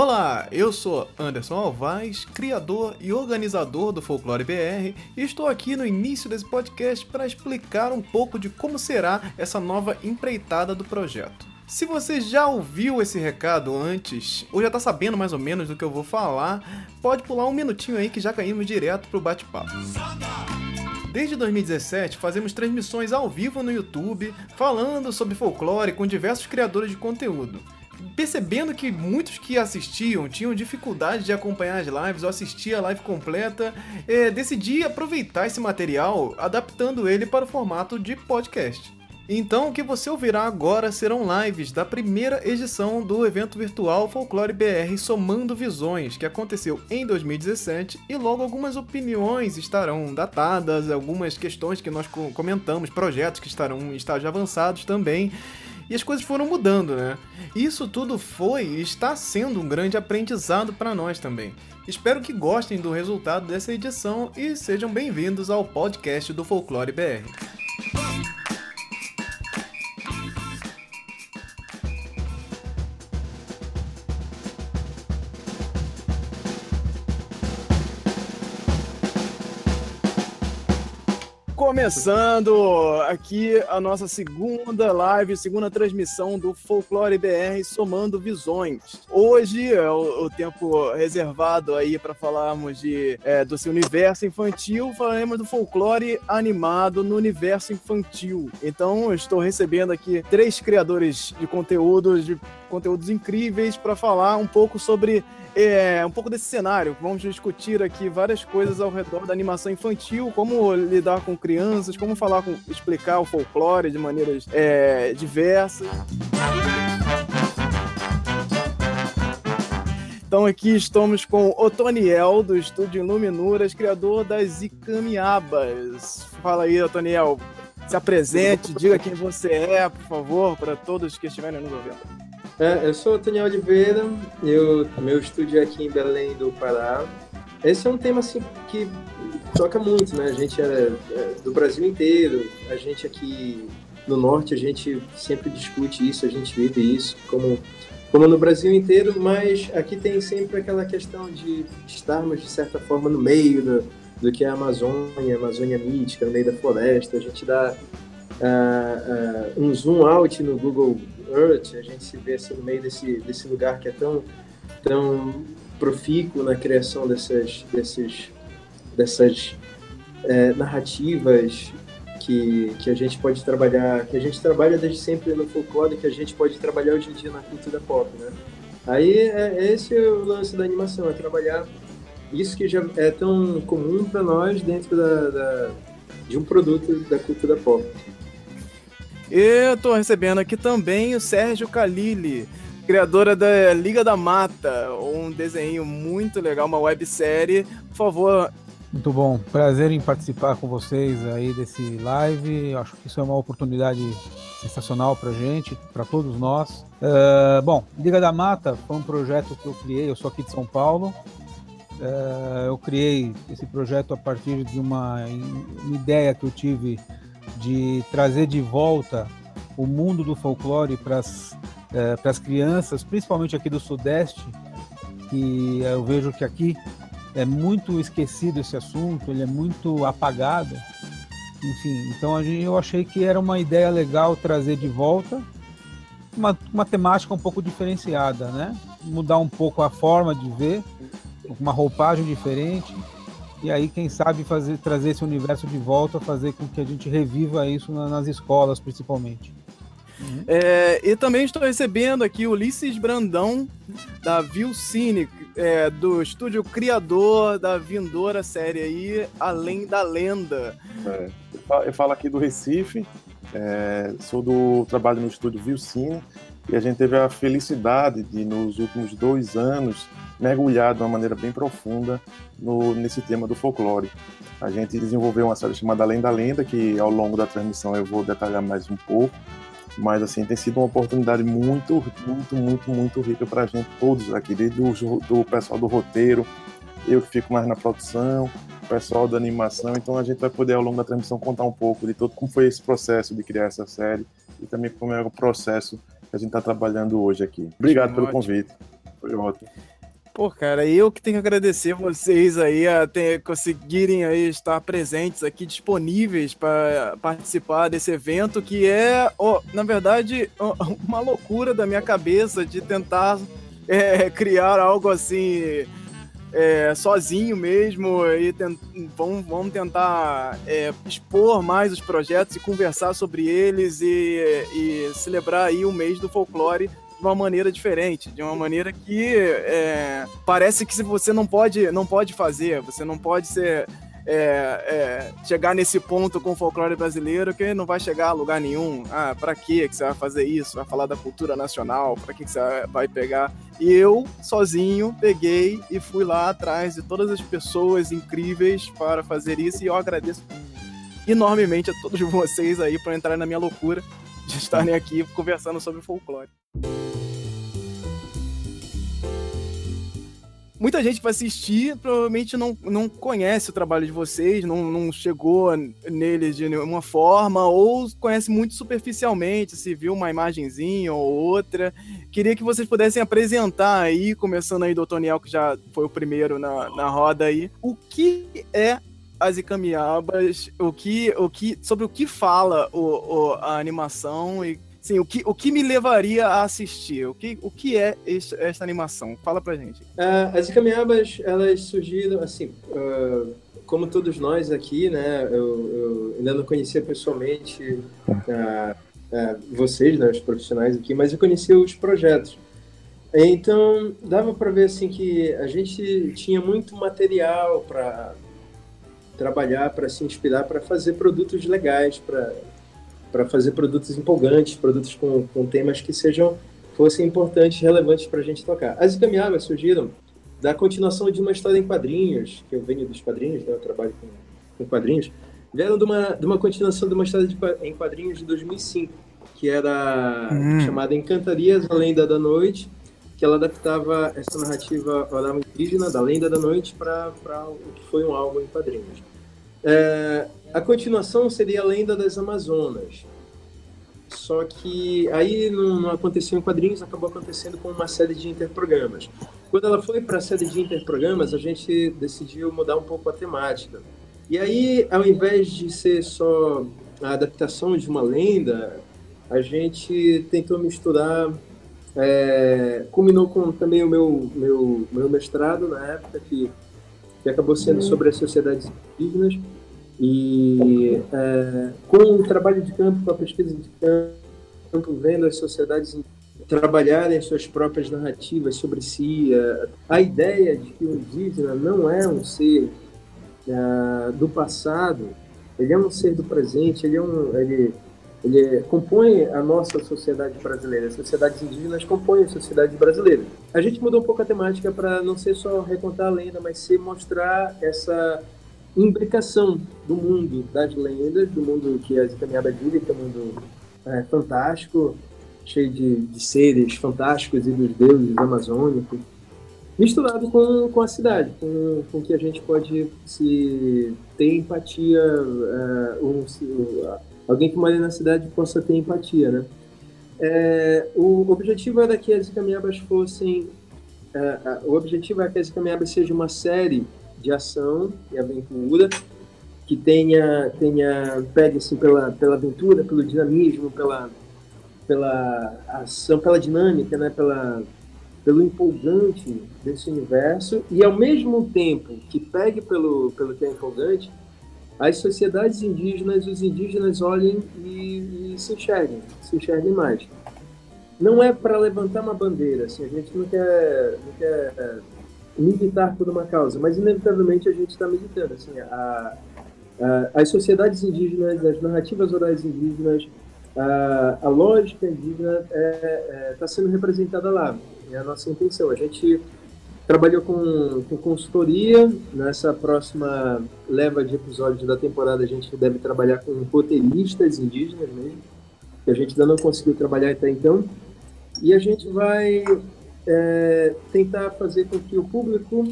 Olá, eu sou Anderson Alvaz, criador e organizador do Folclore BR, e estou aqui no início desse podcast para explicar um pouco de como será essa nova empreitada do projeto. Se você já ouviu esse recado antes, ou já está sabendo mais ou menos do que eu vou falar, pode pular um minutinho aí que já caímos direto pro bate-papo. Desde 2017, fazemos transmissões ao vivo no YouTube, falando sobre folclore com diversos criadores de conteúdo percebendo que muitos que assistiam tinham dificuldade de acompanhar as lives ou assistir a live completa, é, decidi aproveitar esse material adaptando ele para o formato de podcast. Então, o que você ouvirá agora serão lives da primeira edição do evento virtual Folclore BR Somando Visões, que aconteceu em 2017, e logo algumas opiniões estarão datadas, algumas questões que nós comentamos, projetos que estarão em estágios avançados também e as coisas foram mudando, né? Isso tudo foi e está sendo um grande aprendizado para nós também. Espero que gostem do resultado dessa edição e sejam bem-vindos ao podcast do Folclore BR. Começando aqui a nossa segunda live, segunda transmissão do Folclore BR Somando Visões. Hoje é o, o tempo reservado aí para falarmos de, é, do seu universo infantil, falaremos do folclore animado no universo infantil. Então, estou recebendo aqui três criadores de conteúdos, de conteúdos incríveis para falar um pouco sobre é, um pouco desse cenário. Vamos discutir aqui várias coisas ao redor da animação infantil, como lidar com crianças, como falar com, explicar o folclore de maneiras é, diversas. Então aqui estamos com Otoniel, do estúdio Iluminuras, criador das Icamiabas. Fala aí, Otoniel, se apresente, diga quem você é, por favor, para todos que estiverem nos ouvindo. É, eu sou o Daniel Oliveira, eu, meu estúdio é aqui em Belém do Pará. Esse é um tema assim, que toca muito, né? A gente é, é, do Brasil inteiro, a gente aqui no norte, a gente sempre discute isso, a gente vive isso, como, como no Brasil inteiro, mas aqui tem sempre aquela questão de estarmos, de certa forma, no meio do, do que é a Amazônia, a Amazônia mítica, no meio da floresta. A gente dá uh, uh, um zoom out no Google Earth, a gente se vê assim no meio desse, desse lugar que é tão, tão profícuo na criação dessas, desses, dessas é, narrativas que, que a gente pode trabalhar, que a gente trabalha desde sempre no folclore, que a gente pode trabalhar hoje em dia na cultura pop, né? Aí é, esse é o lance da animação, é trabalhar isso que já é tão comum para nós dentro da, da, de um produto da cultura pop. Eu tô recebendo aqui também o Sérgio Kalili, criadora da Liga da Mata, um desenho muito legal, uma websérie. Por favor. Muito bom, prazer em participar com vocês aí desse live. Acho que isso é uma oportunidade sensacional para gente, para todos nós. Uh, bom, Liga da Mata foi um projeto que eu criei. Eu sou aqui de São Paulo. Uh, eu criei esse projeto a partir de uma, uma ideia que eu tive de trazer de volta o mundo do folclore para as é, crianças, principalmente aqui do Sudeste, que eu vejo que aqui é muito esquecido esse assunto, ele é muito apagado. Enfim, então eu achei que era uma ideia legal trazer de volta uma, uma temática um pouco diferenciada, né? Mudar um pouco a forma de ver, uma roupagem diferente e aí, quem sabe, fazer, trazer esse universo de volta, fazer com que a gente reviva isso na, nas escolas, principalmente. Uhum. É, e também estou recebendo aqui Ulisses Brandão, da Vilcine, é, do estúdio criador da vindoura série aí, Além da Lenda. É, eu falo aqui do Recife, é, sou do trabalho no estúdio Vilcine, e a gente teve a felicidade de, nos últimos dois anos, mergulhar de uma maneira bem profunda no, nesse tema do folclore. A gente desenvolveu uma série chamada Além da Lenda, que ao longo da transmissão eu vou detalhar mais um pouco, mas assim tem sido uma oportunidade muito, muito, muito, muito rica para a gente todos aqui, desde o do pessoal do roteiro, eu que fico mais na produção, o pessoal da animação, então a gente vai poder ao longo da transmissão contar um pouco de todo como foi esse processo de criar essa série e também como é o processo que a gente está trabalhando hoje aqui. Obrigado pelo convite. Foi ótimo. Pô, cara, eu que tenho que agradecer vocês aí a ter, conseguirem aí estar presentes aqui, disponíveis para participar desse evento, que é, oh, na verdade, uma loucura da minha cabeça de tentar é, criar algo assim é, sozinho mesmo e tent, vamos, vamos tentar é, expor mais os projetos e conversar sobre eles e, e celebrar aí o mês do folclore de uma maneira diferente, de uma maneira que é, parece que você não pode, não pode fazer, você não pode ser é, é, chegar nesse ponto com o folclore brasileiro que não vai chegar a lugar nenhum. Ah, para que você vai fazer isso? Vai falar da cultura nacional? Para que você vai pegar? E eu, sozinho, peguei e fui lá atrás de todas as pessoas incríveis para fazer isso e eu agradeço enormemente a todos vocês aí por entrar na minha loucura de estarem aqui conversando sobre folclore. Muita gente vai assistir provavelmente não, não conhece o trabalho de vocês, não, não chegou neles de nenhuma forma, ou conhece muito superficialmente, se viu uma imagenzinha ou outra. Queria que vocês pudessem apresentar aí, começando aí do Toniel, que já foi o primeiro na, na roda aí, o que é as Icamiabas, o que, o que, sobre o que fala o, o, a animação e Sim, o que, o que me levaria a assistir? O que, o que é esse, essa animação? Fala pra gente. Uh, as Icamiabas, elas surgiram, assim, uh, como todos nós aqui, né? Eu, eu ainda não conhecia pessoalmente uh, vocês, né, os profissionais aqui, mas eu conhecia os projetos. Então, dava para ver, assim, que a gente tinha muito material para trabalhar, para se inspirar, para fazer produtos legais, para para fazer produtos empolgantes, produtos com, com temas que sejam fossem importantes, relevantes para a gente tocar. As Ikamiabas surgiram da continuação de uma história em quadrinhos, que eu venho dos quadrinhos, né, eu trabalho com, com quadrinhos, vieram de uma, de uma continuação de uma história de, em quadrinhos de 2005, que era hum. chamada Encantarias, a Lenda da Noite, que ela adaptava essa narrativa oral indígena da Lenda da Noite para o que foi um álbum em quadrinhos. É, a continuação seria a Lenda das Amazonas. Só que aí não, aconteceu em quadrinhos, acabou acontecendo com uma série de interprogramas. Quando ela foi para a série de interprogramas, a gente decidiu mudar um pouco a temática. E aí, ao invés de ser só a adaptação de uma lenda, a gente tentou misturar. É, culminou com também o meu, meu, meu mestrado na época, que, que acabou sendo sobre as sociedades indígenas e é, com o trabalho de campo, com a pesquisa de campo, vendo as sociedades trabalharem suas próprias narrativas sobre si, é, a ideia de que o indígena não é um ser é, do passado, ele é um ser do presente, ele é um, ele, ele compõe a nossa sociedade brasileira. As sociedades indígenas compõem a sociedade brasileira. A gente mudou um pouco a temática para não ser só recontar a lenda, mas ser mostrar essa imbricação do mundo das lendas, do mundo que as caminhadas vivem, que é um mundo é, fantástico, cheio de, de, seres fantásticos e dos deuses amazônicos, misturado com, com a cidade, com, com que a gente pode se ter empatia, é, um, alguém que mora na cidade possa ter empatia, né? É, o objetivo era que as caminhadas fossem é, o objetivo é que as caminhadas seja uma série de ação e aventura que tenha tenha pegue assim pela pela aventura, pelo dinamismo, pela pela ação, pela dinâmica, né, pela pelo empolgante desse universo e ao mesmo tempo que pegue pelo pelo que é empolgante, as sociedades indígenas, os indígenas olhem e, e se enxerguem, se enxerguem mais. Não é para levantar uma bandeira, assim, a gente não quer, não quer militar por uma causa, mas inevitavelmente a gente está militando. Assim, a, a, as sociedades indígenas, as narrativas orais indígenas, a, a lógica indígena está é, é, tá sendo representada lá. É a nossa intenção. A gente trabalhou com, com consultoria. Nessa próxima leva de episódios da temporada, a gente deve trabalhar com roteiristas indígenas mesmo, que a gente ainda não conseguiu trabalhar até então. E a gente vai é, tentar fazer com que o público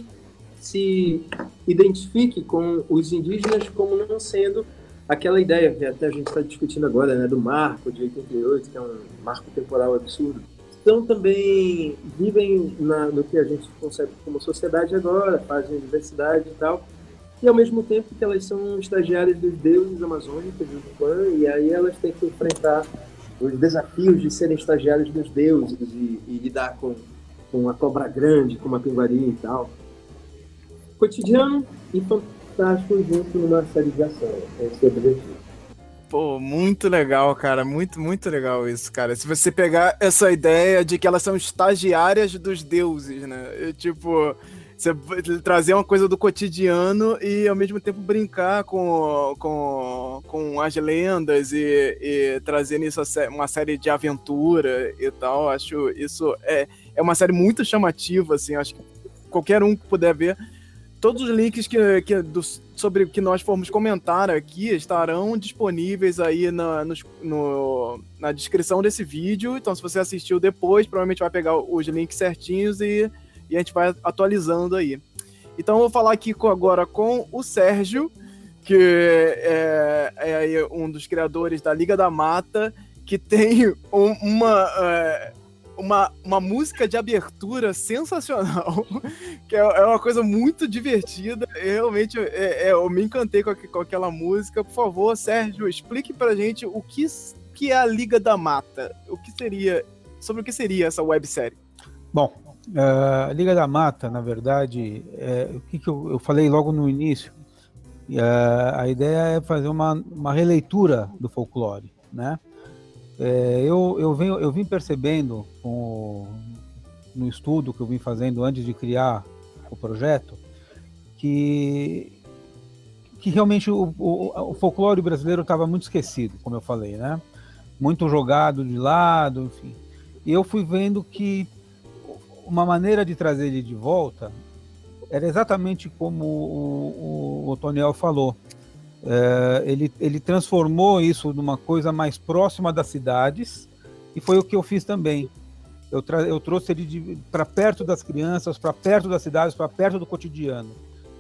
se identifique com os indígenas como não sendo aquela ideia que até a gente está discutindo agora, né, do marco de 88, que é um marco temporal absurdo. estão também, vivem na, no que a gente concebe como sociedade agora, fazem universidade e tal, e ao mesmo tempo que elas são estagiárias dos deuses amazônicos do Tupã, e aí elas têm que enfrentar os desafios de serem estagiários dos deuses e, e lidar com, com a cobra grande, com a pinguari e tal. Cotidiano e fantástico junto numa série de ação. Esse é o objetivo. Pô, muito legal, cara. Muito, muito legal isso, cara. Se você pegar essa ideia de que elas são estagiárias dos deuses, né? tipo, você trazer uma coisa do cotidiano e ao mesmo tempo brincar com, com, com as lendas e, e trazer nisso uma série de aventura e tal. Acho isso é, é uma série muito chamativa, assim. Acho que qualquer um que puder ver. Todos os links que, que do, sobre que nós formos comentar aqui estarão disponíveis aí na, no, na descrição desse vídeo. Então, se você assistiu depois, provavelmente vai pegar os links certinhos e e a gente vai atualizando aí. Então eu vou falar aqui com, agora com o Sérgio, que é, é, um dos criadores da Liga da Mata, que tem um, uma, é, uma, uma música de abertura sensacional, que é, é uma coisa muito divertida. Eu, realmente é, é, eu me encantei com, com aquela música. Por favor, Sérgio, explique pra gente o que, que é a Liga da Mata. O que seria. Sobre o que seria essa websérie. Bom, a Liga da Mata, na verdade, é, o que, que eu, eu, falei logo no início, a ideia é fazer uma, uma releitura do folclore, né? É, eu, eu, venho, eu vim percebendo com, no estudo que eu vim fazendo antes de criar o projeto que, que realmente o, o, o folclore brasileiro estava muito esquecido, como eu falei, né? Muito jogado de lado, enfim. E eu fui vendo que uma maneira de trazer ele de volta era exatamente como o, o, o Toniel falou. É, ele, ele transformou isso numa coisa mais próxima das cidades e foi o que eu fiz também. Eu, eu trouxe ele para perto das crianças, para perto das cidades, para perto do cotidiano.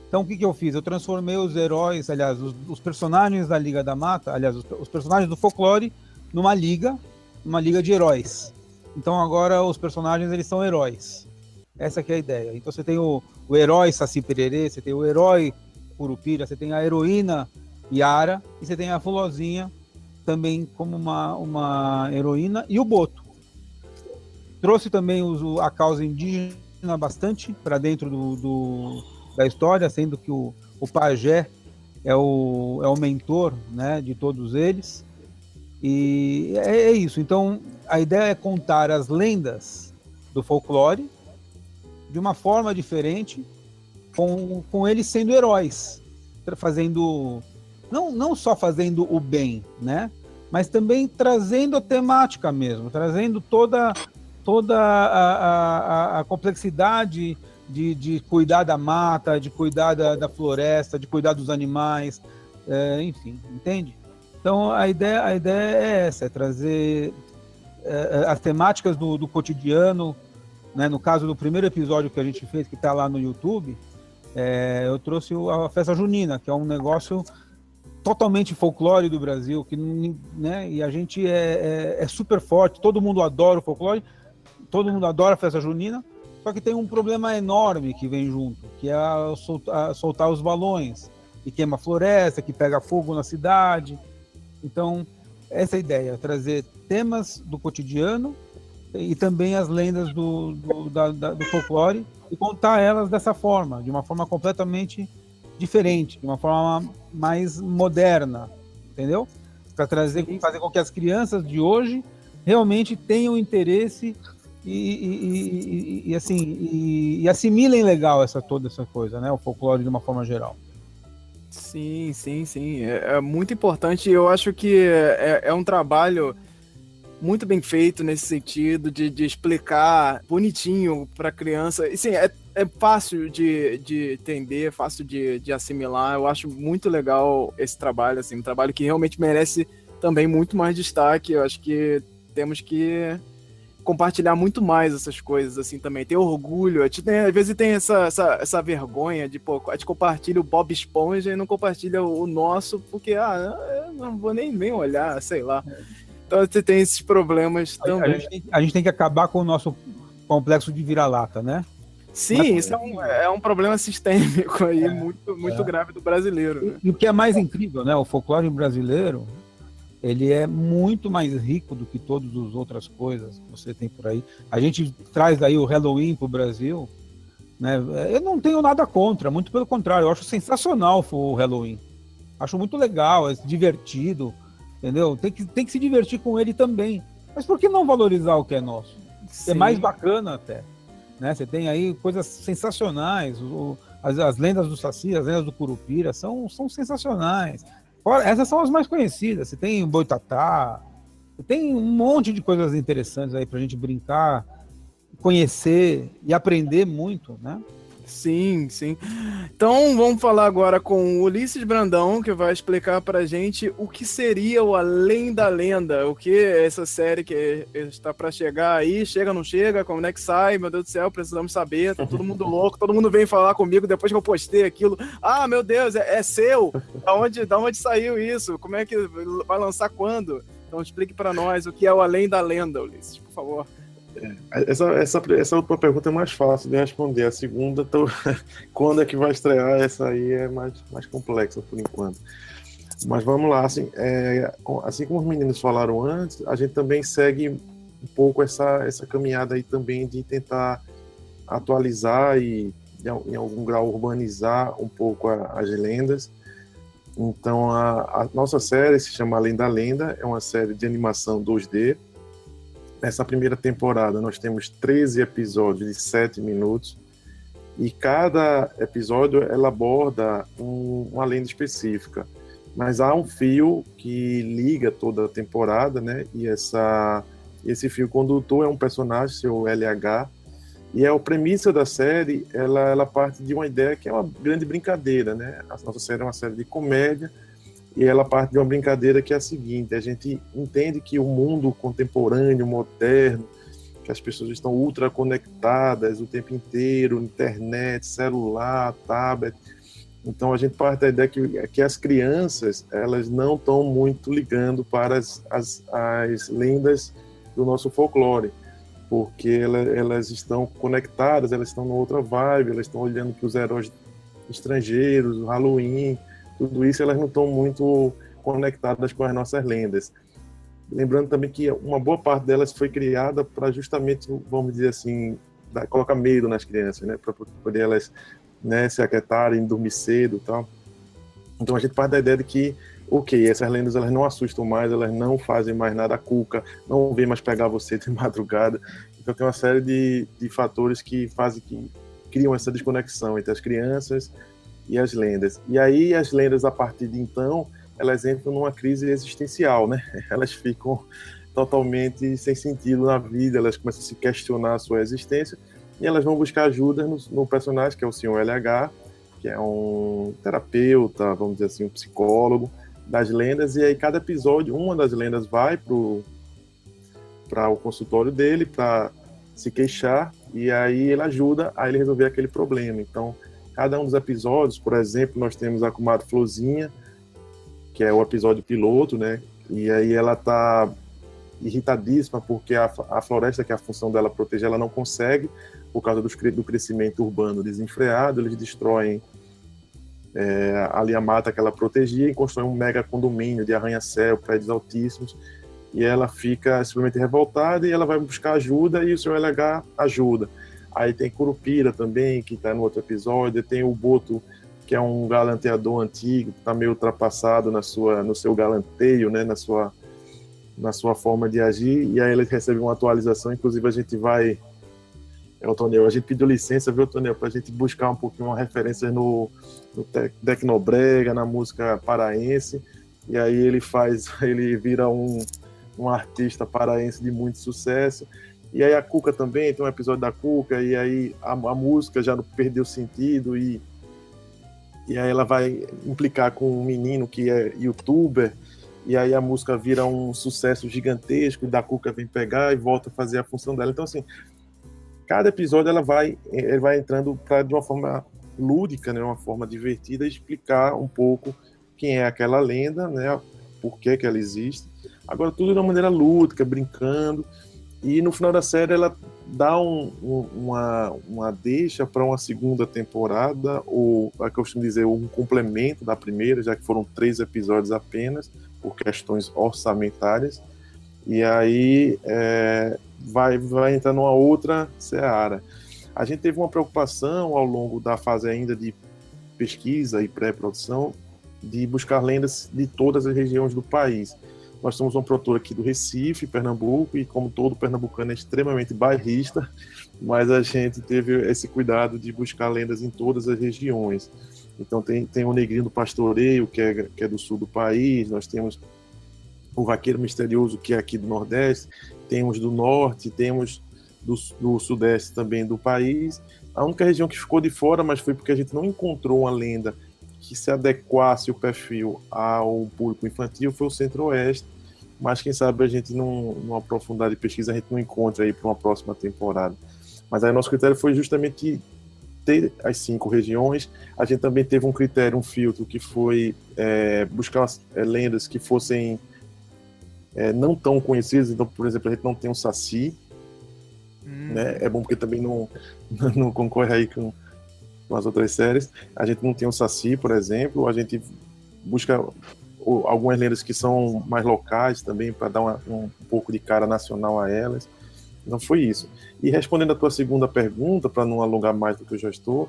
Então o que, que eu fiz? Eu transformei os heróis, aliás, os, os personagens da Liga da Mata, aliás, os, os personagens do folclore, numa liga, uma liga de heróis. Então agora os personagens eles são heróis. Essa é a ideia. Então você tem o, o herói Saci Pererê, você tem o herói Curupira, você tem a heroína Yara e você tem a Fulozinha também como uma, uma heroína e o Boto. Trouxe também os, a causa indígena bastante para dentro do, do, da história, sendo que o, o pajé é o, é o mentor né, de todos eles. E é, é isso. Então, a ideia é contar as lendas do folclore de uma forma diferente, com, com eles sendo heróis, fazendo não, não só fazendo o bem, né? Mas também trazendo a temática mesmo, trazendo toda toda a, a, a complexidade de, de cuidar da mata, de cuidar da, da floresta, de cuidar dos animais, é, enfim, entende? Então a ideia, a ideia é essa, é trazer é, é, as temáticas do, do cotidiano, né? no caso do primeiro episódio que a gente fez, que está lá no YouTube, é, eu trouxe a festa junina, que é um negócio totalmente folclore do Brasil, que né, e a gente é, é, é, super forte, todo mundo adora o folclore, todo mundo adora a festa junina, só que tem um problema enorme que vem junto, que é a soltar, a soltar os balões, e queima floresta, que pega fogo na cidade. Então, essa é a ideia, trazer temas do cotidiano e também as lendas do, do, da, da, do folclore e contar elas dessa forma, de uma forma completamente diferente, de uma forma mais moderna, entendeu? Para trazer, fazer com que as crianças de hoje realmente tenham interesse e, e, e, e assim e, assimilem legal essa toda essa coisa, né? O folclore de uma forma geral. Sim, sim, sim. É, é muito importante. Eu acho que é, é, um trabalho muito bem feito nesse sentido de, de explicar bonitinho para criança. E sim, é, é fácil de, de entender, fácil de, de assimilar. Eu acho muito legal esse trabalho, assim, um trabalho que realmente merece também muito mais destaque. Eu acho que temos que compartilhar muito mais essas coisas, assim, também. Ter orgulho. A gente tem, às vezes tem essa, essa, essa vergonha de, pô, a gente compartilha o Bob Esponja e não compartilha o nosso, porque, ah, não vou nem, nem olhar, sei lá. Então você tem esses problemas A, também. a gente tem, a gente tem que acabar com o nosso complexo de vira-lata, né? Sim, isso é um, é um problema sistêmico aí, muito, muito é. grave do brasileiro. né? E o que é mais incrível, né? O folclore brasileiro, ele é muito mais rico do que todas as outras coisas que você tem por aí. A gente traz daí o Halloween para o Brasil, né? Eu não tenho nada contra, muito pelo contrário, eu acho sensacional o Halloween. Acho muito legal, é divertido, entendeu? Tem que, tem que se divertir com ele também. Mas por que não valorizar o que é nosso? É Sim. mais bacana até. Né? Você tem aí coisas sensacionais. o- as, as lendas do Saci, as lendas do Curupira são, são sensacionais. Fora- essas são as mais conhecidas. Você tem o Boitatá, você tem um monte de coisas interessantes aí pra gente brincar, conhecer e aprender muito, né? Sim, sim. Então vamos falar agora com o Ulisses Brandão, que vai explicar pra gente o que seria o Além da Lenda, o que é essa série que está pra chegar aí, chega, não chega, como é que sai, meu Deus do céu, precisamos saber, tá todo mundo louco, todo mundo vem falar comigo depois que eu postei aquilo, ah, meu Deus, é, é seu, da onde, da onde saiu isso, como é que vai lançar quando? Então explique pra nós o que é o Além da Lenda, Ulisses, por favor. Essa, essa, essa última pergunta é mais fácil de responder. A segunda, tô... quando é que vai estrear? Essa aí é mais, mais complexa por enquanto. Mas vamos lá, assim, é, assim como os meninos falaram antes, a gente também segue um pouco essa, essa caminhada aí também de tentar atualizar e, em algum grau, urbanizar um pouco a- as lendas. Então, a, a nossa série se chama Além da Lenda, é uma série de animação 2D, Nessa primeira temporada, nós temos 13 episódios de 7 minutos e cada episódio ela aborda um- uma lenda específica. Mas há um fio que liga toda a temporada, né? E essa, esse fio condutor é um personagem, seu LH, e é a premissa da série, ela, ela parte de uma ideia que é uma grande brincadeira, né? A nossa série é uma série de comédia, e ela parte de uma brincadeira que é a seguinte: a gente entende que o mundo contemporâneo, moderno, que as pessoas estão ultra conectadas o tempo inteiro, internet, celular, tablet. Então a gente parte da ideia que, que as crianças elas não estão muito ligando para as, as, as lendas do nosso folclore, porque ela, elas estão conectadas, elas estão numa outra vibe, elas estão olhando para os heróis estrangeiros, o Halloween, tudo isso elas não estão muito conectadas com as nossas lendas. Lembrando também que uma boa parte delas foi criada para justamente, vamos dizer assim, dar, colocar medo nas crianças, né, para poder elas né, se aquietarem, dormir cedo, tal. Então a gente parte da ideia de que, ok, essas lendas elas não assustam mais, elas não fazem mais nada cuca, não vem mais pegar você de madrugada. Então tem uma série de, de fatores que fazem que criam essa desconexão entre as crianças e as lendas. E aí as lendas a partir de então elas entram numa crise existencial, né? Elas ficam totalmente sem sentido na vida, elas começam a se questionar a sua existência e elas vão buscar ajuda no, no personagem que é o Sr. LH, que é um terapeuta, vamos dizer assim, um psicólogo das lendas e aí cada episódio uma das lendas vai pro para o consultório dele para se queixar e aí ele ajuda a ele resolver aquele problema. Então, cada um dos episódios, por exemplo, nós temos a comadre Florzinha, que é o episódio piloto, né? E aí ela tá irritadíssima porque a, a floresta, que é a função dela proteger, ela não consegue por causa dos, do crescimento urbano desenfreado, eles destroem é, ali a mata que ela protegia e constroem um mega condomínio de arranha-céu, prédios altíssimos, e ela fica simplesmente revoltada e ela vai buscar ajuda e o seu LH ajuda. Aí tem Curupira também, que está no outro episódio, tem o Boto, que é um galanteador antigo, que está meio ultrapassado na sua, no seu galanteio, né, na sua, na sua forma de agir, e aí ele recebe uma atualização, inclusive a gente vai, é o Tonel, a gente pediu licença, viu, Tonel, para a gente buscar um pouquinho uma referência no, no Tecnobrega, na música paraense, e aí ele faz, ele vira um, um artista paraense de muito sucesso, e aí a Cuca também, tem um episódio da Cuca, e aí a, a música já perdeu sentido, e e aí ela vai implicar com um menino que é youtuber, e aí a música vira um sucesso gigantesco, e da Cuca vem pegar e volta a fazer a função dela. Então, assim, cada episódio ela vai, ele vai entrando pra, de uma forma lúdica, né, uma forma divertida, explicar um pouco quem é aquela lenda, né, por que, que ela existe, Agora tudo de uma maneira lúdica, brincando. E no final da série ela dá um, um, uma, uma deixa para uma segunda temporada, ou, é que eu costumo dizer, um complemento da primeira, já que foram três episódios apenas, por questões orçamentárias. E aí é, vai, vai entrar numa outra seara. A gente teve uma preocupação ao longo da fase ainda de pesquisa e pré-produção de buscar lendas de todas as regiões do país. Nós somos uma produtora aqui do Recife, Pernambuco, e como todo pernambucano é extremamente bairrista, mas a gente teve esse cuidado de buscar lendas em todas as regiões. Então tem, tem o Negrinho do Pastoreio, que é, que é do sul do país, nós temos o Vaqueiro Misterioso, que é aqui do Nordeste, temos do Norte, temos do, do Sudeste também do país. A única região que ficou de fora, mas foi porque a gente não encontrou uma lenda que se adequasse o perfil ao público infantil foi o Centro-Oeste, mas quem sabe a gente, num, numa profundidade de pesquisa, a gente não encontra aí para uma próxima temporada. Mas aí nosso critério foi justamente ter as cinco regiões. A gente também teve um critério, um filtro, que foi é, buscar é, lendas que fossem é, não tão conhecidas. Então, por exemplo, a gente não tem um Saci, hum. né? É bom porque também não, não concorre aí com com as outras séries. A gente não tem o Saci, por exemplo, a gente busca algumas lendas que são mais locais também, para dar uma, um pouco de cara nacional a elas. Não foi isso. E respondendo a tua segunda pergunta, para não alongar mais do que eu já estou,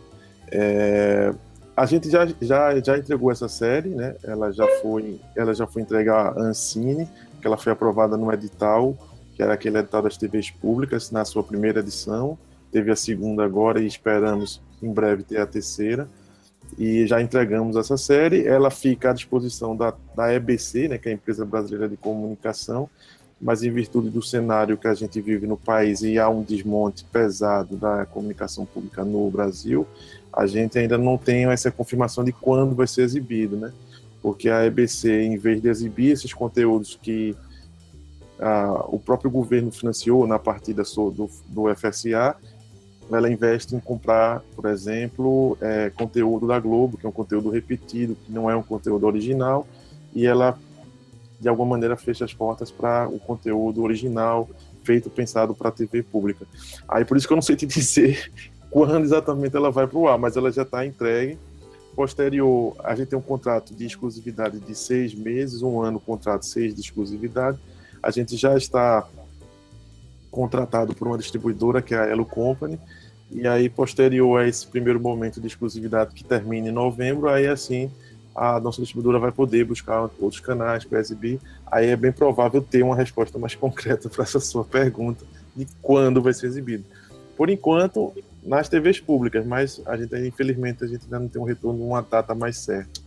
é, a gente já, já, já entregou essa série, né? Ela já foi, ela já foi entregue à Ancine, que ela foi aprovada no edital, que era aquele edital das TVs públicas, na sua primeira edição. Teve a segunda agora e esperamos em breve ter a terceira. E já entregamos essa série. Ela fica à disposição da, da EBC, né, que é a Empresa Brasileira de Comunicação, mas em virtude do cenário que a gente vive no país e há um desmonte pesado da comunicação pública no Brasil, a gente ainda não tem essa confirmação de quando vai ser exibido, né? Porque a EBC, em vez de exibir esses conteúdos que ah, o próprio governo financiou na partida do, do FSA, ela investe em comprar, por exemplo, é, conteúdo da Globo, que é um conteúdo repetido, que não é um conteúdo original, e ela, de alguma maneira, fecha as portas para o conteúdo original, feito, pensado para a TV pública. Aí, por isso que eu não sei te dizer quando exatamente ela vai para o ar, mas ela já está entregue. Posterior, a gente tem um contrato de exclusividade de seis meses, um ano contrato seis de exclusividade. A gente já está contratado por uma distribuidora que é a Elo Company. E aí, posterior a esse primeiro momento de exclusividade que termina em novembro, aí assim a nossa distribuidora vai poder buscar outros canais para exibir. Aí é bem provável ter uma resposta mais concreta para essa sua pergunta de quando vai ser exibido. Por enquanto, nas TVs públicas, mas a gente infelizmente a gente ainda não tem um retorno uma data mais certa.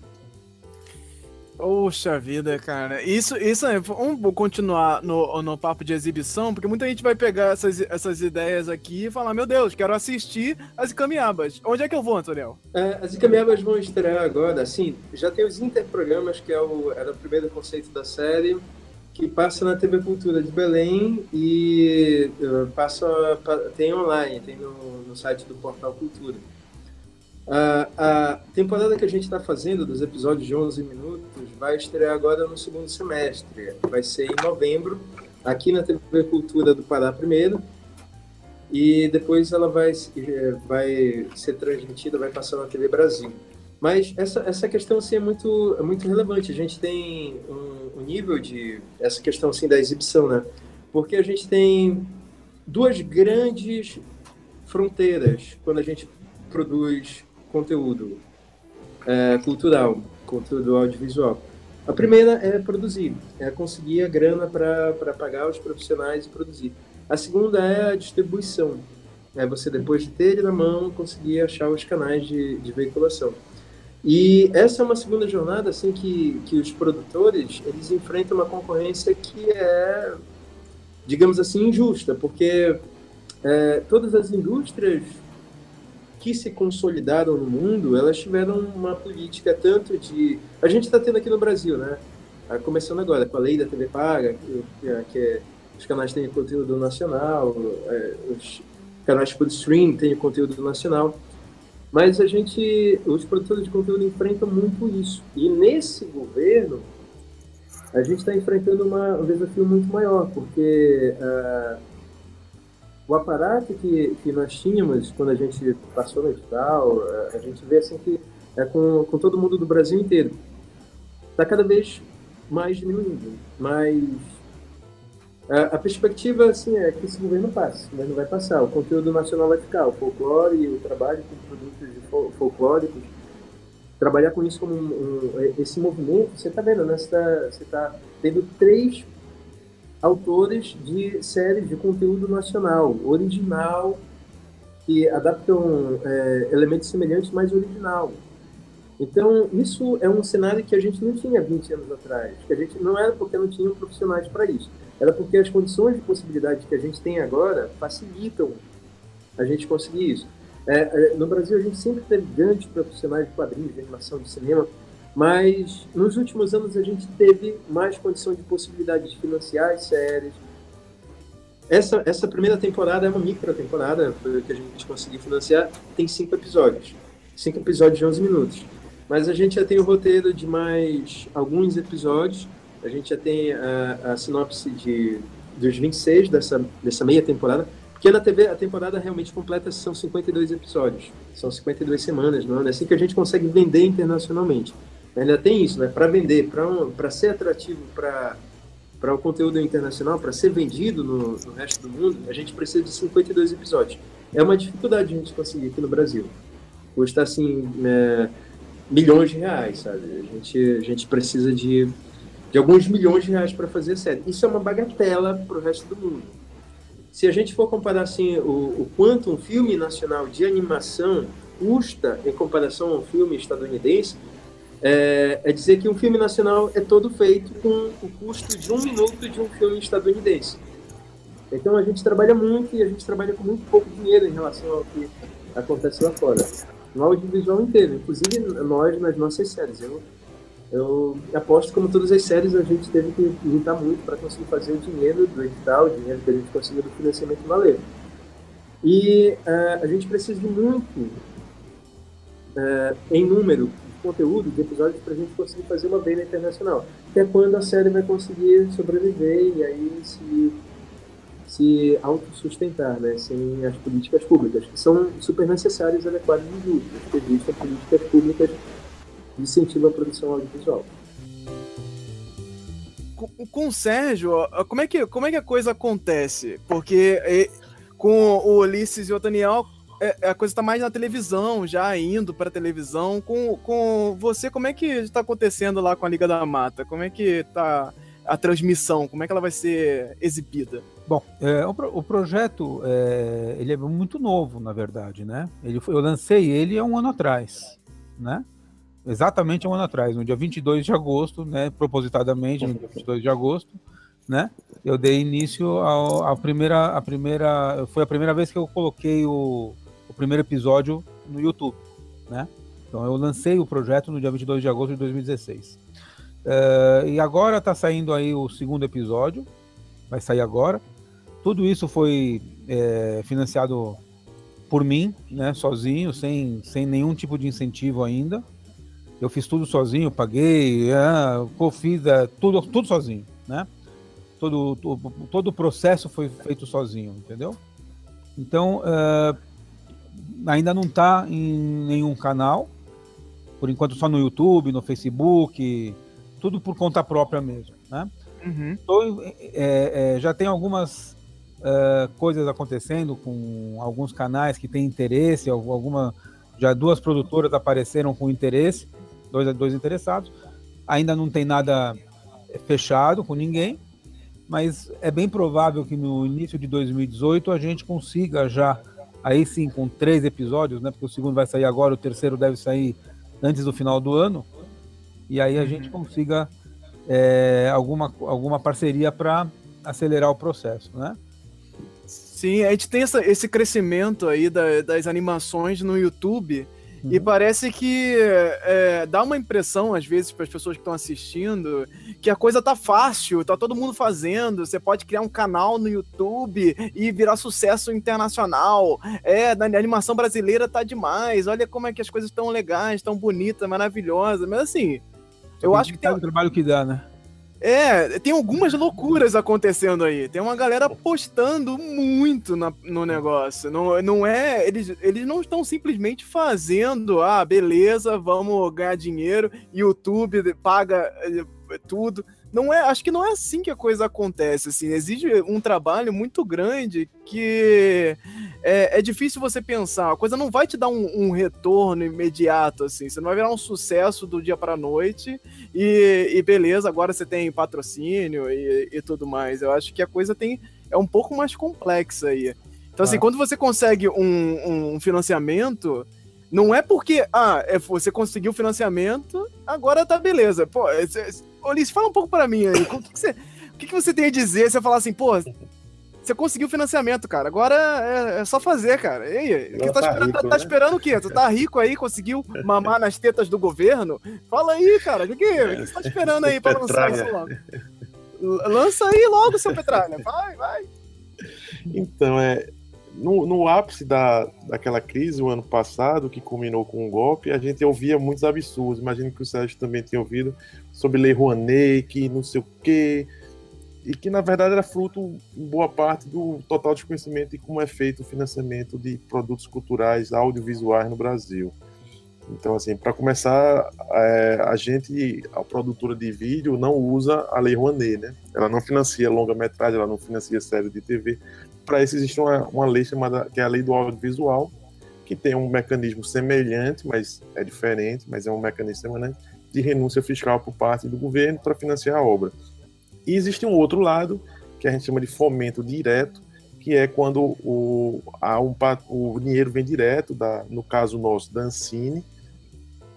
Poxa vida, cara. Isso, isso é. Vamos continuar no, no papo de exibição, porque muita gente vai pegar essas, essas ideias aqui e falar: Meu Deus, quero assistir as Icamiabas. Onde é que eu vou, Antoniel? É, as Icamiabas vão estrear agora, assim. Já tem os interprogramas, que é o, era o primeiro conceito da série, que passa na TV Cultura de Belém e uh, passa, tem online, tem no, no site do Portal Cultura. A, temporada que a gente está fazendo, dos episódios de 11 minutos, vai estrear agora no segundo semestre. Vai ser em novembro, aqui na TV Cultura do Pará primeiro. E depois ela vai, vai ser transmitida, vai passar na TV Brasil. Mas essa, essa questão assim, é, muito, é muito relevante. A gente tem um, um nível de. essa questão assim, da exibição, né? Porque a gente tem duas grandes fronteiras quando a gente produz conteúdo é, cultural, conteúdo audiovisual. A primeira é produzir, é conseguir a grana para pagar os profissionais e produzir. A segunda é a distribuição, é você depois de ter ele na mão conseguir achar os canais de, de veiculação. E essa é uma segunda jornada assim que, que os produtores eles enfrentam uma concorrência que é, digamos assim, injusta, porque é, todas as indústrias que se consolidaram no mundo, elas tiveram uma política tanto de. A gente está tendo aqui no Brasil, né? Tá começando agora com a lei da TV Paga, que, que é, os canais têm conteúdo nacional, é, os canais por stream têm conteúdo nacional. Mas a gente, os produtores de conteúdo enfrentam muito isso. E nesse governo, a gente está enfrentando uma, um desafio muito maior, porque uh, o aparato que, que nós tínhamos quando a gente passou no edital, uh, a gente vê assim que é com, com todo mundo do Brasil inteiro. Está cada vez mais diminuindo, mas a, a, perspectiva assim, é que esse governo passe, mas não vai passar. O conteúdo nacional vai ficar, o folclore o trabalho com produtos folclóricos trabalhar com isso como um, um, esse movimento, você está vendo, né? Você está tá tendo três autores de séries de conteúdo nacional, original, que adaptam é, elementos semelhantes, mas original. Então, isso é um cenário que a gente não tinha 20 anos atrás. Que a gente não era porque não tinham profissionais para isso. Era porque as condições de possibilidade que a gente tem agora facilitam a gente conseguir isso. É, é, no Brasil, a gente sempre teve grandes profissionais de quadrinhos, de animação, de cinema, mas nos últimos anos a gente teve mais condição de possibilidade de financiar as séries. Essa, essa primeira temporada é uma micro temporada que a gente conseguiu financiar, tem cinco episódios. Cinco episódios de 11 minutos. Mas a gente já tem o roteiro de mais alguns episódios, a gente já tem a, a sinopse de, dos 26 dessa, dessa meia temporada, porque na TV a temporada realmente completa são 52 episódios, são 52 semanas, não é assim que a gente consegue vender internacionalmente. Ainda tem isso, né? Para vender, para um, ser atrativo para para o conteúdo internacional, para ser vendido no, no, resto do mundo, a gente precisa de 52 episódios. É uma dificuldade a gente conseguir aqui no Brasil. Custa, assim, é, milhões de reais, sabe? A gente, a gente precisa de, de alguns milhões de reais para fazer a série. Isso é uma bagatela para o resto do mundo se a gente for comparar assim o, o quanto um filme nacional de animação custa em comparação ao filme estadunidense, é, é, dizer que um filme nacional é todo feito com o custo de um minuto de um filme estadunidense. Então a gente trabalha muito e a gente trabalha com muito pouco dinheiro em relação ao que acontece lá fora. No audiovisual inteiro, inclusive nós nas nossas séries. Eu eu aposto como todas as séries a gente teve que lutar muito para conseguir fazer o dinheiro do edital, o dinheiro que a gente conseguiu do financiamento valer. E uh, a gente precisa de muito uh, em número conteúdo, de episódios, para a gente conseguir fazer uma venda internacional. Que é quando a série vai conseguir sobreviver e aí se, se autossustentar, né? sem as políticas públicas, que são super necessárias e adequadas de uso. Que existem políticas públicas incentiva a produção audiovisual. Com, com o Sérgio, como é, que, como é que a coisa acontece? Porque com o Ulisses e o Daniel, é, a coisa está mais na televisão, já indo para televisão. Com, com você, como é que está acontecendo lá com a Liga da Mata? Como é que está a transmissão? Como é que ela vai ser exibida? Bom, é, o, o, projeto é, ele é muito novo, na verdade, né? Ele eu lancei ele há um ano atrás, né? exatamente um ano atrás, no dia 22 de agosto, né, propositadamente, no dia 22 de agosto, né, eu dei início à primeira, a primeira, foi a primeira vez que eu coloquei o primeiro episódio no YouTube, né, então eu lancei o projeto no dia 22 de agosto de 2016. Uh, eh, e agora está saindo aí o segundo episódio, vai sair agora. Tudo isso foi é, financiado por mim, né, sozinho, sem, sem nenhum tipo de incentivo ainda, eu fiz tudo sozinho, paguei, é, fiz é, tudo, tudo sozinho, né? Todo, todo, todo o processo foi feito sozinho, entendeu? Então, é, ainda não está em nenhum canal, por enquanto só no YouTube, no Facebook, tudo por conta própria mesmo, né? Uhum. Então, é, é, já tem algumas é, coisas acontecendo com alguns canais que têm interesse, alguma já duas produtoras apareceram com interesse, dois, dois interessados. Ainda não tem nada fechado com ninguém, mas é bem provável que no início de 2018 a gente consiga já, aí sim, com três episódios, né? Porque o segundo vai sair agora, o terceiro deve sair antes do final do ano, e aí a gente uhum. consiga é, alguma, alguma parceria para acelerar o processo, né? Sim, a gente tem essa, esse crescimento aí da, das animações no YouTube Uhum. E parece que é, dá uma impressão, às vezes, para as pessoas que estão assistindo, que a coisa tá fácil, tá todo mundo fazendo. Você pode criar um canal no YouTube e virar sucesso internacional. É, na animação brasileira tá demais. Olha como é que as coisas estão legais, tão bonitas, maravilhosas. Mas assim, eu acho que tem. o trabalho que dá, né? É, tem algumas loucuras acontecendo aí. Tem uma galera postando muito na, no negócio. Não, não é. Eles, eles não estão simplesmente fazendo, ah, beleza, vamos ganhar dinheiro, YouTube paga eh, tudo. Não é, acho que não é assim que a coisa acontece, assim, exige um trabalho muito grande que é, é difícil você pensar, a coisa não vai te dar um, um, retorno imediato, assim, você não vai virar um sucesso do dia para noite e, e, beleza, agora você tem patrocínio e, e, tudo mais, eu acho que a coisa tem, é um pouco mais complexa aí. Então, assim, ah. quando você consegue um, um financiamento, não é porque, ah, é, você conseguiu financiamento, agora tá beleza. Pô, Ulisses, fala um pouco para mim aí. O que, que, você, o que, que você tem a dizer? Você falar assim, pô, você conseguiu financiamento, cara. Agora é, é só fazer, cara. E aí? Tá, tá, esperando, rico, tá, tá, né? esperando o quê? Tu tá rico aí, conseguiu mamar nas tetas do governo? Fala aí, cara. O que, que, que você tá esperando aí pra lançar isso logo? Lança aí logo, seu Petralha. Vai, vai. Então, é, no, no, ápice da, daquela crise, o ano passado, que culminou com um golpe, a gente ouvia muitos absurdos. Imagino que o Sérgio também tenha ouvido sobre Lei Rouanet, que não sei o quê, e que na verdade era fruto, em boa parte, do total desconhecimento de como é feito o financiamento de produtos culturais audiovisuais no Brasil. Então, assim, para começar, é, a gente, a produtora de vídeo, não usa a Lei Rouanet, né? Ela não financia longa-metragem, ela não financia série de TV. Para isso existe uma, uma lei chamada, que é a Lei do Audiovisual, que tem um mecanismo semelhante, mas é diferente, mas é um mecanismo semelhante, de renúncia fiscal por parte do governo para financiar a obra. E existe um outro lado, que a gente chama de fomento direto, que é quando o, um, o dinheiro vem direto, da, no caso nosso, da Ancine,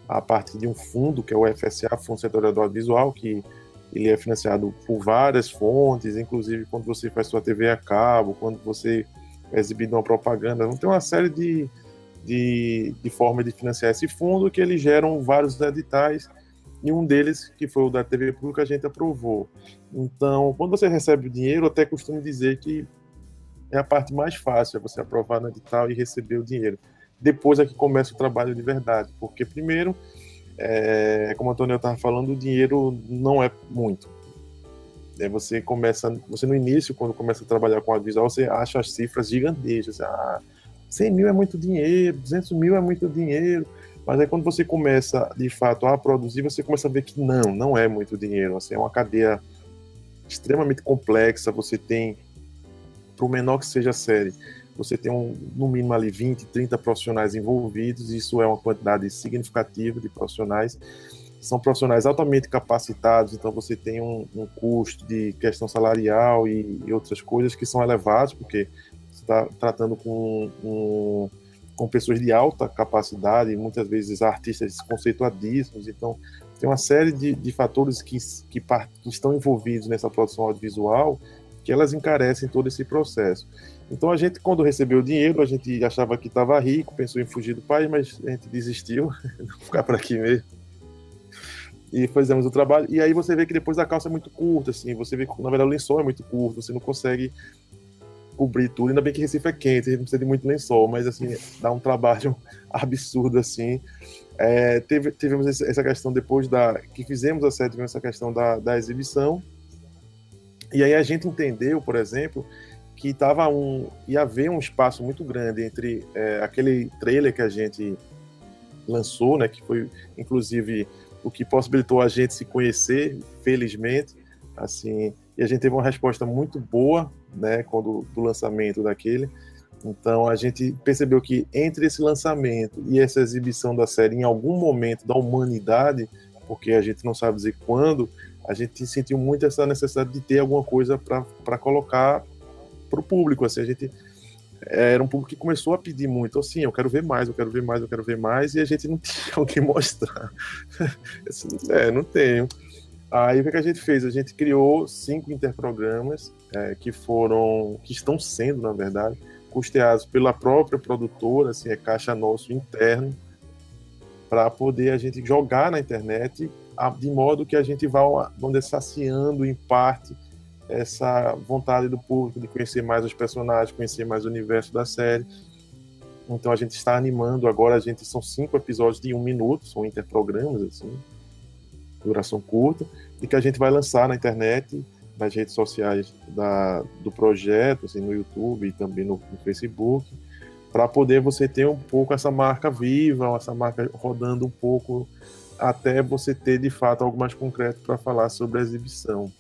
a partir de um fundo, que é o FSA, Fundo Setorial do Audiovisual, que ele é financiado por várias fontes, inclusive quando você faz sua TV a cabo, quando você é exibido uma propaganda, então tem uma série de, de, de formas de financiar esse fundo que eles geram vários editais e um deles, que foi o da TV Pública, a gente aprovou. Então, quando você recebe o dinheiro, eu até costumo dizer que é a parte mais fácil, é você aprovar no edital e receber o dinheiro. Depois é que começa o trabalho de verdade, porque primeiro, é, como o Antônio estava falando, o dinheiro não é muito. É, você começa, você no início, quando começa a trabalhar com audiovisual, você acha as cifras gigantescas. Ah, 100 mil é muito dinheiro, 200 mil é muito dinheiro. Mas aí quando você começa, de fato, a produzir, você começa a ver que não, não é muito dinheiro. Assim, é uma cadeia extremamente complexa. Você tem, para o menor que seja a série, você tem um, no mínimo ali 20, 30 profissionais envolvidos. Isso é uma quantidade significativa de profissionais. São profissionais altamente capacitados, então você tem um, um custo de questão salarial e, e, outras coisas que são elevados, porque você está tratando com um com pessoas de alta capacidade, muitas vezes artistas conceituadíssimos, então tem uma série de, de fatores que, que, que, estão envolvidos nessa produção audiovisual que elas encarecem todo esse processo. Então a gente, quando recebeu o dinheiro, a gente achava que estava rico, pensou em fugir do país, mas a gente desistiu, ficar por aqui mesmo. E fizemos o trabalho. E aí você vê que depois a calça é muito curta, assim, você vê que na verdade o lençol é muito curto, você não consegue cobrir tudo. Ainda bem que Recife é quente, a gente precisa de muito lençol, mas assim, dá um trabalho absurdo assim. É, teve, tivemos essa questão depois da que fizemos a série, tivemos essa questão da, da exibição. E aí a gente entendeu, por exemplo, que tava um ia haver um espaço muito grande entre é, aquele trailer que a gente lançou, né, que foi inclusive o que possibilitou a gente se conhecer, felizmente, assim, e a gente teve uma resposta muito boa, né, quando do lançamento daquele. Então a gente percebeu que entre esse lançamento e essa exibição da série em algum momento da humanidade, porque a gente não sabe dizer quando, a gente sentiu muito essa necessidade de ter alguma coisa para colocar para o público. Assim, a gente era um público que começou a pedir muito, assim, eu quero ver mais, eu quero ver mais, eu quero ver mais, e a gente não tinha o que mostrar. assim, é, não tenho. Aí o que a gente fez? A gente criou cinco interprogramas é, que foram, que estão sendo, na verdade, custeados pela própria produtora, assim, é caixa nosso interno, para poder a gente jogar na internet, de modo que a gente vá, vamos dizer, saciando em parte essa vontade do público de conhecer mais os personagens, conhecer mais o universo da série. Então a gente está animando agora, a gente são cinco episódios de um minuto, são interprogramas, assim, duração curta, e que a gente vai lançar na internet, nas redes sociais da, do projeto, assim, no YouTube e também no, no Facebook, para poder você ter um pouco essa marca viva, essa marca rodando um pouco, até você ter de fato algo mais concreto para falar sobre a exibição.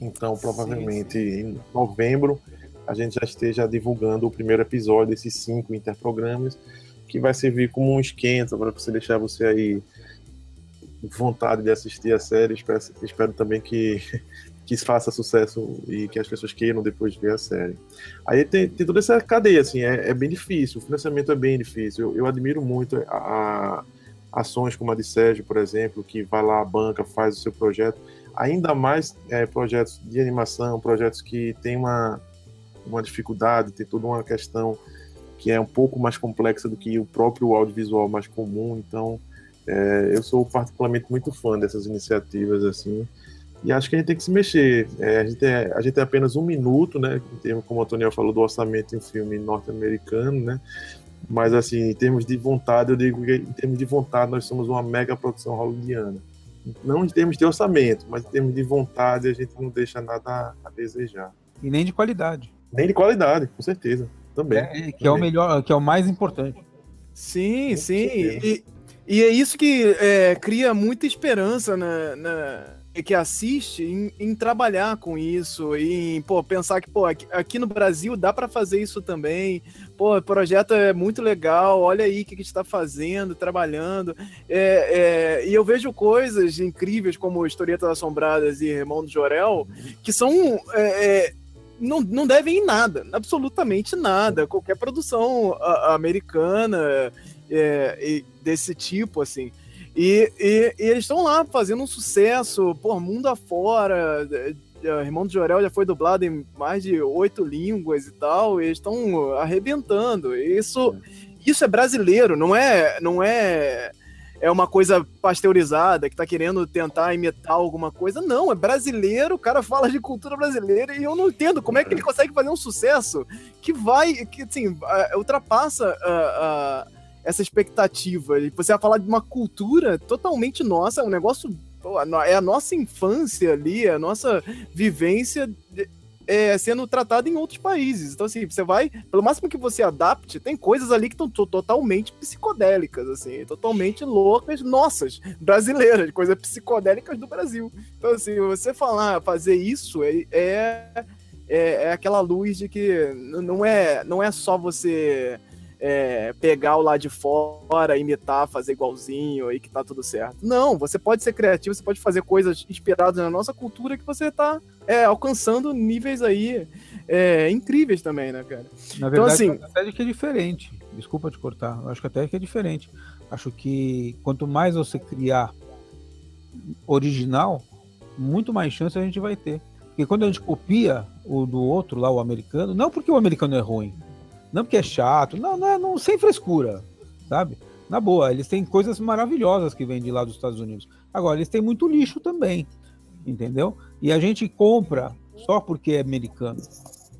Então, provavelmente sim, sim. em novembro a gente já esteja divulgando o primeiro episódio desses cinco interprogramas, que vai servir como um esquenta para você deixar você aí vontade de assistir a série. Espero, espero também que, que faça sucesso e que as pessoas queiram depois ver a série. Aí tem, tem toda essa cadeia, assim, é, é, bem difícil, o financiamento é bem difícil. Eu, eu admiro muito a, a, ações como a de Sérgio, por exemplo, que vai lá à banca, faz o seu projeto. Ainda mais é, projetos de animação, projetos que têm uma, uma dificuldade, tem toda uma questão que é um pouco mais complexa do que o próprio audiovisual mais comum. Então, é, eu sou particularmente muito fã dessas iniciativas assim. E acho que a gente tem que se mexer. É, a, gente é, a gente tem apenas um minuto, né? Em termos, como o Antônio falou, do orçamento em um filme norte-americano, né? Mas, assim, em termos de vontade, eu digo que em termos de vontade, nós somos uma mega produção hollywoodiana. Não em termos de orçamento, mas em termos de vontade, a gente não deixa nada a desejar. E nem de qualidade. Nem de qualidade, com certeza. Também. É, que também. é o melhor, que é o mais importante. Sim, com sim. E, e, é isso que é, cria muita esperança na, na que assiste em, em, trabalhar com isso, em pô, pensar que pô, aqui, aqui no Brasil dá para fazer isso também. Pô, o projeto é muito legal, olha aí o que gente está fazendo, trabalhando. É, é, e eu vejo coisas incríveis como Historietas Assombradas e Irmão do Jorel, que são é, é não, não devem em nada, absolutamente nada. Qualquer produção americana é, desse tipo, assim. E, e, e eles estão lá fazendo um sucesso, por mundo afora. O Irmão do Jorel já foi dublado em mais de oito línguas e tal, e eles estão arrebentando. Isso, isso é brasileiro, não é, não é é uma coisa pasteurizada, que tá querendo tentar imitar alguma coisa. Não, é brasileiro, o cara fala de cultura brasileira e eu não entendo como é que ele consegue fazer um sucesso que vai, que assim, ultrapassa a, a, essa expectativa. Você vai falar de uma cultura totalmente nossa, um negócio. É a nossa infância ali, a nossa vivência é, sendo tratada em outros países. Então, assim, você vai, pelo máximo que você adapte, tem coisas ali que estão totalmente psicodélicas, assim, totalmente loucas, nossas, brasileiras, coisas psicodélicas do Brasil. Então, assim, você falar, fazer isso é, é, é, é aquela luz de que não é, não é só você é, pegar o lado de fora, imitar, fazer igualzinho e que tá tudo certo. Não, você pode ser criativo, você pode fazer coisas inspiradas na nossa cultura que você tá é, alcançando níveis aí é, incríveis também, né, cara? Na então, verdade, então, assim, até que é diferente. Desculpa te cortar, eu acho que até que é diferente. Acho que quanto mais você criar original, muito mais chance a gente vai ter. Porque quando a gente copia o do outro lá, o americano, não porque o americano é ruim, não porque é chato, não, não, é, não sem frescura, sabe? Na boa, eles têm coisas maravilhosas que vêm de lá dos Estados Unidos. Agora, eles têm muito lixo também, entendeu? E a gente compra só porque é americano.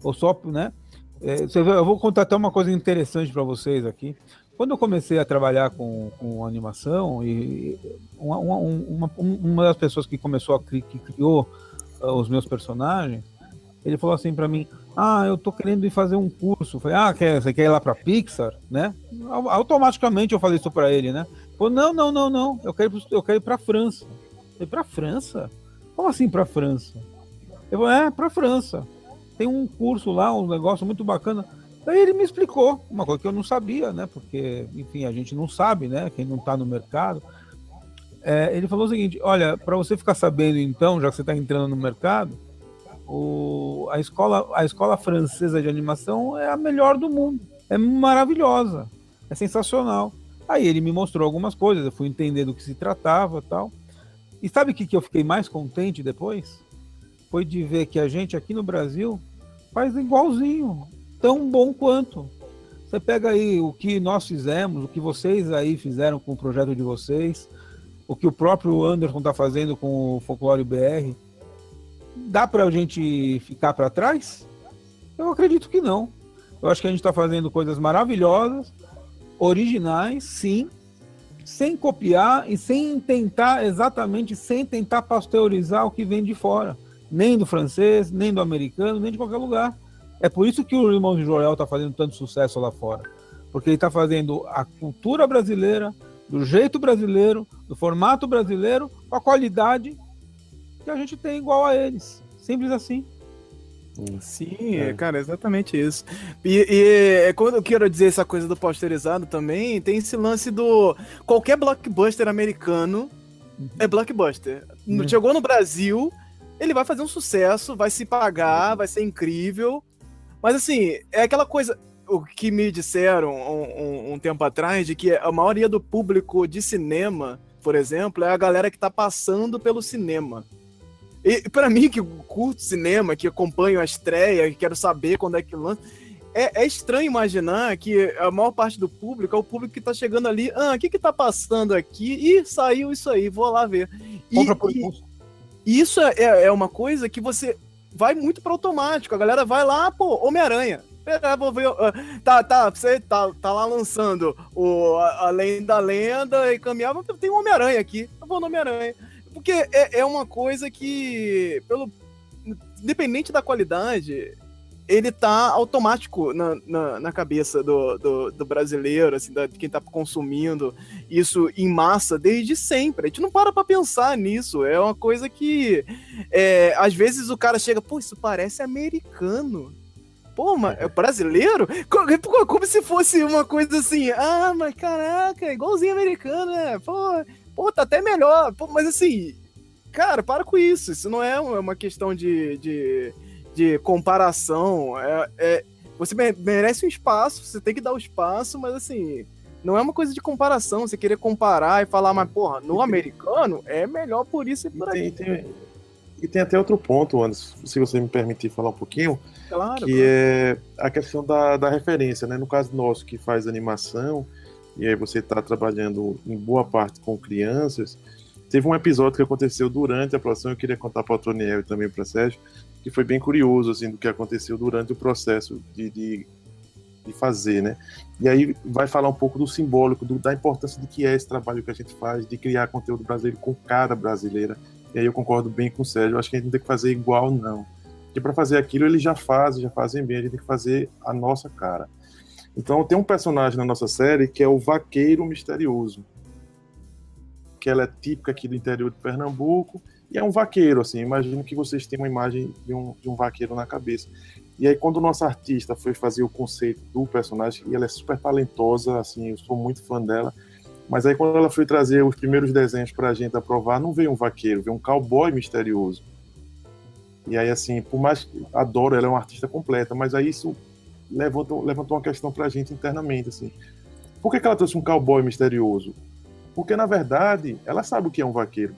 Ou só, né? É, eu vou contar até uma coisa interessante para vocês aqui. Quando eu comecei a trabalhar com, com animação, e uma, uma, uma, das pessoas que começou a que criou uh, os meus personagens, ele falou assim para mim: Ah, eu tô querendo ir fazer um curso. Falei: Ah, quer, você quer ir lá para Pixar, né? Automaticamente eu falei isso para ele, né? Falou: Não, não, não, não. Eu quero, eu quero ir para França. Eu falei: Para França? Como assim para França? Eu falei: É, para França. Tem um curso lá, um negócio muito bacana. Daí ele me explicou uma coisa que eu não sabia, né? Porque, enfim, a gente não sabe, né? Quem não está no mercado. É, ele falou o seguinte: Olha, para você ficar sabendo, então, já que você está entrando no mercado o, a, escola, a escola francesa de animação é a melhor do mundo. É maravilhosa. É sensacional. Aí ele me mostrou algumas coisas, eu fui entender do que se tratava tal. E sabe o que, que eu fiquei mais contente depois? Foi de ver que a gente aqui no Brasil faz igualzinho, tão bom quanto. Você pega aí o que nós fizemos, o que vocês aí fizeram com o projeto de vocês, o que o próprio Anderson está fazendo com o Folclore BR dá para a gente ficar para trás? Eu acredito que não. Eu acho que a gente está fazendo coisas maravilhosas, originais, sim, sem copiar e sem tentar exatamente, sem tentar pasteurizar o que vem de fora, nem do francês, nem do americano, nem de qualquer lugar. É por isso que o Irmão de Joel está fazendo tanto sucesso lá fora, porque ele está fazendo a cultura brasileira do jeito brasileiro, do formato brasileiro, com a qualidade que a gente tem igual a eles. Simples assim. Sim, é. cara, exatamente isso. E, e é, quando eu quero dizer essa coisa do posterizado também, tem esse lance do. Qualquer blockbuster americano é blockbuster. Uhum. Chegou no Brasil, ele vai fazer um sucesso, vai se pagar, vai ser incrível. Mas assim, é aquela coisa. O que me disseram um, um, um tempo atrás de que a maioria do público de cinema, por exemplo, é a galera que tá passando pelo cinema. E para mim, que curto cinema, que acompanho a estreia, que quero saber quando é que lança, é, é, estranho imaginar que a maior parte do público é o público que tá chegando ali. Ah, o que que tá passando aqui? E saiu isso aí, vou lá ver. E, e, e isso é, é, é uma coisa que você vai muito para automático. A galera vai lá, pô, Homem-Aranha. Vou ver, tá, tá, você tá, tá lá lançando o Além da Lenda e caminhava, tem um Homem-Aranha aqui. Eu vou no Homem-Aranha. Porque é, é uma coisa que, pelo independente da qualidade, ele tá automático na, na, na cabeça do, do, do, brasileiro, assim, de quem tá consumindo isso em massa desde sempre. A gente não para pra pensar nisso. É uma coisa que, é, às vezes, o cara chega, pô, isso parece americano. Pô, mas é brasileiro? Como, como se fosse uma coisa assim, ah, mas caraca, igualzinho americano, né? Pô, pô, tá até melhor. Pô, mas assim, cara, para com isso. Isso não é uma questão de, de, de comparação. É, é, você merece um espaço, você tem que dar o espaço, mas assim, não é uma coisa de comparação. Você querer comparar e falar, mas porra, no americano é melhor por isso e por. E tem, e tem até outro ponto, Anderson, se você me permitir falar um pouquinho, claro, que claro. é a questão da, da referência, né? No caso nosso, que faz animação, e aí você está trabalhando em boa parte com crianças, teve um episódio que aconteceu durante a produção, eu queria contar para o Toniel e também para Sérgio, que foi bem curioso, assim, do que aconteceu durante o processo de, de, de fazer, né? E aí vai falar um pouco do simbólico, do, da importância de que é esse trabalho que a gente faz, de criar conteúdo brasileiro com cara brasileira. E aí eu concordo bem com o Sérgio, acho que a gente não tem que fazer igual, não. Porque para fazer aquilo eles já fazem, já fazem bem, a gente tem que fazer a nossa cara. Então tem um personagem na nossa série que é o Vaqueiro Misterioso, que ela é típica aqui do interior de Pernambuco e é um vaqueiro, assim. Imagino que vocês tenham uma imagem de um, de um vaqueiro na cabeça. E aí quando o nosso artista foi fazer o conceito do personagem, e ela é super talentosa, assim, eu sou muito fã dela. Mas aí quando ela foi trazer os primeiros desenhos para a gente aprovar, não veio um vaqueiro, veio um cowboy misterioso. E aí, assim, por mais que adoro, ela é uma artista completa, mas aí isso levantou, levantou uma questão pra gente internamente, assim. Por que, que ela trouxe um cowboy misterioso? Porque, na verdade, ela sabe o que é um vaqueiro.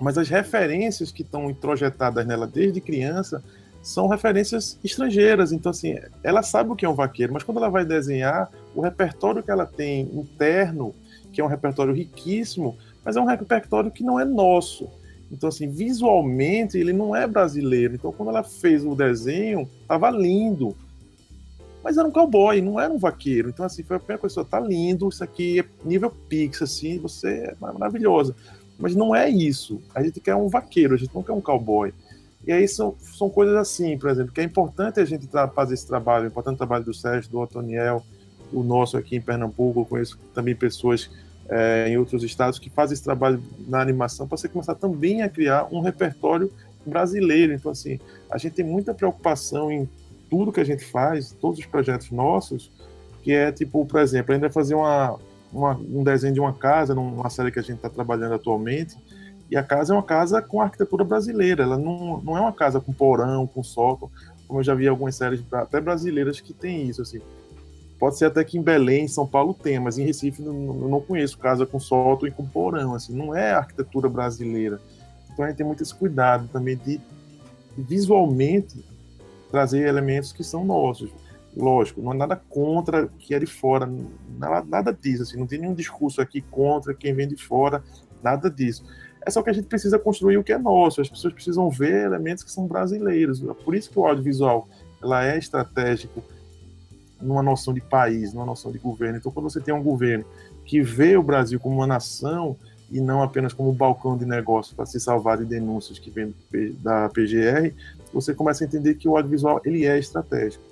Mas as referências que estão introjetadas nela desde criança são referências estrangeiras. Então, assim, ela sabe o que é um vaqueiro, mas quando ela vai desenhar, o repertório que ela tem interno, que é um repertório riquíssimo, mas é um repertório que não é nosso. Então, assim, visualmente ele não é brasileiro. Então, quando ela fez o desenho, estava lindo mas era um cowboy, não era um vaqueiro. Então, assim, foi a primeira coisa, tá lindo, isso aqui é nível Pix, assim, você é maravilhosa. Mas não é isso. A gente quer um vaqueiro, a gente não quer um cowboy. E aí são, são coisas assim, por exemplo, que é importante a gente fazer esse trabalho, o importante trabalho do Sérgio, do Otoniel, o nosso aqui em Pernambuco, eu conheço também pessoas é, em outros estados que fazem esse trabalho na animação para você começar também a criar um repertório brasileiro. Então, assim, a gente tem muita preocupação em tudo que a gente faz, todos os projetos nossos, que é tipo, por exemplo, a gente vai fazer uma, uma um desenho de uma casa, numa série que a gente está trabalhando atualmente, e a casa é uma casa com arquitetura brasileira, ela não, não é uma casa com porão, com sótão, como eu já vi algumas séries até brasileiras que tem isso, assim. Pode ser até que em Belém, São Paulo tem, mas em Recife eu não conheço casa com sótão e com porão, assim, não é arquitetura brasileira. Então a gente tem muito esse cuidado também de visualmente trazer elementos que são nossos. Lógico, não é nada contra que é de fora, nada, nada disso, assim, não tem nenhum discurso aqui contra quem vem de fora, nada disso. É só que a gente precisa construir o que é nosso, as pessoas precisam ver elementos que são brasileiros. Por isso que o audiovisual ela é estratégico numa noção de país, numa noção de governo. Então, quando você tem um governo que vê o Brasil como uma nação e não apenas como um balcão de negócio para se salvar de denúncias que vem da PGR, você começa a entender que o audiovisual ele é estratégico.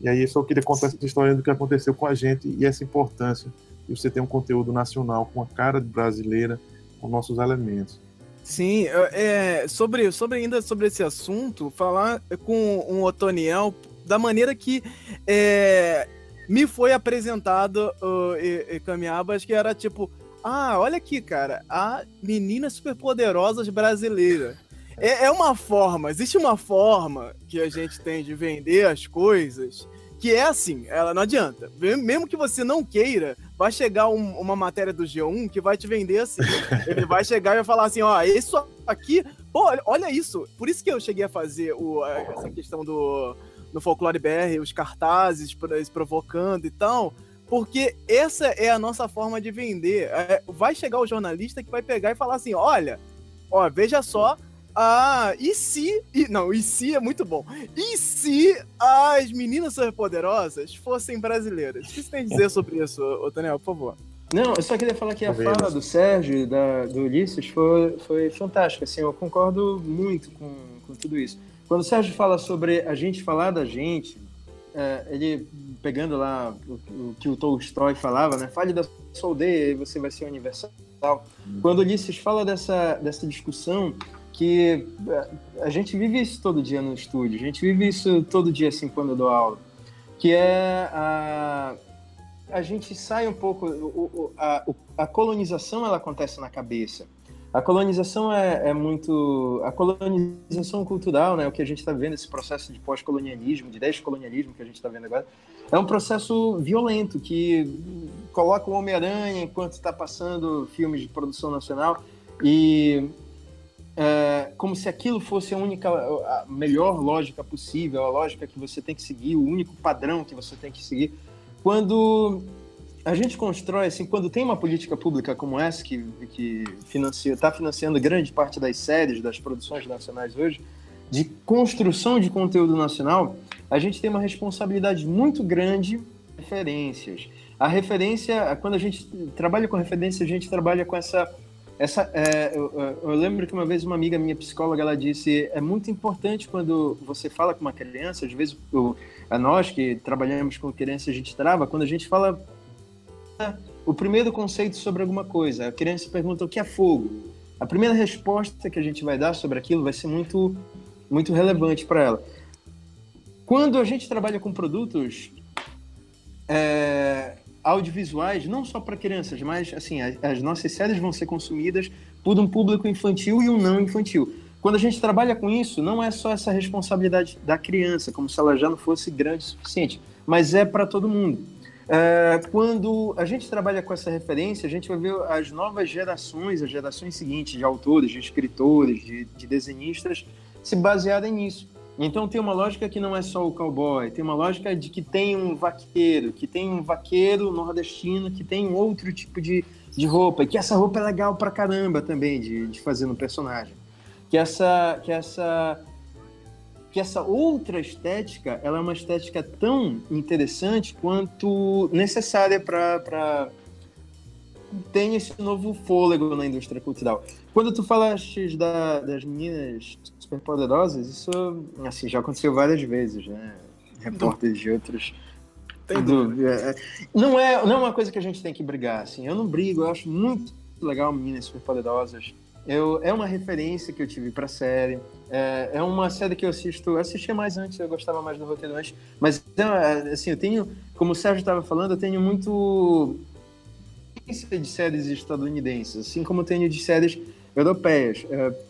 E aí eu só queria contar essa história do que aconteceu com a gente e essa importância de você ter um conteúdo nacional com a cara brasileira, com nossos elementos. Sim, é, sobre, sobre ainda sobre esse assunto, falar com o Otoniel da maneira que é, me foi apresentado o e, Camiabas, que era tipo, ah, olha aqui, cara, a menina superpoderosas brasileira. É, é uma forma, existe uma forma que a gente tem de vender as coisas que é assim, ela não adianta. Mesmo que você não queira, vai chegar um, uma matéria do G1 que vai te vender assim. Ele vai chegar e vai falar assim, ó, isso aqui, pô, olha isso. Por isso que eu cheguei a fazer o, essa questão do no Folclore BR, os cartazes provocando e tal, porque essa é a nossa forma de vender. É, vai chegar o jornalista que vai pegar e falar assim, olha, ó, veja só, ah, e se. E, não, e se é muito bom. E se as meninas superpoderosas fossem brasileiras? O que você tem a dizer sobre isso, Daniel, por favor? Não, eu só queria falar que a fala do Sérgio, da, do Ulisses, foi, foi fantástica. Assim, eu concordo muito com, com tudo isso. Quando o Sérgio fala sobre a gente falar da gente, é, ele pegando lá o, o, que o Tolstói falava, né? Fale da sua aldeia e você vai ser universal. Quando o Ulisses fala dessa, dessa discussão que é, a gente vive isso todo dia no estúdio, a gente vive isso todo dia assim quando eu dou aula, que é a, a gente sai um pouco, o, a, a colonização ela acontece na cabeça. A colonização é, é, muito. A colonização cultural, né, o que a gente está vendo, esse processo de pós-colonialismo, de descolonialismo que a gente está vendo agora, é um processo violento que coloca o Homem-Aranha enquanto está passando filmes de produção nacional e é, como se aquilo fosse a única, a melhor lógica possível, a lógica que você tem que seguir, o único padrão que você tem que seguir. Quando a gente constrói, assim, quando tem uma política pública como essa, que, que financia, está financiando grande parte das séries, das produções nacionais hoje, de construção de conteúdo nacional, a gente tem uma responsabilidade muito grande referências. A referência, quando a gente trabalha com referência, a gente trabalha com essa essa, é, eu, eu, lembro que uma vez uma amiga minha psicóloga ela disse é muito importante quando você fala com uma criança, às vezes eu, a nós que trabalhamos com criança a gente trava quando a gente fala o primeiro conceito sobre alguma coisa. A criança pergunta o que é fogo. A primeira resposta que a gente vai dar sobre aquilo vai ser muito muito relevante para ela. Quando a gente trabalha com produtos, é, audiovisuais, não só para crianças, mas assim, as, as, nossas séries vão ser consumidas por um público infantil e um não infantil. Quando a gente trabalha com isso, não é só essa responsabilidade da criança, como se ela já não fosse grande o suficiente, mas é para todo mundo. É, quando a gente trabalha com essa referência, a gente vai ver as novas gerações, as gerações seguintes de autores, de escritores, de, de desenhistas, se basearem nisso. Então tem uma lógica que não é só o cowboy, tem uma lógica de que tem um vaqueiro, que tem um vaqueiro nordestino, que tem outro tipo de, de roupa, e que essa roupa é legal pra caramba também de, de fazer no personagem. Que essa, que essa que essa outra estética, ela é uma estética tão interessante quanto necessária para tem esse novo fôlego na indústria cultural. Quando tu falaste da, das meninas superpoderosas, isso assim, já aconteceu várias vezes, né? Repórteres de outros. Do, é, é, não, é, não é uma coisa que a gente tem que brigar, assim. Eu não brigo, eu acho muito legal meninas superpoderosas. Eu, é uma referência que eu tive para a série. É, é, uma série que eu assisto, eu assistia mais antes, eu gostava mais do roteiro antes. Mas, é, assim, eu tenho, como o Sérgio estava falando, eu tenho muito de séries estadunidenses, assim como eu tenho de séries europeias. É,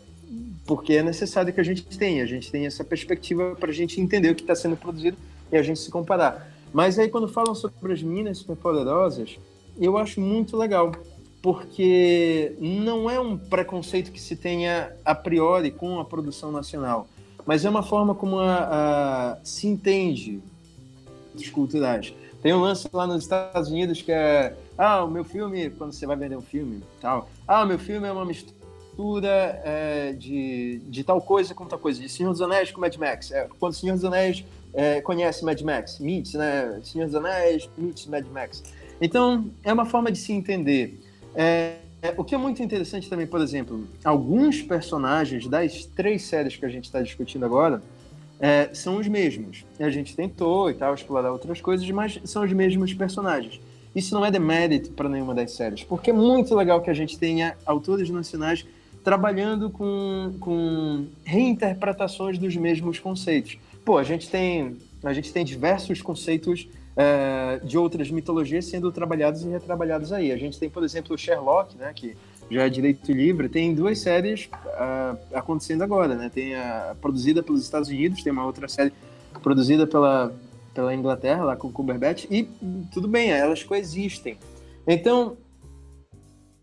porque é necessário que a gente tenha, a gente tenha essa perspectiva para a gente entender o que está sendo produzido e a gente se comparar. Mas aí quando falam sobre as minas superpoderosas, eu acho muito legal, porque não é um preconceito que se tenha a priori com a produção nacional, mas é uma forma como a, a, se entende os culturais. Tem um lance lá nos Estados Unidos que é, ah, o meu filme, quando você vai vender um filme, tal, ah, o meu filme é uma mistura mistura é, de, de tal coisa com tal coisa, de Senhor dos Anéis com Mad Max. É, quando Senhor dos Anéis é, conhece Mad Max, meets, né? Senhor dos Anéis meets Mad Max. Então, é uma forma de se entender. É, é, o que é muito interessante também, por exemplo, alguns personagens das três séries que a gente está discutindo agora é, são os mesmos. A gente tentou e tal explorar outras coisas, mas são os mesmos personagens. Isso não é demérito para nenhuma das séries, porque é muito legal que a gente tenha autores nacionais trabalhando com, com reinterpretações dos mesmos conceitos. Pô, a gente tem, a gente tem diversos conceitos é, de outras mitologias sendo trabalhados e retrabalhados aí. A gente tem, por exemplo, o Sherlock, né, que já é direito livre, tem duas séries uh, acontecendo agora, né? Tem a produzida pelos Estados Unidos, tem uma outra série produzida pela, pela Inglaterra, lá com o Cumberbatch, e tudo bem, elas coexistem. Então,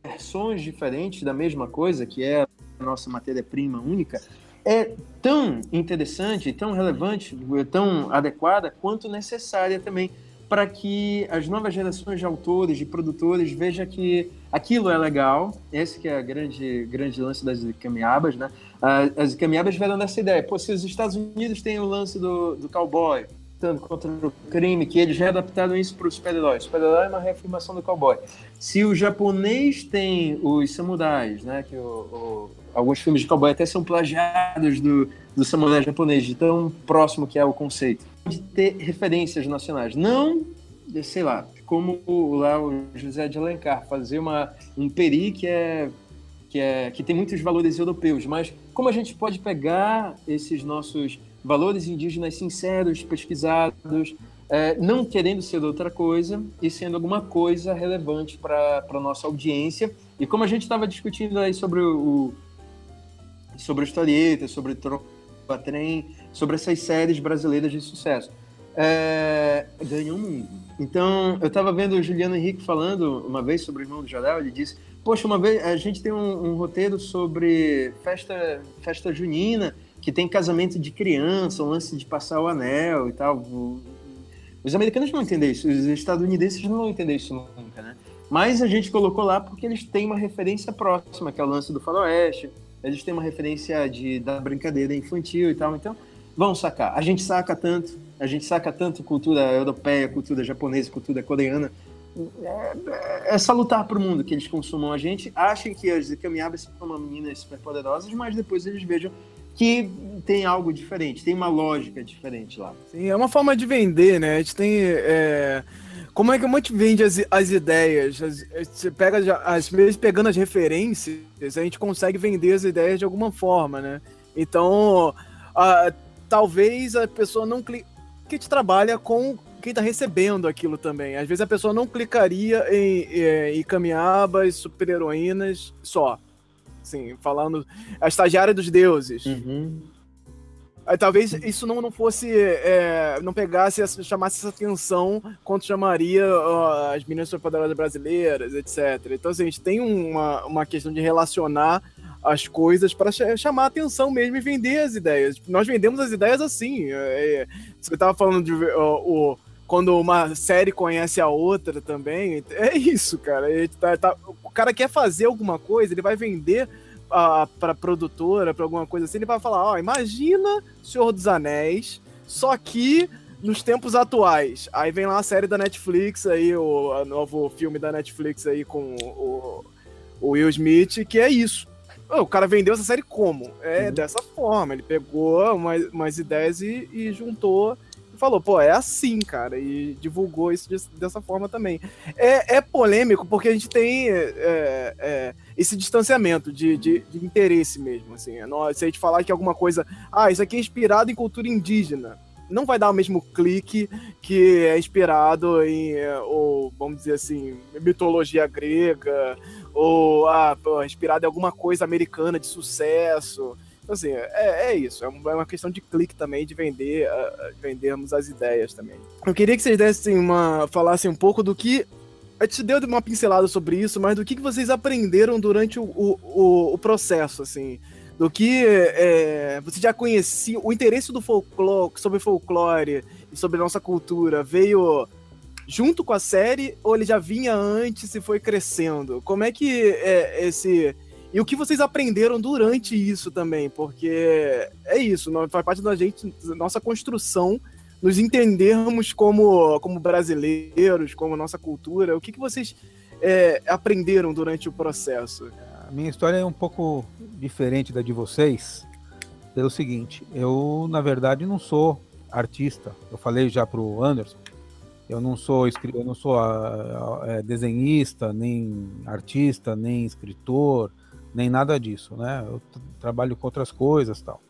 versões diferentes da mesma coisa, que é a nossa matéria-prima única, é tão interessante, tão relevante, tão adequada quanto necessária também para que as novas gerações de autores, de produtores vejam que aquilo é legal. Esse que é a grande, grande lance das caminhabas, né? As caminhabas vieram dessa ideia. Pô, se os Estados Unidos têm o lance do, do cowboy, tanto contra o crime, que eles readaptaram isso para o super-herói. Super-herói é uma reafirmação do cowboy. Se o japonês tem os samurais, né? Que o, o, alguns filmes de cowboy até são plagiados do, do samurai japonês, de tão próximo que é o conceito de ter referências nacionais. Não, sei lá, como lá o José de Alencar, fazer uma, um peri que é, que é que tem muitos valores europeus, mas como a gente pode pegar esses nossos valores indígenas sinceros, pesquisados, é, não querendo ser outra coisa e sendo alguma coisa relevante para a nossa audiência. E como a gente estava discutindo aí sobre o, sobre a historieta, sobre o Trem, sobre essas séries brasileiras de sucesso. É, ganhou muito. Então, eu estava vendo o Juliano Henrique falando uma vez sobre o irmão do Jardel, ele disse, poxa, uma vez a gente tem um, um, roteiro sobre festa, festa junina, que tem casamento de criança, um lance de passar o anel e tal. Os americanos não entendem isso, os estadunidenses não vão entender isso nunca, né? Mas a gente colocou lá porque eles têm uma referência próxima, que é o lance do faroeste, eles têm uma referência de, da brincadeira infantil e tal, então vão sacar. A gente saca tanto, a gente saca tanto cultura europeia, cultura japonesa, cultura coreana. É, é salutar para o mundo que eles consumam a gente, achem que as Kamiabas são uma meninas super poderosas, mas depois eles vejam que tem algo diferente, tem uma lógica diferente lá. Sim, é uma forma de vender, né? A gente tem. É... Como é que a gente vende as, as ideias? As, você pega, às vezes, pegando as referências, a gente consegue vender as ideias de alguma forma, né? Então, a, talvez a pessoa não clique. Que te trabalha com quem está recebendo aquilo também. Às vezes a pessoa não clicaria em, em, em camiabas, super-heroínas só. Assim, falando. A estagiária dos deuses. Uhum. Aí, talvez isso não, não fosse. É, não pegasse, chamasse essa atenção quanto chamaria uh, as meninas superpoderosas brasileiras, etc. Então, assim, a gente tem uma, uma questão de relacionar as coisas para chamar a atenção mesmo e vender as ideias. Nós vendemos as ideias assim. É, é você estava falando de o, quando uma série conhece a outra também. É isso, cara. Tá, tá, o cara quer fazer alguma coisa, ele vai vender uh, para produtora, para alguma coisa assim. Ele vai falar: Ó, oh, imagina Senhor dos Anéis, só que nos tempos atuais. Aí vem lá a série da Netflix, aí, o, novo filme da Netflix aí com o, o Will Smith, que é isso o cara vendeu essa série como? É uhum. dessa forma. Ele pegou umas, umas ideias e, e, juntou falou, pô, é assim, cara. E divulgou isso de, dessa forma também. É, é, polêmico porque a gente tem é, é, esse distanciamento de, de, de, interesse mesmo. Assim. É se a gente falar que alguma coisa. Ah, isso aqui é inspirado em cultura indígena não vai dar o mesmo clique que é inspirado em, ou vamos dizer assim, mitologia grega, ou ah, pô, inspirado em alguma coisa americana de sucesso. Então, assim, é, é isso. É, é uma questão de clique também, de vender, uh, vendermos as ideias também. Eu queria que vocês dessem uma. falassem um pouco do que. A gente deu uma pincelada sobre isso, mas do que, que vocês aprenderam durante o, o, o processo, assim do que é, você já conhecia, o interesse do folclore, sobre folclore e sobre nossa cultura veio junto com a série ou ele já vinha antes e foi crescendo? Como é que é esse E o que vocês aprenderam durante isso também, porque é isso, faz parte da gente, nossa construção, nos entendermos como, como brasileiros, como nossa cultura. O que, que vocês é, aprenderam durante o processo? A minha história é um pouco diferente da de vocês, pelo seguinte, eu, na verdade, não sou artista. Eu falei já para o Anderson, eu não sou eu não sou a, a, é, desenhista, nem artista, nem escritor, nem nada disso, né? Eu trabalho com outras coisas, tal.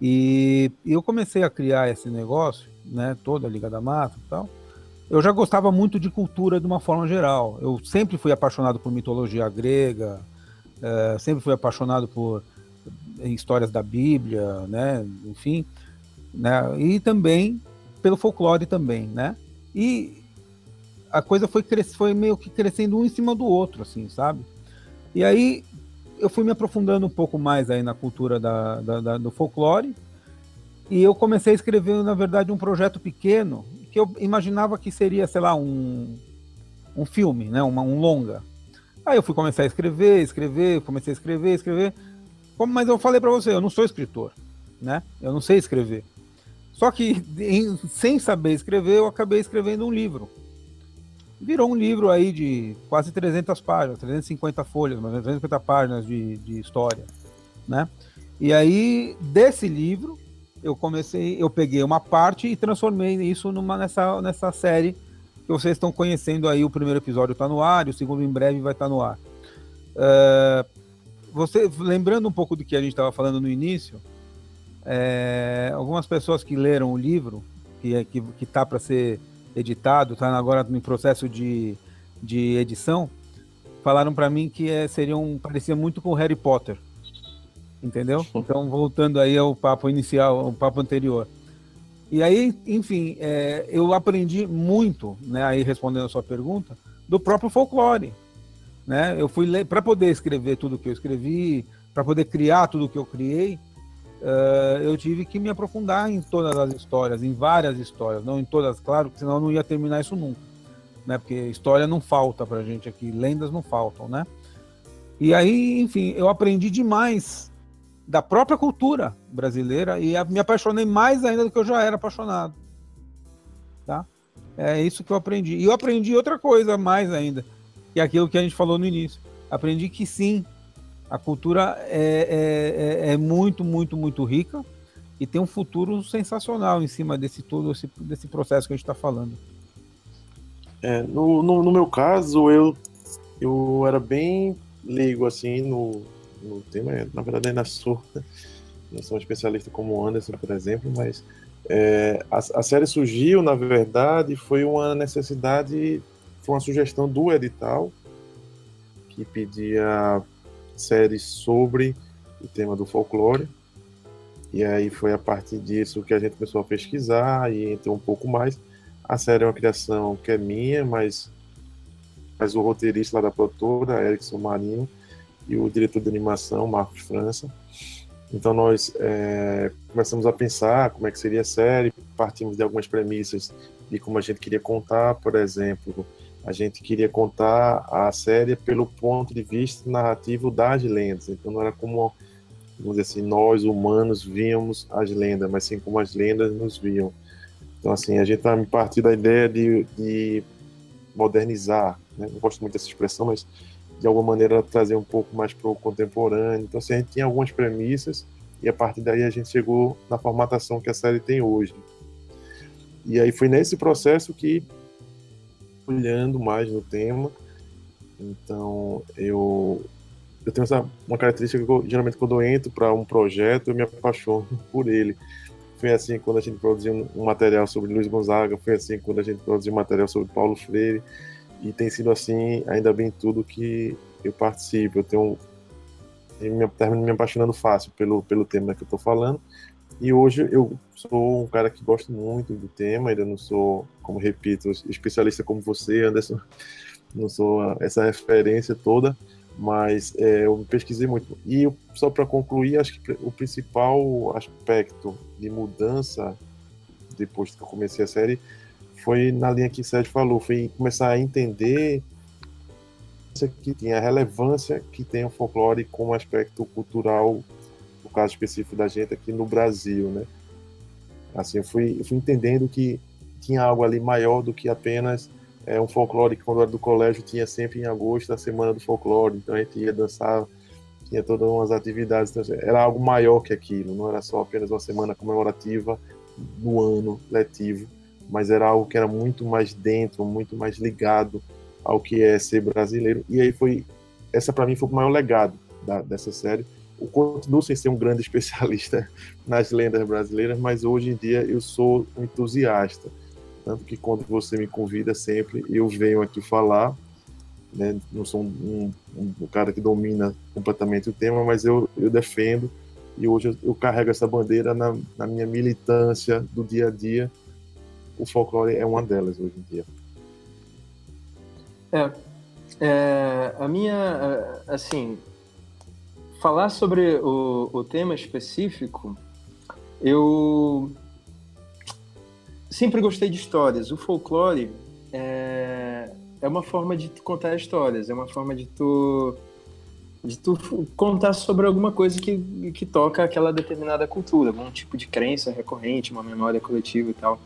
E eu comecei a criar esse negócio, né, toda a Liga da Mata e tal. Eu já gostava muito de cultura de uma forma geral. Eu sempre fui apaixonado por mitologia grega, é, sempre fui apaixonado por histórias da Bíblia, né, enfim, né, e também pelo folclore também, né? E a coisa foi, foi meio que crescendo um em cima do outro, assim, sabe? E aí eu fui me aprofundando um pouco mais aí na cultura da, da, da, do folclore e eu comecei a escrever, na verdade, um projeto pequeno que eu imaginava que seria, sei lá, um, um filme, né? Uma, um longa. Aí eu fui começar a escrever, escrever, comecei a escrever, escrever. Mas eu falei para você, eu não sou escritor, né? Eu não sei escrever. Só que, em, sem saber escrever, eu acabei escrevendo um livro. Virou um livro aí de quase 300 páginas, 350 folhas, mas 350 páginas de, de história, né? E aí, desse livro, eu comecei, eu peguei uma parte e transformei isso numa, nessa, nessa série que vocês estão conhecendo aí. O primeiro episódio está no ar, o segundo em breve vai estar tá no ar. Uh, você, lembrando um pouco do que a gente estava falando no início, é, algumas pessoas que leram o livro, que é, está para ser editado, está agora no processo de, de edição, falaram para mim que é, seria um, parecia muito com Harry Potter. Entendeu? Então, voltando aí ao papo inicial, ao papo anterior. E aí, enfim, é, eu aprendi muito, né, aí respondendo a sua pergunta, do próprio folclore. Né? Eu fui para poder escrever tudo que eu escrevi, para poder criar tudo que eu criei, uh, eu tive que me aprofundar em todas as histórias, em várias histórias, não em todas, claro, porque senão eu não ia terminar isso nunca, né? Porque história não falta pra gente aqui, lendas não faltam, né? E aí, enfim, eu aprendi demais da própria cultura brasileira e me apaixonei mais ainda do que eu já era apaixonado, tá? É isso que eu aprendi. E eu aprendi outra coisa mais ainda, que é aquilo que a gente falou no início. Aprendi que sim, a cultura é, é, é, é, muito, muito, muito rica e tem um futuro sensacional em cima desse todo esse, desse processo que a gente está falando. É, no, no, no, meu caso, eu, eu era bem leigo assim no, no tema. Na verdade, ainda sou, não sou um especialista como o Anderson, por exemplo, mas é, a, a série surgiu, na verdade, foi uma necessidade, foi uma sugestão do edital que pedia séries sobre o tema do folclore. E aí foi a partir disso que a gente começou a pesquisar e entrou um pouco mais. A série é uma criação que é minha, mas, mas o roteirista lá da produtora, Erickson Marinho, e o diretor de animação, Marcos França. Então nós é, começamos a pensar como é que seria a série, partimos de algumas premissas de como a gente queria contar, por exemplo, a gente queria contar a série pelo ponto de vista narrativo das lendas. Então não era como, vamos dizer assim, nós humanos víamos as lendas, mas sim como as lendas nos viam. Então assim, a gente vai partir da ideia de, de modernizar, né? não gosto muito dessa expressão, mas de alguma maneira trazer um pouco mais para o contemporâneo. Então assim, a gente tinha algumas premissas e a partir daí a gente chegou na formatação que a série tem hoje. E aí foi nesse processo que olhando mais no tema. Então, eu, eu tenho essa, uma característica que eu, geralmente quando eu entro para um projeto, eu me apaixono por ele. Foi assim quando a gente produziu um material sobre Luiz Gonzaga, foi assim quando a gente produziu um material sobre Paulo Freire, e tem sido assim, ainda bem, tudo que eu participo. Eu tenho. Eu me, termino me apaixonando fácil pelo, pelo tema que eu estou falando. E hoje eu sou um cara que gosta muito do tema, ainda não sou, como repito, especialista como você, Anderson, não sou essa referência toda, mas é, eu pesquisei muito. E eu, só para concluir, acho que o principal aspecto de mudança depois que eu comecei a série foi na linha que o Sérgio falou, foi começar a entender que tem, a relevância que tem o folclore como aspecto cultural, no caso específico da gente aqui no Brasil, né? Assim, eu fui, eu fui entendendo que tinha algo ali maior do que apenas é, um folclore que quando era do colégio tinha sempre em agosto a semana do folclore, então a gente ia dançar, tinha todas umas atividades, então, era algo maior que aquilo, não era só apenas uma semana comemorativa do ano letivo, mas era algo que era muito mais dentro, muito mais ligado ao que é ser brasileiro. E aí foi, essa para mim foi o maior legado da, dessa série. Eu continuo sem ser um grande especialista nas lendas brasileiras, mas hoje em dia eu sou um entusiasta. Tanto que quando você me convida sempre, eu venho aqui falar. Né? Não sou um, um, um cara que domina completamente o tema, mas eu, eu defendo e hoje eu, eu carrego essa bandeira na, na, minha militância do dia a dia. O folclore é uma delas hoje em dia. É, é a minha, assim, falar sobre o, o tema específico, eu sempre gostei de histórias. O folclore é, é uma forma de contar histórias, é uma forma de tu de tu contar sobre alguma coisa que, que toca aquela determinada cultura, algum tipo de crença recorrente, uma memória coletiva e tal.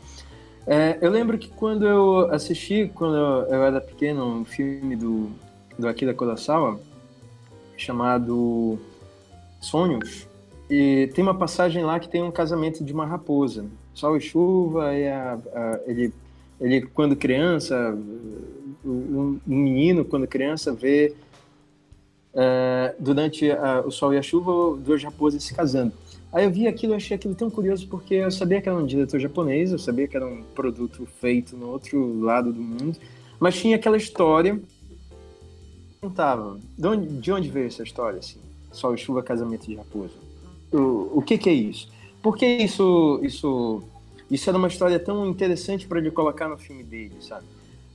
É, eu lembro que quando eu assisti, quando eu, era pequeno, um filme do, do Akira Kurosawa, chamado Sonhos, e tem uma passagem lá que tem um casamento de uma raposa. Sol e chuva, e a, a, ele, ele, quando criança, um, menino, quando criança, vê uh, durante a, o sol e a chuva, duas raposas se casando. Aí eu vi aquilo, eu achei aquilo tão curioso porque eu sabia que era um diretor japonês, eu sabia que era um produto feito no outro lado do mundo, mas tinha aquela história. Contava. De onde, de onde veio essa história, assim? Sol e chuva, casamento de raposa. O, o que, que é isso? Por que isso, isso, isso era uma história tão interessante para ele colocar no filme dele, sabe?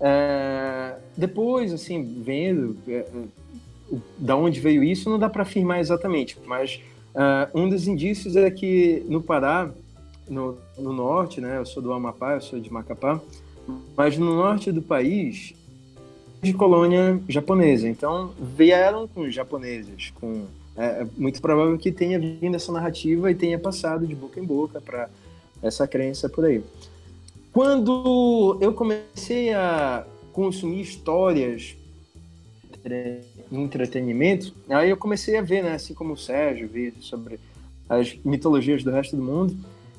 É, depois, assim, vendo, é, da onde veio isso não dá para afirmar exatamente, mas uh, um dos indícios é que no Pará, no, no, norte, né, eu sou do Amapá, eu sou de Macapá, mas no norte do país de colônia japonesa, então vieram com os japoneses, com é, é muito provável que tenha vindo essa narrativa e tenha passado de boca em boca para essa crença por aí. Quando eu comecei a consumir histórias entretenimento, aí eu comecei a ver, né, assim como o Sérgio, ver sobre as mitologias do resto do mundo,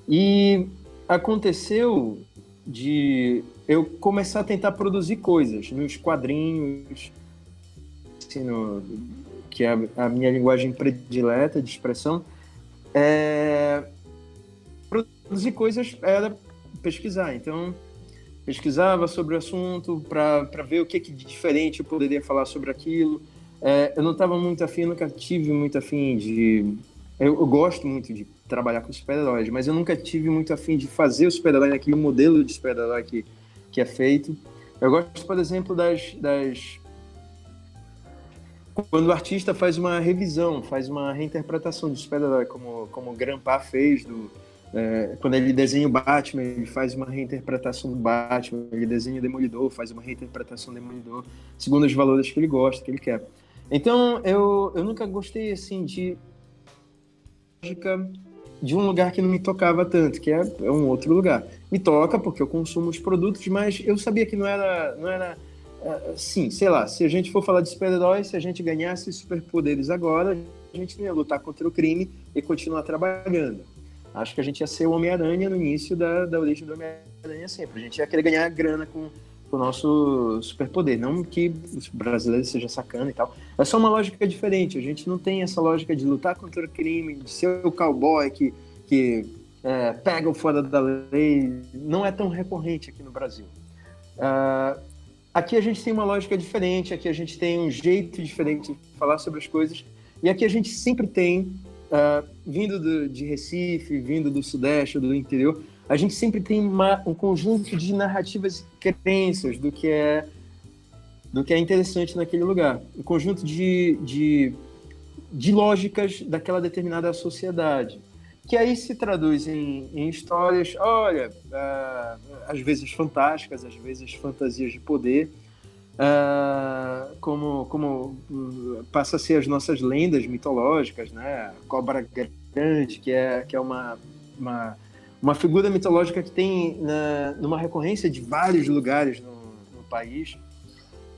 e aconteceu de eu começar a tentar produzir coisas nos quadrinhos, assim, no, que é a, minha linguagem predileta de expressão, é, produzir coisas era pesquisar. Então, pesquisava sobre o assunto para ver o que, que de diferente eu poderia falar sobre aquilo. É, eu não estava muito afim, nunca tive muito afim de. Eu, eu gosto muito de trabalhar com super-heróis, mas eu nunca tive muito afim de fazer o super-herói naquele modelo de super-herói que, que é feito. Eu gosto, por exemplo, das, das. Quando o artista faz uma revisão, faz uma reinterpretação do super-herói, como, como o Grandpa fez do, é, quando ele desenha o Batman, ele faz uma reinterpretação do Batman, ele desenha o Demolidor, faz uma reinterpretação do Demolidor, segundo os valores que ele gosta, que ele quer. Então, eu, eu nunca gostei, assim, de lógica de um lugar que não me tocava tanto, que é, é um outro lugar. Me toca porque eu consumo os produtos, mas eu sabia que não era, não era é, sim, sei lá, se a gente for falar de super-heróis, se a gente ganhasse superpoderes agora, a gente não ia lutar contra o crime e continuar trabalhando acho que a gente ia ser o Homem-Aranha no início da, da origem do Homem-Aranha sempre. A gente ia querer ganhar grana com o nosso superpoder. Não que os brasileiros sejam sacana e tal. É só uma lógica diferente. A gente não tem essa lógica de lutar contra o crime, de ser o cowboy que, que é, pega o fora da lei. Não é tão recorrente aqui no Brasil. Uh, aqui a gente tem uma lógica diferente, aqui a gente tem um jeito diferente de falar sobre as coisas. E aqui a gente sempre tem uh, vindo do, de Recife, vindo do Sudeste, do interior, a gente sempre tem uma, um conjunto de narrativas crenças do que é do que é interessante naquele lugar, um conjunto de, de, de lógicas daquela determinada sociedade, que aí se traduz em, em histórias, olha, uh, às vezes fantásticas, às vezes fantasias de poder, uh, como, como uh, passa a ser as nossas lendas mitológicas, né? Cobra grande, que é, que é uma, uma, uma figura mitológica que tem na, numa recorrência de vários lugares no, no país.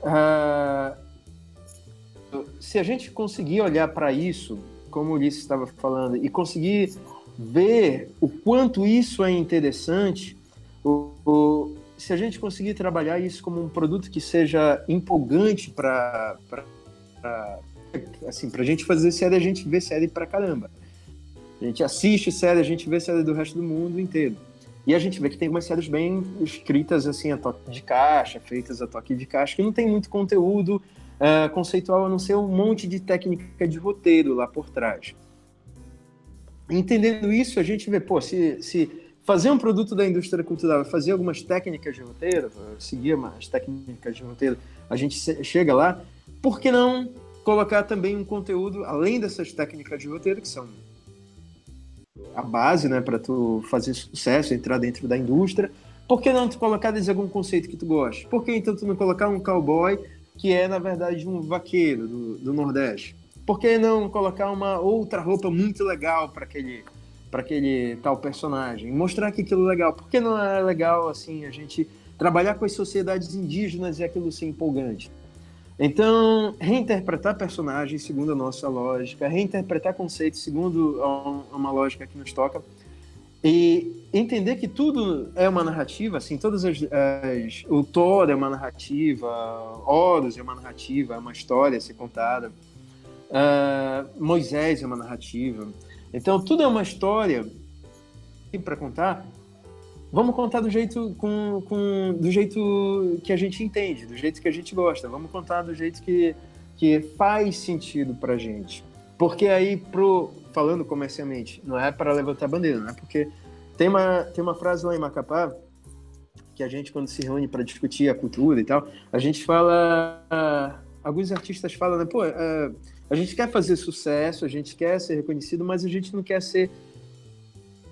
Uh, se a gente conseguir olhar para isso, como o Ulisses estava falando, e conseguir ver o quanto isso é interessante, o, o, se a gente conseguir trabalhar isso como um produto que seja empolgante para assim, a gente fazer série, a gente vê série para caramba. A gente assiste série, a gente vê série do resto do mundo inteiro. E a gente vê que tem algumas séries bem escritas assim a toque de caixa, feitas a toque de caixa, que não tem muito conteúdo uh, conceitual, a não ser um monte de técnica de roteiro lá por trás. Entendendo isso, a gente vê, pô, se, se fazer um produto da indústria cultural, fazer algumas técnicas de roteiro, seguir as técnicas de roteiro, a gente chega lá, por que não colocar também um conteúdo, além dessas técnicas de roteiro, que são a base, né, para tu fazer sucesso, entrar dentro da indústria, por que não tu colocar desde algum conceito que tu gosta? Por que então tu não colocar um cowboy que é, na verdade, um vaqueiro do, do Nordeste? Por que não colocar uma outra roupa muito legal para aquele para aquele tal personagem? Mostrar que aquilo é legal. Por que não é legal assim a gente trabalhar com as sociedades indígenas e aquilo ser empolgante? Então, reinterpretar personagens segundo a nossa lógica, reinterpretar conceitos segundo uma lógica que nos toca, e entender que tudo é uma narrativa, assim, todas as, as o Thor é uma narrativa, Horus é uma narrativa, é uma história a ser contada. Uh, Moisés é uma narrativa. Então, tudo é uma história para contar. Vamos contar do jeito com, com, do jeito que a gente entende, do jeito que a gente gosta. Vamos contar do jeito que, que faz sentido para gente. Porque aí, pro, falando comercialmente, não é para levantar bandeira, não é porque tem uma, tem uma frase lá em Macapá que a gente, quando se reúne para discutir a cultura e tal, a gente fala. Alguns artistas falam, né? Pô, uh, a gente quer fazer sucesso, a gente quer ser reconhecido, mas a gente não quer ser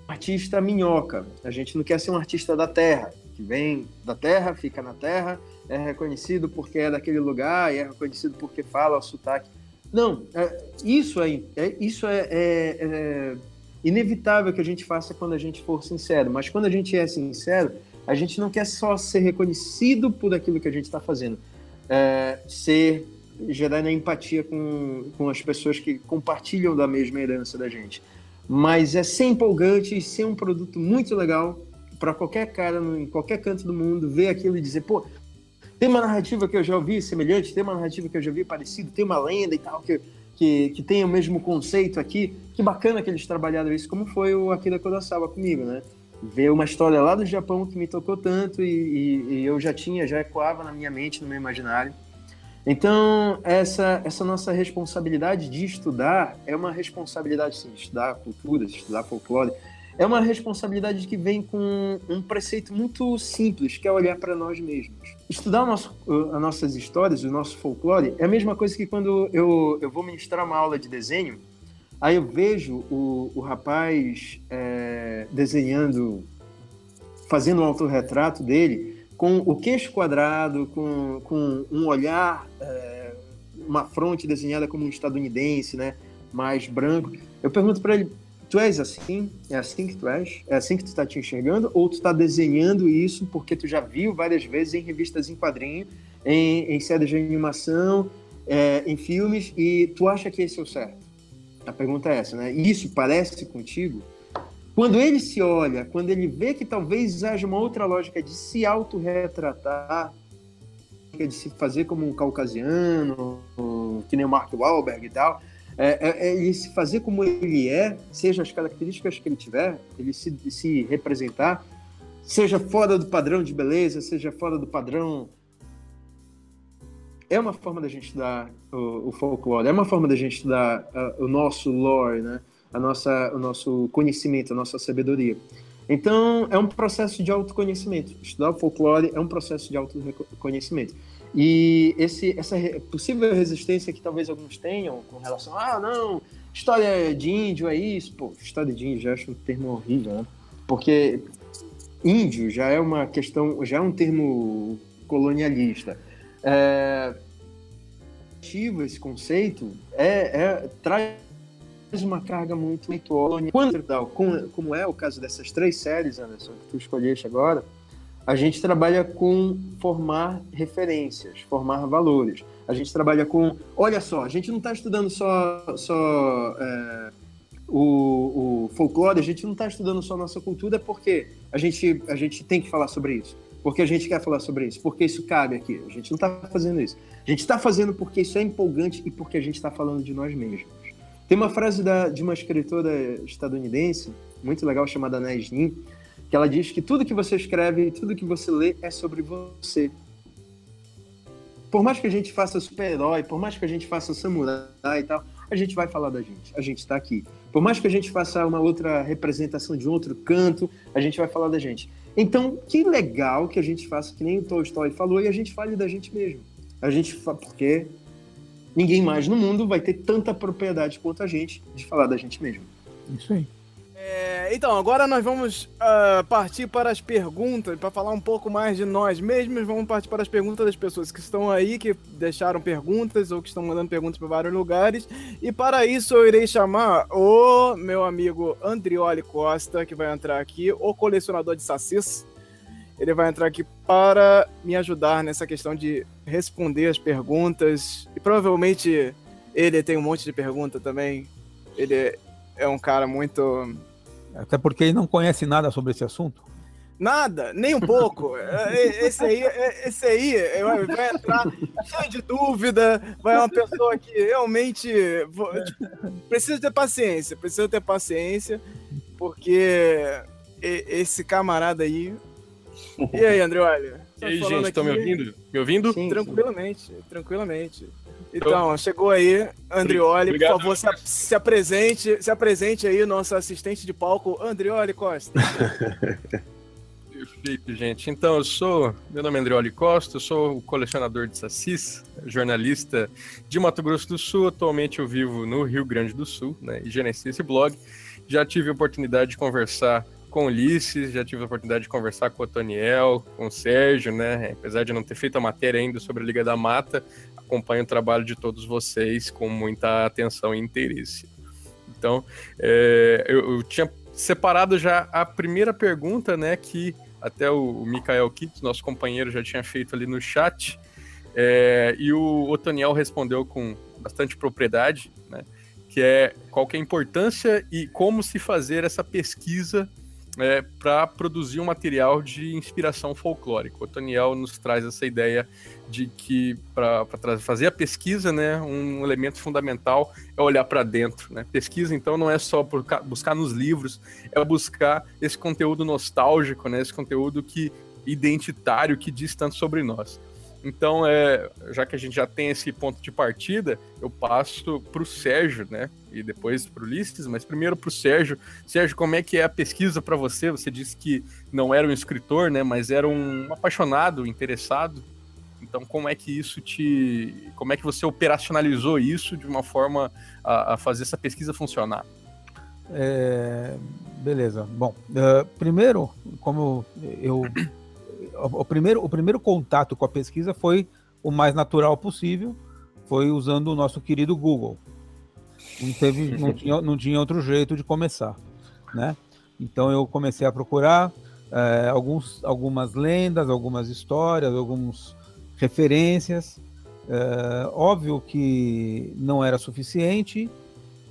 artista minhoca. A gente não quer ser um artista da terra, que vem da terra, fica na terra, é reconhecido porque é daquele lugar e é reconhecido porque fala o sotaque. Não, é, isso, é, é isso é, é, é inevitável que a gente faça quando a gente for sincero. Mas quando a gente é sincero, a gente não quer só ser reconhecido por aquilo que a gente está fazendo, é, ser gerar empatia com, com as pessoas que compartilham da mesma herança da gente. Mas é ser empolgante e ser um produto muito legal para qualquer cara no, em qualquer canto do mundo ver aquilo e dizer, pô, tem uma narrativa que eu já ouvi semelhante, tem uma narrativa que eu já vi parecido, tem uma lenda e tal que, que, que tem o mesmo conceito aqui. Que bacana que eles trabalharam isso, como foi o Akira Kurosawa comigo, né? Ver uma história lá do Japão que me tocou tanto e, e, e eu já tinha, já ecoava na minha mente, no meu imaginário. Então, essa, essa nossa responsabilidade de estudar é uma responsabilidade, sim, estudar cultura, estudar folclore, é uma responsabilidade que vem com um preceito muito simples, que é olhar para nós mesmos. Estudar nosso, as nossas histórias, o nosso folclore, é a mesma coisa que quando eu, eu vou ministrar uma aula de desenho, aí eu vejo o, o rapaz é, desenhando, fazendo um autorretrato dele, com o queixo quadrado, com, com um olhar, é, uma fronte desenhada como um estadunidense, né, mais branco. Eu pergunto para ele: tu és assim? É assim que tu és? É assim que tu está te enxergando? Ou tu está desenhando isso porque tu já viu várias vezes em revistas em quadrinho, em, em séries de animação, é, em filmes, e tu acha que esse é o certo? A pergunta é essa, né? Isso parece contigo? Quando ele se olha, quando ele vê que talvez haja uma outra lógica de se autorretratar, de se fazer como um caucasiano, que nem o Mark Wahlberg e tal, é, é, é, ele se fazer como ele é, seja as características que ele tiver, ele se, se representar, seja fora do padrão de beleza, seja fora do padrão. É uma forma da gente estudar o, o folclore, é uma forma da gente estudar uh, o nosso lore, né? A nossa, o nosso conhecimento, a nossa sabedoria. Então, é um processo de autoconhecimento. Estudar o folclore é um processo de autoconhecimento. E esse, essa possível resistência que talvez alguns tenham com relação ah, não, história de índio é isso. Pô, história de índio já acho um termo horrível, né? Porque índio já é uma questão, já é um termo colonialista. É, esse conceito é, é, traz uma carga muito intelectual. Como, como é o caso dessas três séries, Anderson, que tu escolheste agora, a gente trabalha com formar referências, formar valores. A gente trabalha com, olha só, a gente não está estudando só, só é, o, o, folclore, a gente não está estudando só nossa cultura porque a gente, a gente tem que falar sobre isso, porque a gente quer falar sobre isso, porque isso cabe aqui. A gente não está fazendo isso. A gente está fazendo porque isso é empolgante e porque a gente está falando de nós mesmos. Tem uma frase da, de uma escritora estadunidense, muito legal, chamada Anais Nin, que ela diz que tudo que você escreve, tudo que você lê é sobre você. Por mais que a gente faça super-herói, por mais que a gente faça samurai e tal, a gente vai falar da gente. A gente está aqui. Por mais que a gente faça uma outra representação de um outro canto, a gente vai falar da gente. Então, que legal que a gente faça que nem o Tolstói falou e a gente fale da gente mesmo. A gente porque ninguém mais no mundo vai ter tanta propriedade quanto a gente de falar da gente mesmo. Isso aí. É, então, agora nós vamos uh, partir para as perguntas, para falar um pouco mais de nós mesmos. Vamos partir para as perguntas das pessoas que estão aí, que deixaram perguntas ou que estão mandando perguntas para vários lugares. E para isso eu irei chamar o meu amigo Andrioli Costa, que vai entrar aqui, o colecionador de sacis. Ele vai entrar aqui para me ajudar nessa questão de responder as perguntas. E provavelmente ele tem um monte de pergunta também. Ele é um cara muito até porque ele não conhece nada sobre esse assunto. Nada, nem um pouco. É, é, esse aí, é, esse aí vai entrar cheio de dúvida, vai uma pessoa que realmente tipo, precisa ter paciência, precisa ter paciência, porque esse camarada aí. E aí, André, olha. E aí, gente, estão me ouvindo? Me ouvindo? Sim, tranquilamente, sim. tranquilamente. Então, chegou aí, Andrioli, Obrigado. por favor, se, se, apresente, se apresente aí, nosso assistente de palco, Andrioli Costa. Perfeito, gente. Então, eu sou, meu nome é Andrioli Costa, eu sou o colecionador de sacis, jornalista de Mato Grosso do Sul, atualmente eu vivo no Rio Grande do Sul, né, e gerencio esse blog. Já tive a oportunidade de conversar com o Ulisses, já tive a oportunidade de conversar com o Toniel, com o Sérgio, né? Apesar de não ter feito a matéria ainda sobre a Liga da Mata, acompanho o trabalho de todos vocês com muita atenção e interesse. Então, é, eu, eu, tinha separado já a primeira pergunta, né? Que até o, o Mikael Kitts, nosso companheiro, já tinha feito ali no chat. É, e o Otoniel respondeu com bastante propriedade, né? Que é qual que é a importância e como se fazer essa pesquisa é, para produzir um material de inspiração folclórica. O Toniel nos traz essa ideia de que para fazer a pesquisa, né, um elemento fundamental é olhar para dentro. Né? Pesquisa, então, não é só buscar nos livros, é buscar esse conteúdo nostálgico, né, esse conteúdo que identitário que diz tanto sobre nós. Então, é, já que a gente já tem esse ponto de partida, eu passo para o Sérgio, né? E depois para o Ulisses, mas primeiro para o Sérgio. Sérgio, como é que é a pesquisa para você? Você disse que não era um escritor, né? Mas era um apaixonado, interessado. Então, como é que isso te. Como é que você operacionalizou isso de uma forma a, a fazer essa pesquisa funcionar? É, beleza. Bom, uh, primeiro, como eu o primeiro, o primeiro contato com a pesquisa foi o mais natural possível, foi usando o nosso querido Google. Não, teve, não, tinha, não tinha outro jeito de começar, né? Então eu comecei a procurar é, alguns, algumas lendas, algumas histórias, algumas referências. É, óbvio que não era suficiente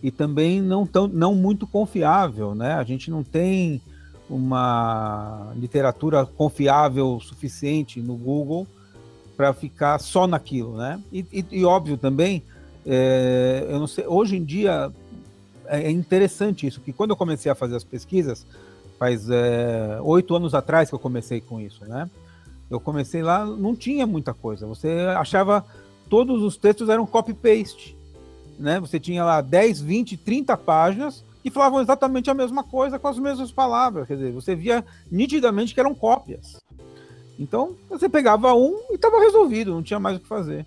e também não, tão, não muito confiável, né? A gente não tem uma literatura confiável suficiente no Google para ficar só naquilo, né? E, e, e óbvio também, é, eu não sei, hoje em dia é interessante isso, que quando eu comecei a fazer as pesquisas, faz é, oito anos atrás que eu comecei com isso, né? Eu comecei lá, não tinha muita coisa. Você achava todos os textos eram copy-paste, né? Você tinha lá 10, 20, 30 páginas que falavam exatamente a mesma coisa com as mesmas palavras. Quer dizer, você via nitidamente que eram cópias. Então, você pegava um e estava resolvido, não tinha mais o que fazer.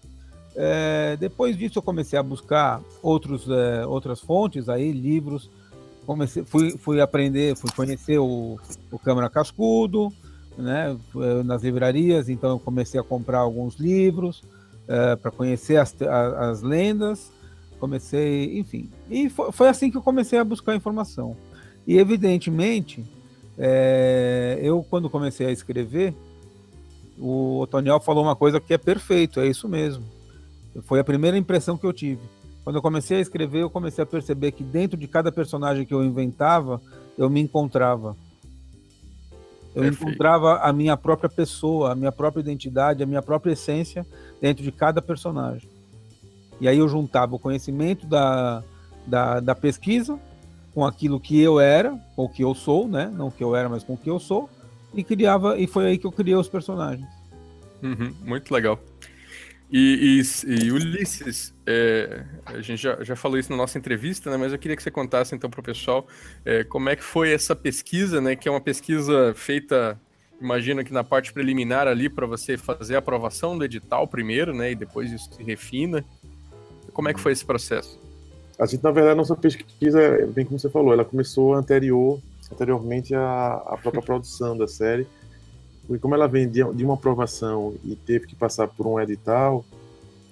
É, depois disso, eu comecei a buscar outros, é, outras fontes, aí, livros. Comecei, fui, fui aprender, fui conhecer o, o Câmara Cascudo, né, nas livrarias, então eu comecei a comprar alguns livros. é, para conhecer as, as lendas, comecei, enfim. E foi, foi, assim que eu comecei a buscar informação. E evidentemente, é, eu quando comecei a escrever, o Otoniel falou uma coisa que é perfeito, é isso mesmo. Foi a primeira impressão que eu tive. Quando eu comecei a escrever, eu comecei a perceber que dentro de cada personagem que eu inventava, eu me encontrava. Eu Perfeito. encontrava a minha própria pessoa, a minha própria identidade, a minha própria essência dentro de cada personagem. E aí eu juntava o conhecimento da, da, da pesquisa com aquilo que eu era, ou que eu sou, né? Não que eu era, mas com o que eu sou, e criava, e foi aí que eu criei os personagens. Uhum, muito legal. E, e, e Ulisses, é, a gente já, já falou isso na nossa entrevista, né, mas eu queria que você contasse então para o pessoal é, como é que foi essa pesquisa, né, que é uma pesquisa feita, imagino que na parte preliminar ali para você fazer a aprovação do edital primeiro, né, e depois isso se refina. Como é que foi esse processo? A gente, na verdade, nossa pesquisa, bem como você falou, ela começou anterior, anteriormente à, à própria produção da série, porque como ela vem de, de uma aprovação e teve que passar por um edital,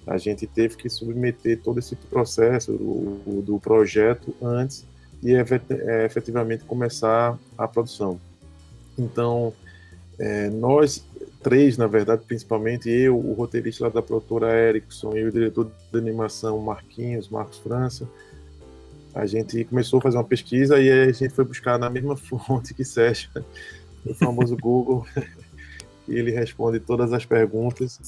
a gente teve que submeter todo esse processo do, do projeto antes de é, efetivamente começar a produção. Então, é, nós três, na verdade, principalmente eu, o roteirista da produtora Erickson e o diretor de animação Marquinhos, Marcos França, a gente começou a fazer uma pesquisa e a gente foi buscar na mesma fonte que Sérgio, o famoso Google, e ele responde todas as perguntas.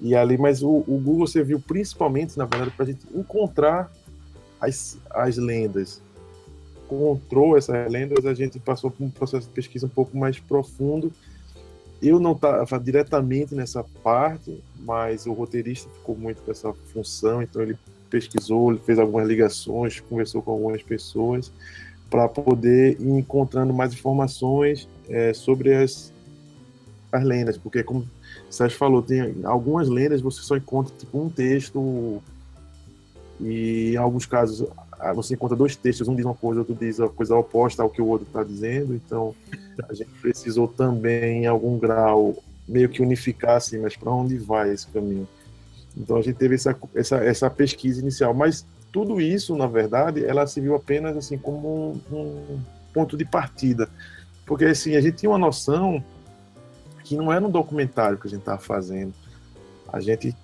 E ali, mas o, o Google serviu principalmente, na verdade, para a gente encontrar as, as lendas. Encontrou essas lendas, a gente passou por um processo de pesquisa um pouco mais profundo. Eu não estava diretamente nessa parte, mas o roteirista ficou muito com essa função, então ele pesquisou, ele fez algumas ligações, conversou com algumas pessoas para poder ir encontrando mais informações é, sobre as, as lendas, porque como Sérgio falou, tem algumas lendas você só encontra tipo um texto e em alguns casos você encontra dois textos, um diz uma coisa, outro diz a coisa oposta ao que o outro está dizendo, então a gente precisou também em algum grau meio que unificar assim, mas para onde vai esse caminho? Então a gente teve essa, essa, essa pesquisa inicial, mas tudo isso, na verdade, ela se viu apenas assim como um, um ponto de partida, porque assim a gente tinha uma noção que não era um documentário que a gente estava fazendo. A gente,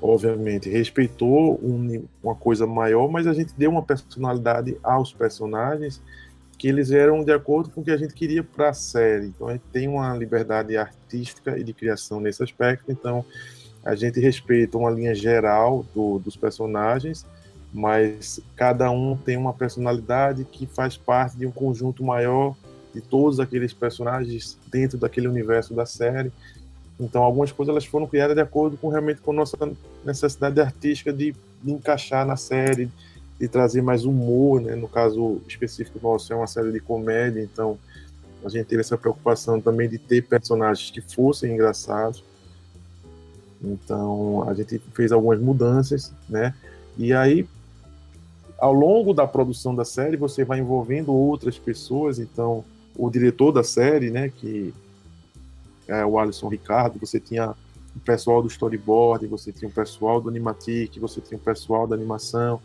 obviamente, respeitou um, uma coisa maior, mas a gente deu uma personalidade aos personagens que eles eram de acordo com o que a gente queria para a série. Então a gente tem uma liberdade artística e de criação nesse aspecto. Então a gente respeita uma linha geral do, dos personagens, mas cada um tem uma personalidade que faz parte de um conjunto maior de todos aqueles personagens dentro daquele universo da série. Então, algumas coisas elas foram criadas de acordo com realmente com a nossa necessidade artística de, de encaixar na série, de trazer mais humor, né? No caso específico nosso é uma série de comédia, então a gente teve essa preocupação também de ter personagens que fossem engraçados. Então, a gente fez algumas mudanças, né? E aí ao longo da produção da série, você vai envolvendo outras pessoas, então o diretor da série, né, que é o Alisson Ricardo, você tinha o pessoal do storyboard, você tinha o pessoal do animatic, você tinha o pessoal da animação,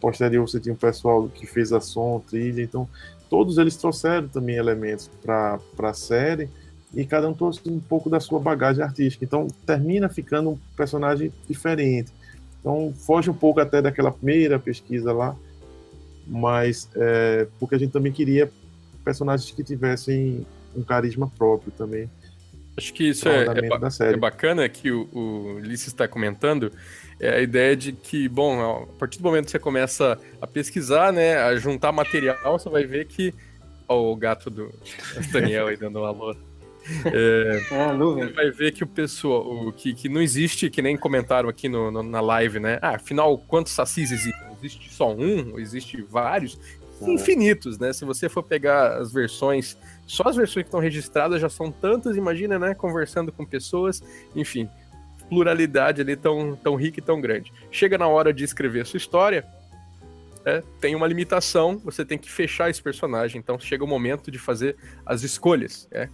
posterior você tinha o pessoal que fez a som, trilha, então todos eles trouxeram também elementos para a série e cada um trouxe um pouco da sua bagagem artística, então termina ficando um personagem diferente. Então foge um pouco até daquela primeira pesquisa lá, mas é, porque a gente também queria personagens que tivessem um carisma próprio também. Acho que isso é, é, é, bacana que o, o Ulisses está comentando, é a ideia de que, bom, a partir do momento que você começa a pesquisar, né, a juntar material, você vai ver que. Ó, o gato do Daniel aí dando um alô. É, ah, você vai ver que o pessoal, o, que, que não existe, que nem comentaram aqui no, no, na live, né? Ah, afinal, quantos sacis existem? Existe só um? Existe vários? infinitos, né? Se você for pegar as versões, só as versões que estão registradas já são tantas, imagina, né? Conversando com pessoas, enfim, pluralidade ali tão, tão rica e tão grande. Chega na hora de escrever a sua história, é, tem uma limitação, você tem que fechar esse personagem, então chega o momento de fazer as escolhas, é,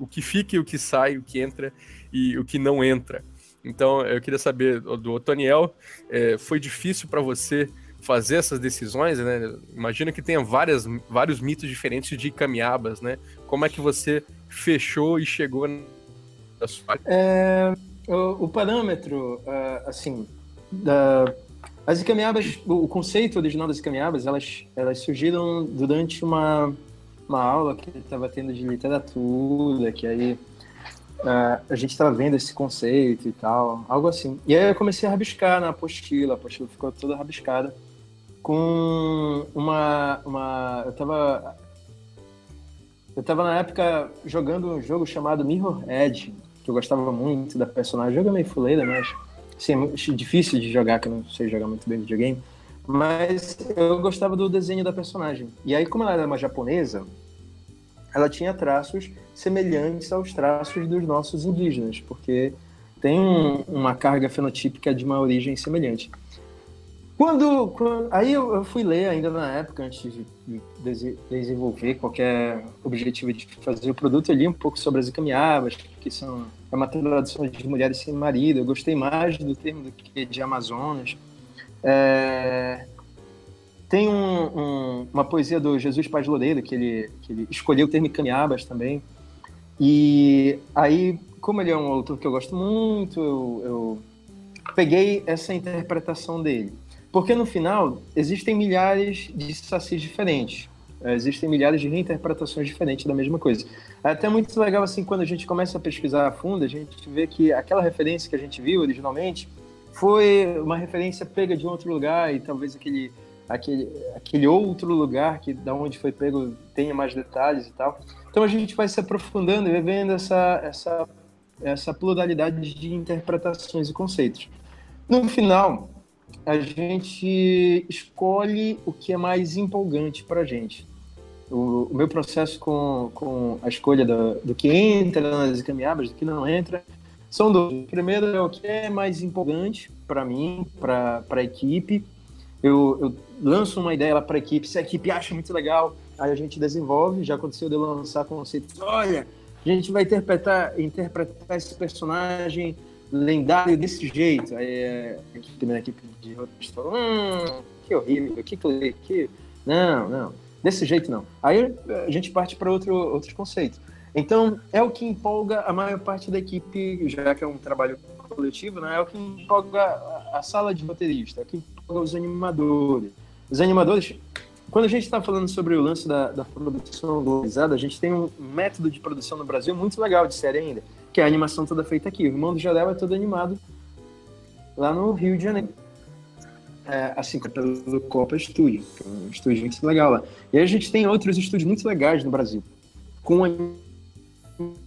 o que fica e o que sai, o que entra e o que não entra. Então, eu queria saber do Otoniel, é, foi difícil para você fazer essas decisões, né? Imagina que tenha várias, vários mitos diferentes de camiabas, né? Como é que você fechou e chegou na sua... É, o, o, parâmetro, uh, assim, da, as camiabas, o conceito original das camiabas, elas, elas surgiram durante uma, uma aula que estava tendo de literatura, que aí Uh, a gente estava vendo esse conceito e tal, algo assim. E aí eu comecei a rabiscar na apostila, a apostila ficou toda rabiscada, com uma. uma eu estava eu tava na época jogando um jogo chamado Mirror Edge, que eu gostava muito da personagem. O jogo é meio fuleira, mas assim, é difícil de jogar, que eu não sei jogar muito bem videogame. Mas eu gostava do desenho da personagem. E aí, como ela era uma japonesa, ela tinha traços semelhantes aos traços dos nossos indígenas, porque tem um, uma carga fenotípica de uma origem semelhante. Quando, quando aí eu, eu, fui ler ainda na época antes de, de desenvolver qualquer objetivo de fazer o produto, eu li um pouco sobre as icamiabas, que são é uma tradução de mulheres sem marido. Eu gostei mais do termo do que de Amazonas. É, tem um, um, uma poesia do Jesus Paz Loureiro, que ele, que ele escolheu o termo Camiabas também. E aí, como ele é um autor que eu gosto muito, eu, eu peguei essa interpretação dele. Porque no final, existem milhares de sacis diferentes. É, existem milhares de reinterpretações diferentes da mesma coisa. É até muito legal, assim, quando a gente começa a pesquisar a fundo, a gente vê que aquela referência que a gente viu originalmente foi uma referência pega de outro lugar e talvez aquele aquele, aquele outro lugar que da onde foi pego tenha mais detalhes e tal. Então a gente vai se aprofundando e vendo essa, essa, essa pluralidade de interpretações e conceitos. No final, a gente escolhe o que é mais empolgante para a gente. O, o, meu processo com, com a escolha do, do que entra nas caminhadas, do que não entra, são dois. O primeiro é o que é mais empolgante para mim, para a equipe, eu, eu lanço uma ideia lá para a equipe, se a equipe acha muito legal, aí a gente desenvolve. Já aconteceu de eu lançar conceitos. Olha, a gente vai interpretar, interpretar esse personagem lendário desse jeito. Aí é, a equipe, né, a equipe de roteiristas falou: hum, que horrível, que, que, que. Não, não, desse jeito não. Aí a gente parte para outro, outros conceitos. Então, é o que empolga a maior parte da equipe, já que é um trabalho coletivo, né? É o que empolga a, sala de roteirista, é o que os animadores. Os animadores, quando a gente está falando sobre o lance da, da, produção globalizada, a gente tem um método de produção no Brasil muito legal de série ainda, que é a animação toda feita aqui. O Irmão do Jadel é todo animado lá no Rio de Janeiro. É, assim, pelo Copa Studio, que é um estúdio muito legal lá. E a gente tem outros estúdios muito legais no Brasil, com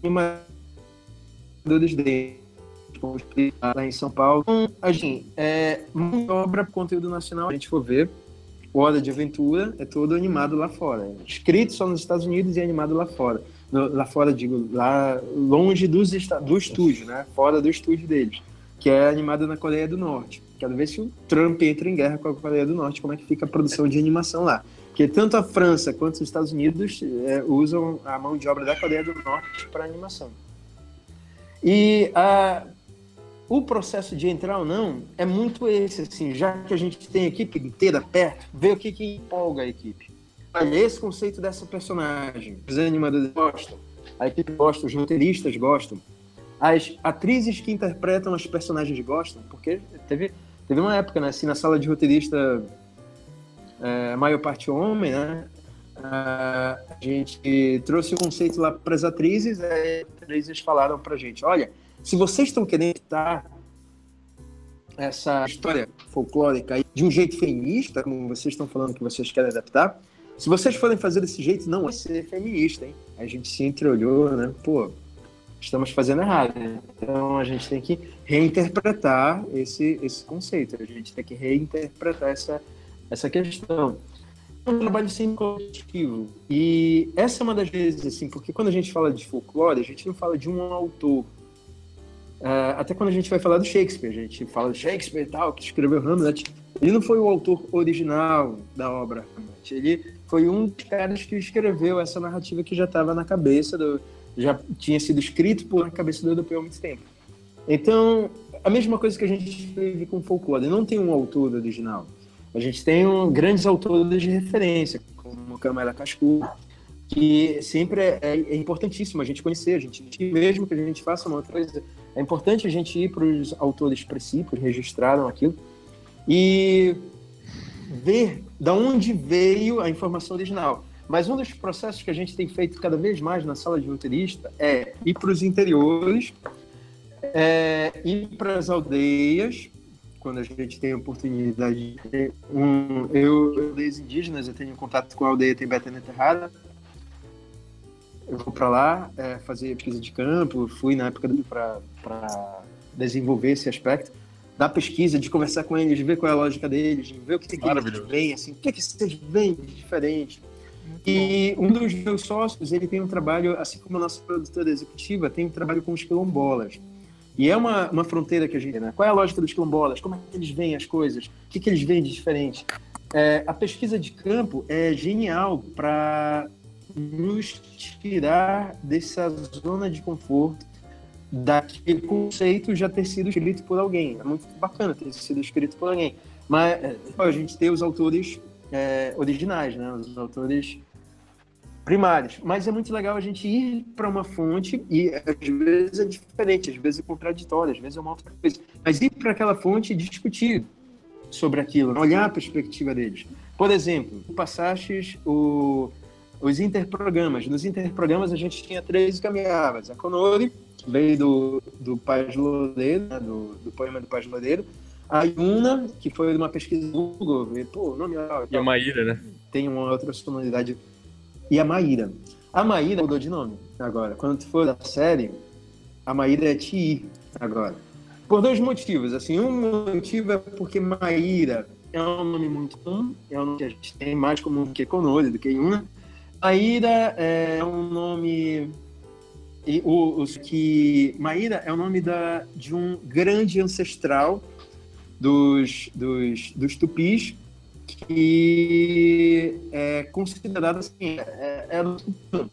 animadores dele lá em São Paulo. Então, assim, é uma obra conteúdo nacional, a gente for ver, Hora de Aventura é todo animado lá fora. É escrito só nos Estados Unidos e animado lá fora. Lá fora, digo, lá longe dos, do estúdio, né? Fora do estúdio deles. Que é animado na Coreia do Norte. Quero ver se o Trump entra em guerra com a Coreia do Norte, como é que fica a produção de animação lá. Porque tanto a França quanto os Estados Unidos é, usam a mão de obra da Coreia do Norte para animação. E a, o processo de entrar ou não é muito esse, assim, já que a gente tem a equipe inteira perto, ver o que, que empolga a equipe. Olha, esse conceito dessa personagem, os animadores gostam, a equipe gosta, os roteiristas gostam, as atrizes que interpretam as personagens gostam, porque teve, teve uma época, né, assim, na sala de roteirista, é, a maior parte homem, né, a gente trouxe o conceito lá para as atrizes, as atrizes falaram para gente, olha, se vocês estão querendo estar essa história folclórica de um jeito feminista, como vocês estão falando que vocês querem adaptar, se vocês forem fazer desse jeito, não vai ser feminista, hein? A gente se entreolhou, né? Pô, estamos fazendo errado. Né? Então a gente tem que reinterpretar esse, esse conceito, a gente tem que reinterpretar essa, essa questão. É um trabalho sempre coletivo. E essa é uma das vezes, assim, porque quando a gente fala de folclore, a gente não fala de um autor, Uh, até quando a gente vai falar do Shakespeare, a gente fala do Shakespeare e tal, que escreveu Hamlet. Ele não foi o autor original da obra Hamlet. Ele foi um dos caras que escreveu essa narrativa que já estava na cabeça do, já tinha sido escrito por cabeça do europeu há muito tempo. Então, a mesma coisa que a gente teve com folclore. Não tem um autor original. A gente tem um, grandes autores de referência, como Câmara Cascu, que sempre é, é, é, importantíssimo a gente conhecer, a gente, mesmo que a gente faça uma outra coisa, é importante a gente ir para os autores princípios, registraram aquilo, e ver da onde veio a informação original. Mas um dos processos que a gente tem feito cada vez mais na sala de roteirista é ir para os interiores, é, ir para as aldeias, quando a gente tem a oportunidade. De, um, eu, aldeias indígenas, eu tenho contato com a aldeia Tibetana Terrada. Eu vou para lá é, fazer pesquisa de campo, fui na época para desenvolver esse aspecto da pesquisa, de conversar com eles, de ver qual é a lógica deles, de ver o que, que eles veem, assim, o que, que vocês veem de diferente. E um dos meus sócios, ele tem um trabalho, assim como a nossa produtora executiva, tem um trabalho com os quilombolas. E é uma, uma fronteira que a gente né? Qual é a lógica dos quilombolas? Como é que eles veem as coisas? O que, que eles veem de diferente? É, a pesquisa de campo é genial para nos tirar dessa zona de conforto daquele conceito já ter sido escrito por alguém. É muito bacana ter sido escrito por alguém. Mas é, a gente tem os autores é, originais, né? os autores primários. Mas é muito legal a gente ir para uma fonte e às vezes é diferente, às vezes é contraditório, às vezes é uma outra coisa. Mas ir para aquela fonte e discutir sobre aquilo, olhar a perspectiva deles. Por exemplo, passastes o, os interprogramas. Nos interprogramas a gente tinha três caminhadas. A Conori, veio do, do Paz Loureiro, né, do, do poema do Paz Loureiro. A Yuna, que foi de uma pesquisa do Google, e, pô, nome legal. E a Maíra, né? Tem uma outra sonoridade. E a Maíra. A Maíra mudou de nome agora. Quando tu for da série, a Maíra é Ti agora. Por dois motivos. Assim, um motivo é porque Maíra é um nome muito comum, é um nome que a gente tem mais comum que Conole, do que Yuna. Maíra é um nome e que Maíra é o nome da, de um grande ancestral dos, dos, dos tupis que é considerado assim, é, era o Tupã.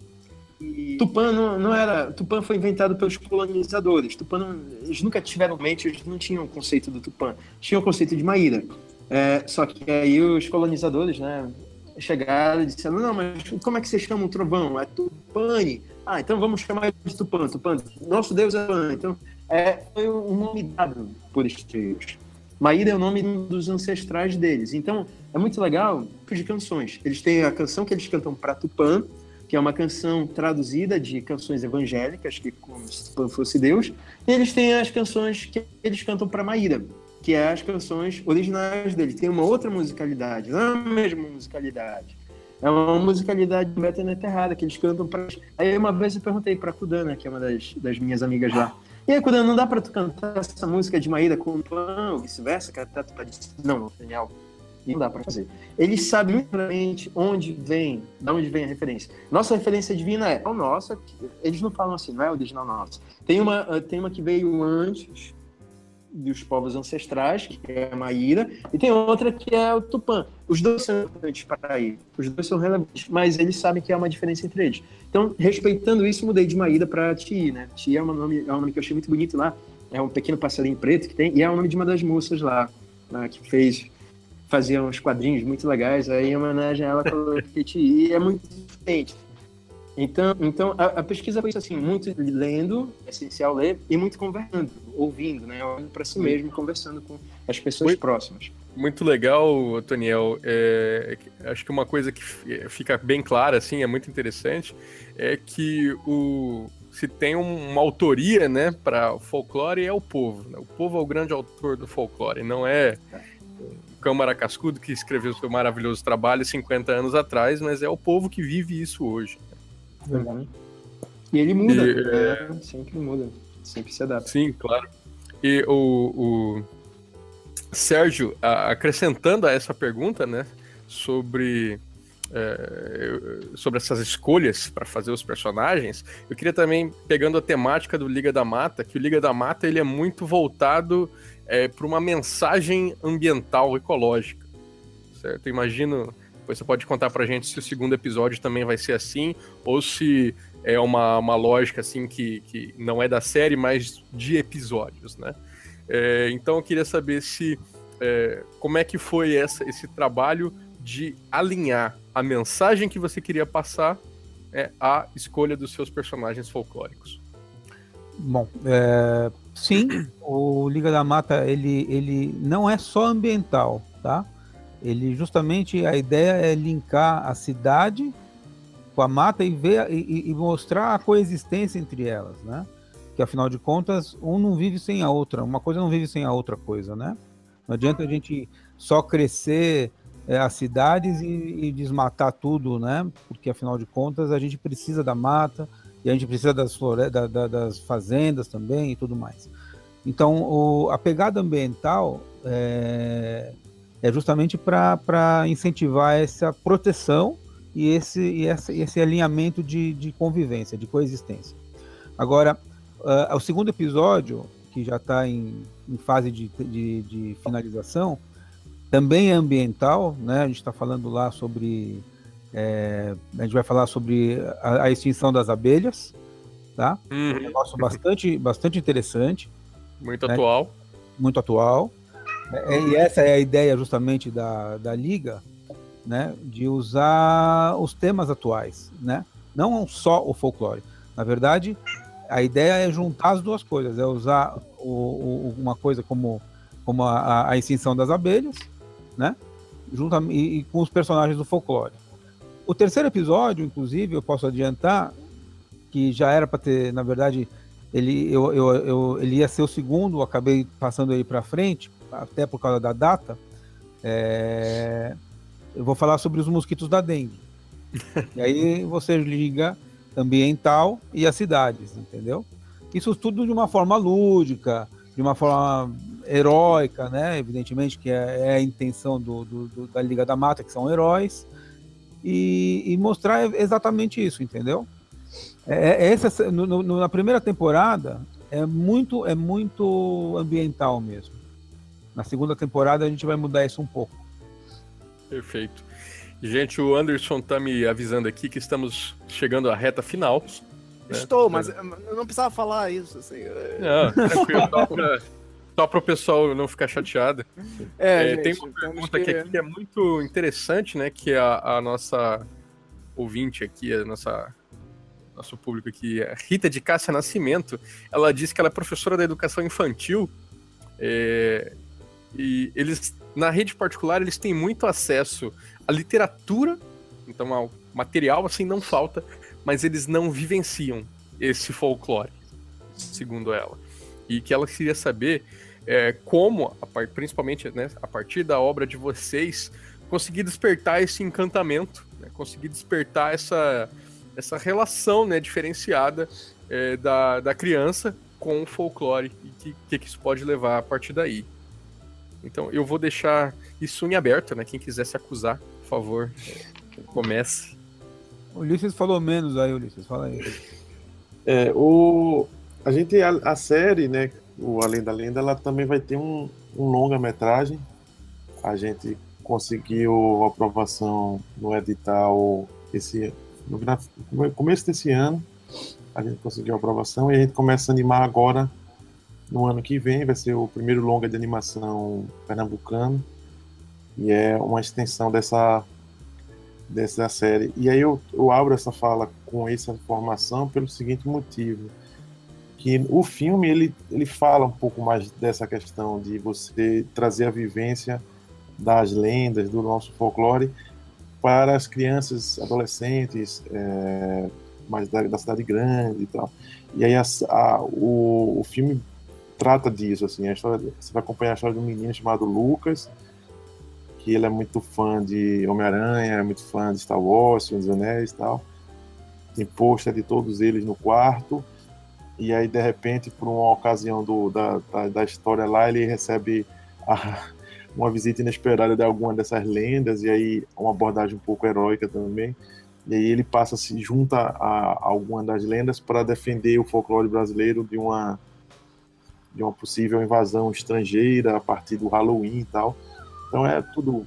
E Tupã não, não, era. Tupã foi inventado pelos colonizadores. Tupã não, eles nunca tiveram mente, eles não tinham o conceito do Tupã. Tinham o conceito de Maíra. É, só que aí os colonizadores, né, chegaram e disseram: Não, mas como é que você chama o trovão? É Tupani. Ah, então vamos chamar de Tupã. Tupã, nosso Deus é Tupã. Então, é, foi um nome dado por estrelas. Maíra é o nome dos ancestrais deles. Então, é muito legal de canções. Eles têm a canção que eles cantam para Tupã, que é uma canção traduzida de canções evangélicas, que como se Tupã fosse Deus. E eles têm as canções que eles cantam para Maíra, que é as canções originais deles. Tem uma outra musicalidade, não é a mesma musicalidade. É uma musicalidade meta errada que eles cantam pra. Aí uma vez eu perguntei pra Kudana, que é uma das, das minhas amigas lá. E aí, Kudana, não dá pra tu cantar essa música de Maíra com o ou vice-versa? Que até tu pode não, genial. E não dá pra fazer. Eles sabem muito onde vem, de onde vem a referência. Nossa referência divina é, a nossa, eles não falam assim, não é original nossa. Tem uma, tem uma que veio antes, dos povos ancestrais, que é a Maíra, e tem outra que é o Tupã. Os dois são importantes para ele, os dois são relevantes, mas eles sabem que há uma diferença entre eles. Então, respeitando isso, mudei de Maíra para Ti, né? Ti é um, nome, é um nome que eu achei muito bonito lá, é um pequeno passarinho preto que tem, e é o nome de uma das moças lá, né, que fez, fazia uns quadrinhos muito legais, aí em homenagem a ela, coloquei Ti, e é muito diferente então, então a, a, pesquisa foi isso assim, muito lendo, é essencial ler, e muito conversando, ouvindo, né? Olhando para si mesmo, conversando com as pessoas muito, próximas. Muito legal, Toniel. É, acho que uma coisa que fica bem clara, assim, é muito interessante, é que o, se tem uma autoria, né, para o folclore é o povo. Né? O povo é o grande autor do folclore, não é o Câmara Cascudo que escreveu seu maravilhoso trabalho 50 anos atrás, mas é o povo que vive isso hoje. Uhum. E ele muda, e, é... é sempre muda, sempre se adapta. Sim, claro. E o, o Sérgio, acrescentando a essa pergunta, né, sobre é, sobre essas escolhas para fazer os personagens, eu queria também pegando a temática do Liga da Mata, que o Liga da Mata ele é muito voltado é, para uma mensagem ambiental ecológica, certo? imagino depois você pode contar pra gente se o segundo episódio também vai ser assim, ou se é uma, uma lógica assim que, que não é da série, mas de episódios, né? É, então eu queria saber se é, como é que foi essa, esse trabalho de alinhar a mensagem que você queria passar é, à escolha dos seus personagens folclóricos. Bom, é, sim, o Liga da Mata ele, ele não é só ambiental, tá? Ele justamente a ideia é linkar a cidade com a mata e ver e, e mostrar a coexistência entre elas, né? Que afinal de contas um não vive sem a outra, uma coisa não vive sem a outra coisa, né? Não adianta a gente só crescer é, as cidades e, e, desmatar tudo, né? Porque afinal de contas a gente precisa da mata e a gente precisa das, flore da, da, das fazendas também e tudo mais. Então o, a pegada ambiental é, é justamente para incentivar essa proteção e esse, e essa, esse alinhamento de, de convivência, de coexistência. Agora, uh, o segundo episódio, que já está em, em, fase de, de, de, finalização, também é ambiental, né? A gente está falando lá sobre. É, a gente vai falar sobre a, a extinção das abelhas, tá? Uhum. Um negócio bastante, bastante interessante. Muito né? atual. Muito atual. É, e essa é a ideia justamente da, da Liga, né, de usar os temas atuais, né? Não só o folclore. Na verdade, a ideia é juntar as duas coisas, é usar o, o, uma coisa como, como a, a, extinção das abelhas, né? Junto e, e, com os personagens do folclore. O terceiro episódio, inclusive, eu posso adiantar que já era para ter, na verdade, ele, eu, eu, eu, ele ia ser o segundo, acabei passando ele para frente, até por causa da data. É, eu vou falar sobre os mosquitos da dengue. e aí você liga ambiental e as cidades, entendeu? Isso tudo de uma forma lúdica, de uma forma heróica, né? Evidentemente que é, é a intenção do, do, do, da Liga da Mata, que são heróis, e, e mostrar exatamente isso, entendeu? É, é essa, no, no, na primeira temporada é muito, é muito ambiental mesmo. Na segunda temporada a gente vai mudar isso um pouco. Perfeito. Gente, o Anderson tá me avisando aqui que estamos chegando à reta final. Né? Estou, mas eu não precisava falar isso. Assim. Não, tranquilo, só pra, só para o pessoal não ficar chateado. É, é gente, tem uma pergunta que... aqui que é muito interessante, né? Que a, a nossa ouvinte aqui, a nossa nosso público aqui, a Rita de Cássia Nascimento, ela disse que ela é professora da educação infantil é, e eles na rede particular, eles têm muito acesso à literatura, então ao material, assim, não falta, mas eles não vivenciam esse folclore, segundo ela. E que ela queria saber é, como, principalmente né, a partir da obra de vocês, conseguir despertar esse encantamento, né, conseguir despertar essa, essa relação né, diferenciada é, da, da criança com o folclore e que, que isso pode levar a partir daí. Então eu vou deixar isso em aberto, né? Quem quiser se acusar, por favor, comece. O Ulisses falou menos aí, Ulisses, fala aí. É, o, a gente, a, a série, né, o Além da Lenda, ela também vai ter um, um longa-metragem. A gente conseguiu aprovação no edital esse, no começo desse ano. A gente conseguiu a aprovação e a gente começa a animar agora no ano que vem vai ser o primeiro longa de animação pernambucano e é uma extensão dessa dessa série. E aí eu, eu abro essa fala com essa informação pelo seguinte motivo, que o filme ele, ele fala um pouco mais dessa questão de você trazer a vivência das lendas, do nosso folclore para as crianças, adolescentes, é, mais da, da, cidade grande e tal. E aí a, a, o, o filme trata disso, assim, a história, você vai acompanhar a história de um menino chamado Lucas, que ele é muito fã de Homem-Aranha, é muito fã de Star Wars, Senhor dos Anéis e tal, tem pôster de todos eles no quarto, e aí de repente, por uma ocasião do, da, da, da história lá, ele recebe a, uma visita inesperada de alguma dessas lendas, e aí uma abordagem um pouco heróica também, e aí ele passa se junta a, a alguma das lendas para defender o folclore brasileiro de uma de uma possível invasão estrangeira a partir do Halloween e tal. Então é tudo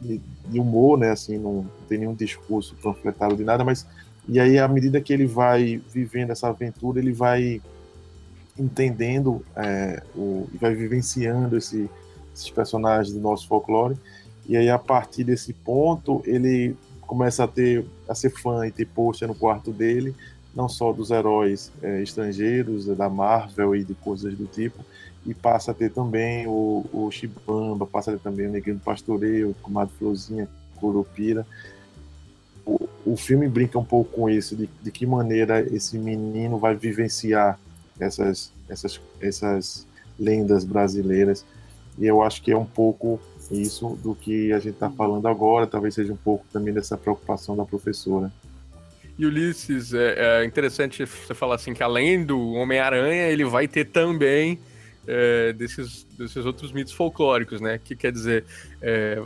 de, de humor, né? Assim, não, não tem nenhum discurso panfletário de nada, mas e aí à medida que ele vai vivendo essa aventura, ele vai entendendo é, o, vai vivenciando esse, esses personagens do nosso folclore. E aí, a partir desse ponto, ele começa a ter a ser fã e ter pôster no quarto dele, não só dos heróis é, estrangeiros, da Marvel e de coisas do tipo, e passa a ter também o, o Chibamba, passa a ter também o Neguinho do Pastoreio, o Comadre Florzinha, Curupira. O, o filme brinca um pouco com isso, de, de que maneira esse menino vai vivenciar essas, essas, essas lendas brasileiras. E eu acho que é um pouco isso do que a gente está falando agora, talvez seja um pouco também dessa preocupação da professora. E Ulisses, é, é interessante você falar assim que além do Homem-Aranha, ele vai ter também é, desses, desses outros mitos folclóricos, né? Que quer dizer, é,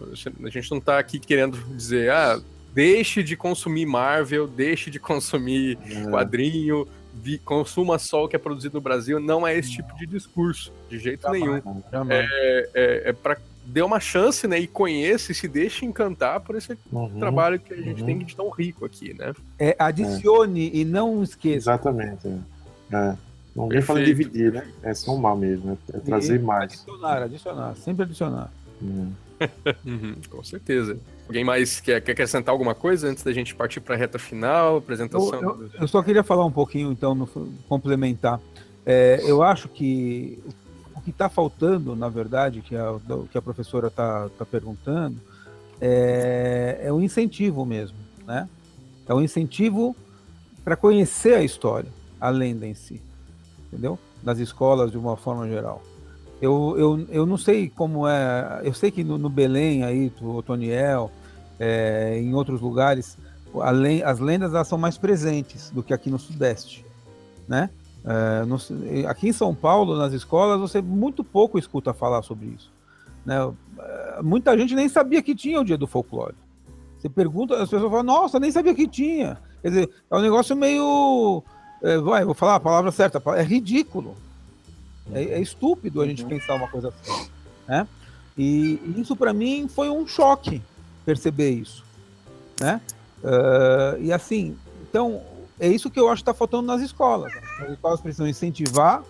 a gente não está aqui querendo dizer, ah, deixe de consumir Marvel, deixe de consumir é. quadrinho, vi, consuma só o que é produzido no Brasil. Não é esse tipo de discurso, de jeito jamais, nenhum. Jamais. É, é, é para dê uma chance, né? E conheça e se deixe encantar por esse uhum, trabalho que a gente uhum. tem de tão rico aqui, né? É, adicione é. e não esqueça. Exatamente. É. Não vem falando dividir, né? É somar mesmo, é, é trazer mais. Adicionar, adicionar, sempre adicionar. Uhum. uhum, com certeza. Alguém mais quer, quer acrescentar alguma coisa antes da gente partir para a reta final, apresentação? Eu, eu, eu, só queria falar um pouquinho, então, no, complementar. É, eu acho que que está faltando, na verdade, que a, que a professora está tá perguntando, é, é o incentivo mesmo, né? É o incentivo para conhecer a história, a lenda em si entendeu? Nas escolas de uma forma geral. Eu, eu, eu não sei como é, eu sei que no, no Belém aí, o Otoniel, é, em outros lugares, além, as lendas elas são mais presentes do que aqui no Sudeste, né? É, no, aqui em São Paulo, nas escolas, você muito pouco escuta falar sobre isso. Né? É, muita gente nem sabia que tinha o Dia do Folclore. Você pergunta, as pessoas falam, nossa, nem sabia que tinha. Quer dizer, é um negócio meio é, vai, vou falar a palavra certa, é ridículo. É, é estúpido a gente uhum. pensar uma coisa assim. Né? E isso para mim foi um choque perceber isso. Né? Uh, e assim, então, é isso que eu acho que está faltando nas escolas. As escolas precisam incentivar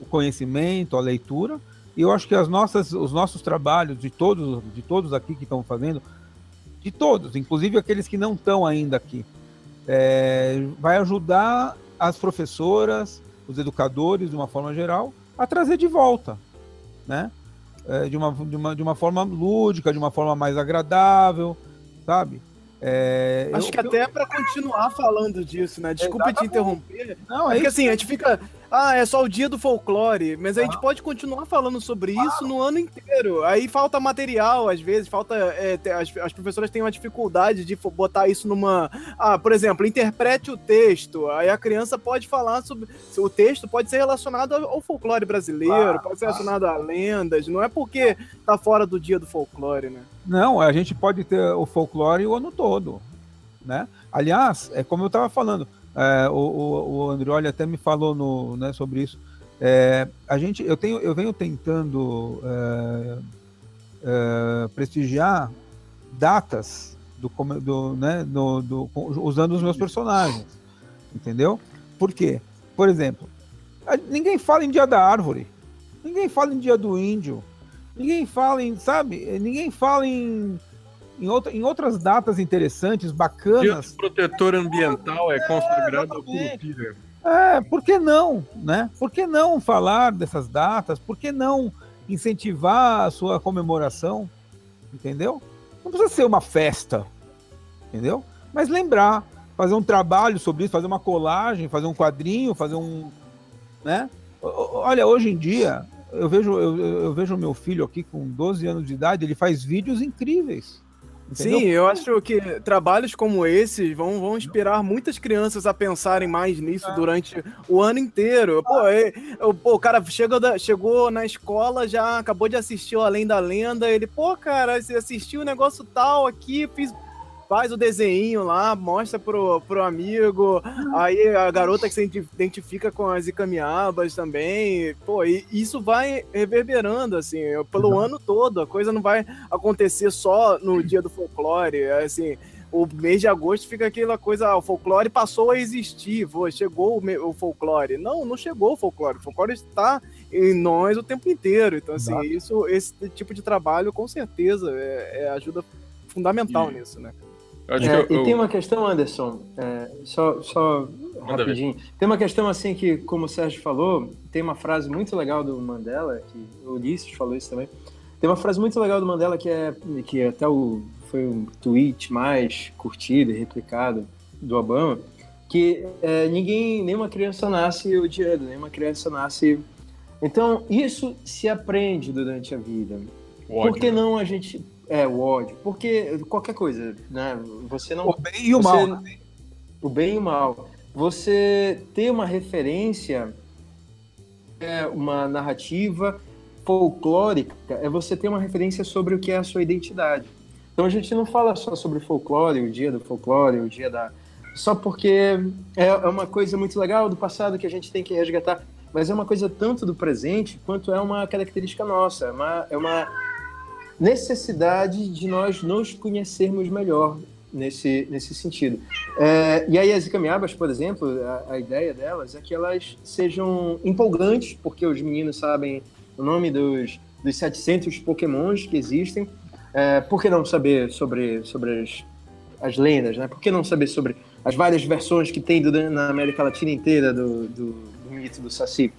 o conhecimento, a leitura, e eu acho que as nossas, os nossos trabalhos, de todos, de todos aqui que estão fazendo, de todos, inclusive aqueles que não estão ainda aqui, é, vai ajudar as professoras, os educadores, de uma forma geral, a trazer de volta, né? É, de, uma, de, uma, de uma forma lúdica, de uma forma mais agradável, sabe? É, Acho eu, que até eu... para continuar falando disso, né? Desculpa Exatamente. te interromper. Não, é porque assim, a gente fica ah, é só o dia do folclore, mas a gente pode continuar falando sobre isso no ano inteiro. Aí falta material, às vezes, falta. É, as, as professoras têm uma dificuldade de botar isso numa. Ah, por exemplo, interprete o texto. Aí a criança pode falar sobre. O texto pode ser relacionado ao folclore brasileiro, pode ser relacionado a lendas. Não é porque tá fora do dia do folclore, né? Não, a gente pode ter o folclore o ano todo, né? Aliás, é como eu estava falando, é, o, o, o Andrioli até me falou no, né, sobre isso. É, a gente, eu, tenho, eu venho tentando é, é prestigiar datas do, do, né, do, do, usando os meus personagens, entendeu? Por quê? Por exemplo, ninguém fala em Dia da Árvore, ninguém fala em Dia do Índio, ninguém fala em, sabe? Ninguém fala em em, outra, em outras datas interessantes, bacanas. Dia protetor ambiental é, é consagrado ao Curupira. É, por que não, né? Por que não falar dessas datas? Por que não incentivar a sua comemoração? Entendeu? Não precisa ser uma festa, entendeu? Mas lembrar, fazer um trabalho sobre isso, fazer uma colagem, fazer um quadrinho, fazer um, né? Olha, hoje em dia, eu vejo eu, eu vejo meu filho aqui com 12 anos de idade, ele faz vídeos incríveis. Entendeu? Sim, eu acho que trabalhos como esses vão, vão inspirar muitas crianças a pensarem mais nisso é. durante o ano inteiro. Pô, é, pô o cara chegou, da, chegou na escola, já acabou de assistir o Além da Lenda, ele, pô, cara, você assistiu o um negócio tal aqui, fiz faz o desenho lá, mostra pro, pro amigo, aí a garota que se identifica com as Icamiabas também, pô, e isso vai reverberando, assim, pelo uhum. ano todo, a coisa não vai acontecer só no dia do folclore, assim, o mês de agosto fica aquela coisa, ah, o folclore passou a existir, chegou o, folclore. Não, não chegou o folclore. O folclore está em nós o tempo inteiro. Então, assim, isso, esse tipo de trabalho, com certeza, é, é ajuda fundamental e... nisso, né? É, eu... E tem uma questão, Anderson, é, só, só rapidinho. Tem uma questão assim que, como o Sérgio falou, tem uma frase muito legal do Mandela, que o Ulisses falou isso também. Tem uma frase muito legal do Mandela que é que até o foi um tweet mais curtido e replicado do Obama, que é, ninguém, nenhuma criança nasce odiando, nenhuma criança nasce. Então isso se aprende durante a vida. Por que não a gente é o ódio? Porque qualquer coisa, né? Você não o bem e o você, mal. O bem e o mal. Você ter uma referência é uma narrativa folclórica é você ter uma referência sobre o que é a sua identidade. Então a gente não fala só sobre folclore, o dia do folclore, o dia da. Só porque é, é uma coisa muito legal do passado que a gente tem que resgatar, mas é uma coisa tanto do presente quanto é uma característica nossa, é uma, é uma necessidade de nós nos conhecermos melhor nesse, nesse sentido. É, e aí as Icamiabas, por exemplo, a, a, ideia delas é que elas sejam empolgantes, porque os meninos sabem o nome dos, dos 700 pokémons que existem, é, por que não saber sobre, sobre as, as lendas, né? Por que não saber sobre as várias versões que tem do, na América Latina inteira do, do, do mito do Saci?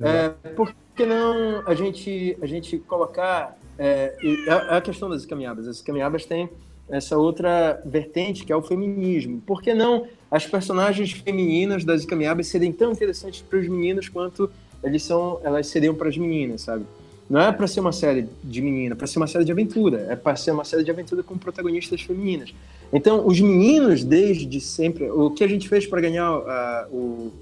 É, por que não a gente, a gente colocar é, a, a, questão das caminhadas? As caminhadas têm essa outra vertente que é o feminismo. Por que não as personagens femininas das caminhadas serem tão interessantes para os meninos quanto eles são, elas seriam para as meninas, sabe? Não é para ser uma série de menina, é para ser uma série de aventura. É para ser uma série de aventura com protagonistas femininas. Então, os meninos, desde sempre. O que a gente fez para ganhar uh, o,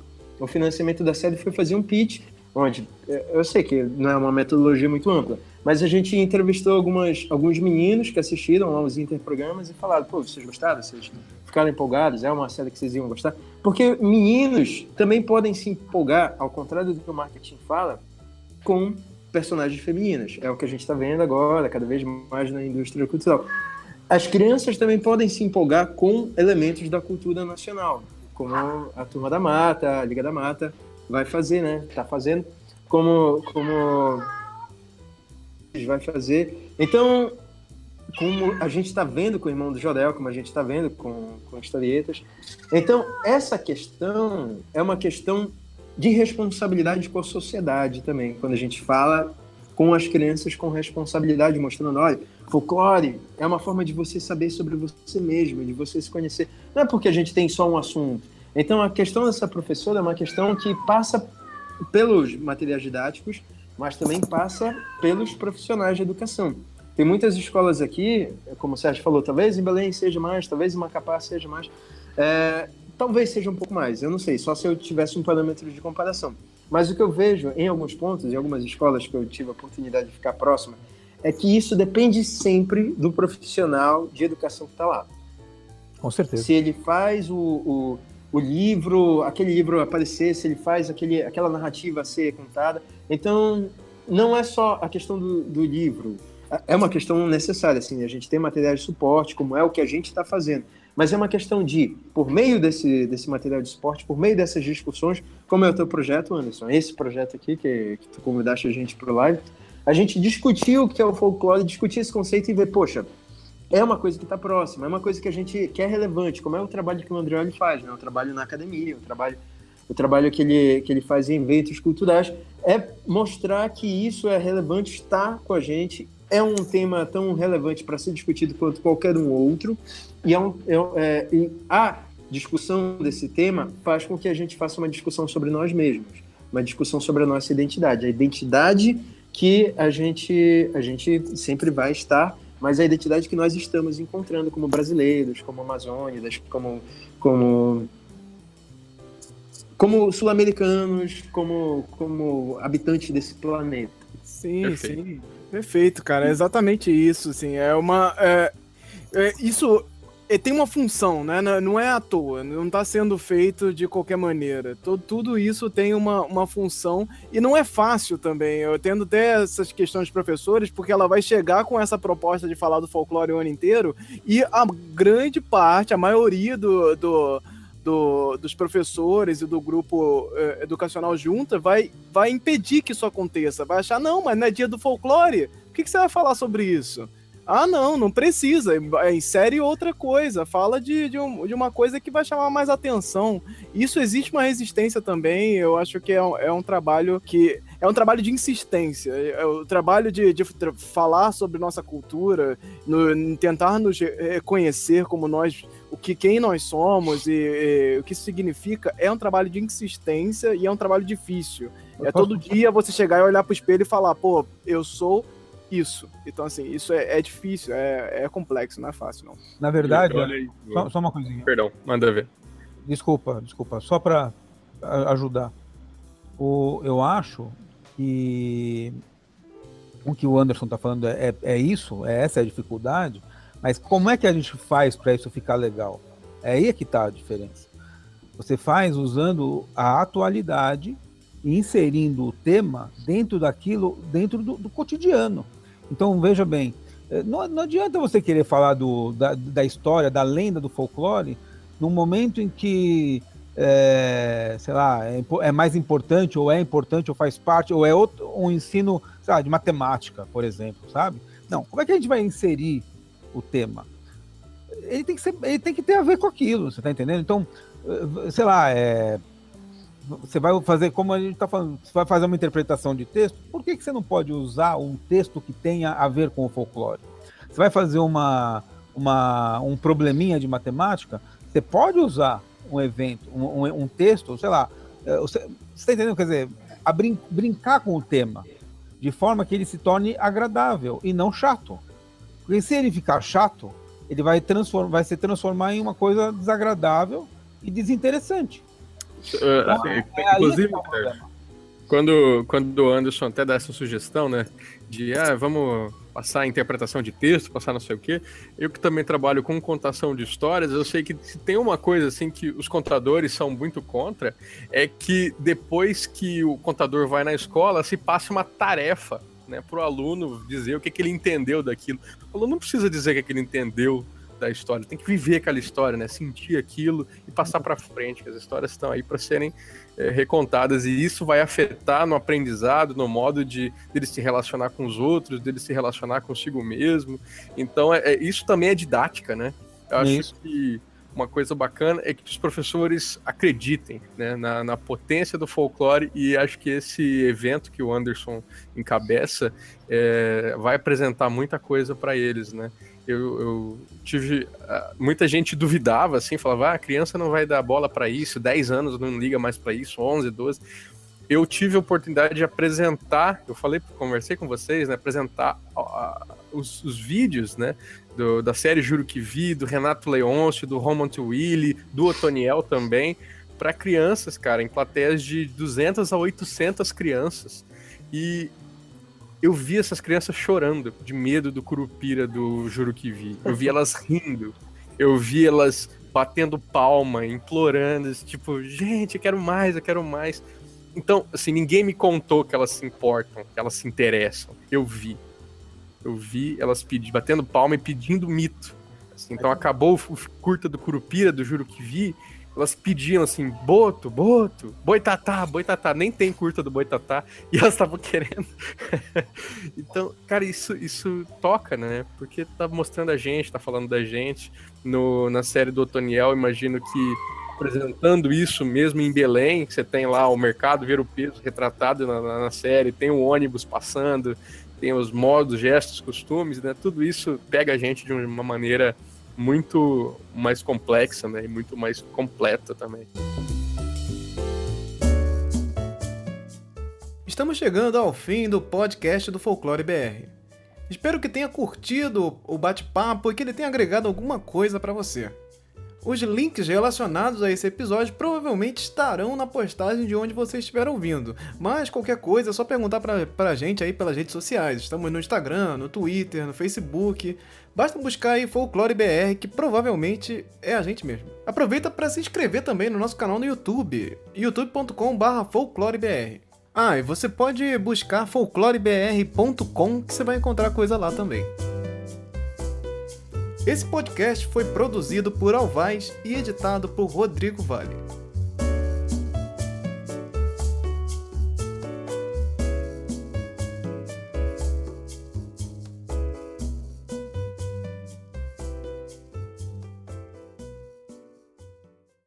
o financiamento da série foi fazer um pitch, onde. Eu sei que não é uma metodologia muito ampla, mas a gente entrevistou algumas, alguns meninos que assistiram aos interprogramas e falaram: pô, vocês gostaram? Vocês ficaram empolgados? É uma série que vocês iam gostar? Porque meninos também podem se empolgar, ao contrário do que o marketing fala, com personagens femininas. É o que a gente está vendo agora, cada vez mais na indústria cultural. As crianças também podem se empolgar com elementos da cultura nacional, como a Turma da Mata, a Liga da Mata vai fazer, né? Está fazendo, como como vai fazer. Então, como a gente está vendo com o irmão do Jodel, como a gente está vendo com, com historietas. Então, essa questão é uma questão de responsabilidade com a sociedade também, quando a gente fala com as crianças com responsabilidade, mostrando, olha, folclore é uma forma de você saber sobre você mesmo, de você se conhecer. Não é porque a gente tem só um assunto. Então, a questão dessa professora é uma questão que passa pelos materiais didáticos, mas também passa pelos profissionais de educação. Tem muitas escolas aqui, como o Sérgio falou, talvez em Belém seja mais, talvez em Macapá seja mais, é, Talvez seja um pouco mais, eu não sei, só se eu tivesse um parâmetro de comparação. Mas o que eu vejo em alguns pontos, em algumas escolas que eu tive a oportunidade de ficar próxima, é que isso depende sempre do profissional de educação que está lá. Com certeza. Se ele faz o, o, o, livro, aquele livro aparecer, se ele faz aquele, aquela narrativa ser contada. Então, não é só a questão do, do livro, é uma questão necessária, assim, a gente tem materiais de suporte, como é o que a gente está fazendo. Mas é uma questão de, por meio desse, desse material de esporte, por meio dessas discussões, como é o teu projeto, Anderson, esse projeto aqui que, que tu convidaste a gente para o live, a gente discutir o que é o folclore, discutir esse conceito e ver, poxa, é uma coisa que está próxima, é uma coisa que a gente que é relevante, como é o trabalho que o Andreoli faz, né? o trabalho na academia, o trabalho, o trabalho que ele, que ele faz em eventos culturais, é mostrar que isso é relevante, está com a gente é um tema tão relevante para ser discutido quanto qualquer um outro, e, é um, é, é, a discussão desse tema faz com que a gente faça uma discussão sobre nós mesmos, uma discussão sobre a nossa identidade, a identidade que a gente, a gente sempre vai estar, mas a identidade que nós estamos encontrando como brasileiros, como amazônidas, como, como como sul-americanos, como, como habitantes desse planeta. Sim, Perfeito. sim. Perfeito, cara. É exatamente isso. Assim, é uma. É, é, isso tem uma função, né? Não é à toa, não está sendo feito de qualquer maneira. Tudo, isso tem uma, uma função e não é fácil também. Eu tendo até essas questões de professores, porque ela vai chegar com essa proposta de falar do folclore o ano inteiro e a grande parte, a maioria do, do, do dos professores e do grupo eh, educacional junta vai, vai impedir que isso aconteça. Vai achar, não, mas não é dia do folclore. Por que, que você vai falar sobre isso? Ah, não, não precisa. Insere outra coisa. Fala de, de, um, de, uma coisa que vai chamar mais atenção. Isso existe uma resistência também. Eu acho que é um, é um trabalho que. É um trabalho de insistência. É o trabalho de, de falar sobre nossa cultura, no, tentar nos reconhecer como nós, o que quem nós somos e, e, o que isso significa, é um trabalho de insistência e é um trabalho difícil. É todo dia você chegar e olhar pro espelho e falar, pô, eu sou isso. Então, assim, isso é, é difícil, é, é, complexo, não é fácil, não. Na verdade, aí, só, só, uma coisinha. Perdão, manda ver. Desculpa, desculpa, só para ajudar. O, eu acho que o que o Anderson está falando é, é isso, é essa a dificuldade, mas como é que a gente faz para isso ficar legal? É aí que está a diferença. Você faz usando a atualidade e inserindo o tema dentro daquilo, dentro do, do cotidiano. Então, veja bem, eh, não, não adianta você querer falar do, da, da, história, da lenda, do folclore, num momento em que, é, sei lá, é, é, mais importante, ou é importante, ou faz parte, ou é outro, um ensino, sei lá, de matemática, por exemplo, sabe? Não, como é que a gente vai inserir o tema? Ele tem que, ser, ele tem que ter a ver com aquilo, você está entendendo? Então, eh, sei lá, é, você vai fazer, como a gente está falando, você vai fazer uma interpretação de texto, por que, que você não pode usar um texto que tenha a ver com o folclore? Você vai fazer uma, uma, um probleminha de matemática, você pode usar um evento, um, um, texto, sei lá, é, você está entendendo? Quer dizer, a brin brincar com o tema, de forma que ele se torne agradável e não chato. Porque se ele ficar chato, ele vai, transform vai se transformar em uma coisa desagradável e desinteressante. Uh, assim, é inclusive, é quando, quando o Anderson até dá essa sugestão, né? De ah, vamos passar a interpretação de texto, passar não sei o quê. Eu que também trabalho com contação de histórias, eu sei que se tem uma coisa assim que os contadores são muito contra, é que depois que o contador vai na escola, se passa uma tarefa né, para o aluno dizer o que, que ele entendeu daquilo. O aluno não precisa dizer o que, que ele entendeu da história, tem que viver aquela história, né? Sentir aquilo e passar para frente, que as histórias estão aí para serem é, recontadas e isso vai afetar no aprendizado, no modo de dele se relacionar com os outros, dele se relacionar consigo mesmo. Então, é, é isso também é didática, né? Eu acho isso. que uma coisa bacana é que os professores acreditem né, na, na, potência do folclore e acho que esse evento que o Anderson encabeça é, vai apresentar muita coisa para eles, né? Eu, eu tive. Ah, muita gente duvidava, assim, falava, ah, a criança não vai dar bola para isso, 10 anos não liga mais para isso, 11, 12. Eu tive a oportunidade de apresentar, eu falei, conversei com vocês, né, apresentar os, os, vídeos, né, do, da série Juro que Vi, do Renato Leôncio, do Roman Willy, do Otoniel também, para crianças, cara, em plateias de 200 a 800 crianças. E eu vi essas crianças chorando de medo do curupira do Juruquivi. Eu vi elas rindo. Eu vi elas batendo palma, implorando, tipo, gente, eu quero mais, eu quero mais. Então, assim, ninguém me contou que elas se importam, que elas se interessam. Eu vi. Eu vi elas pedindo, batendo palma e pedindo mito. Assim, então acabou o curta do Curupira, do Juro que Vi, elas pediam assim, Boto, Boto, Boitatá, Boitatá, nem tem curta do Boitatá, e elas estavam querendo. então, cara, isso, isso toca, né? Porque tá mostrando a gente, tá falando da gente. No, na série do Otoniel, imagino que apresentando isso mesmo em Belém, você tem lá o mercado ver o peso retratado na, na, na série, tem o ônibus passando, tem os modos, gestos, costumes, né? Tudo isso pega a gente de uma maneira muito mais complexa, né? E muito mais completa também. Estamos chegando ao fim do podcast do Folclore BR. Espero que tenha curtido o bate-papo e que ele tenha agregado alguma coisa para você. Os links relacionados a esse episódio provavelmente estarão na postagem de onde você estiver ouvindo. Mas qualquer coisa é só perguntar pra, pra gente aí pelas redes sociais. Estamos no Instagram, no Twitter, no Facebook. Basta buscar aí Folclore BR, que provavelmente é a gente mesmo. Aproveita para se inscrever também no nosso canal no YouTube, youtube.com/folclorebr. Ah, e você pode buscar folclorebr.com que você vai encontrar coisa lá também. Esse podcast foi produzido por Alvaz e editado por Rodrigo Vale.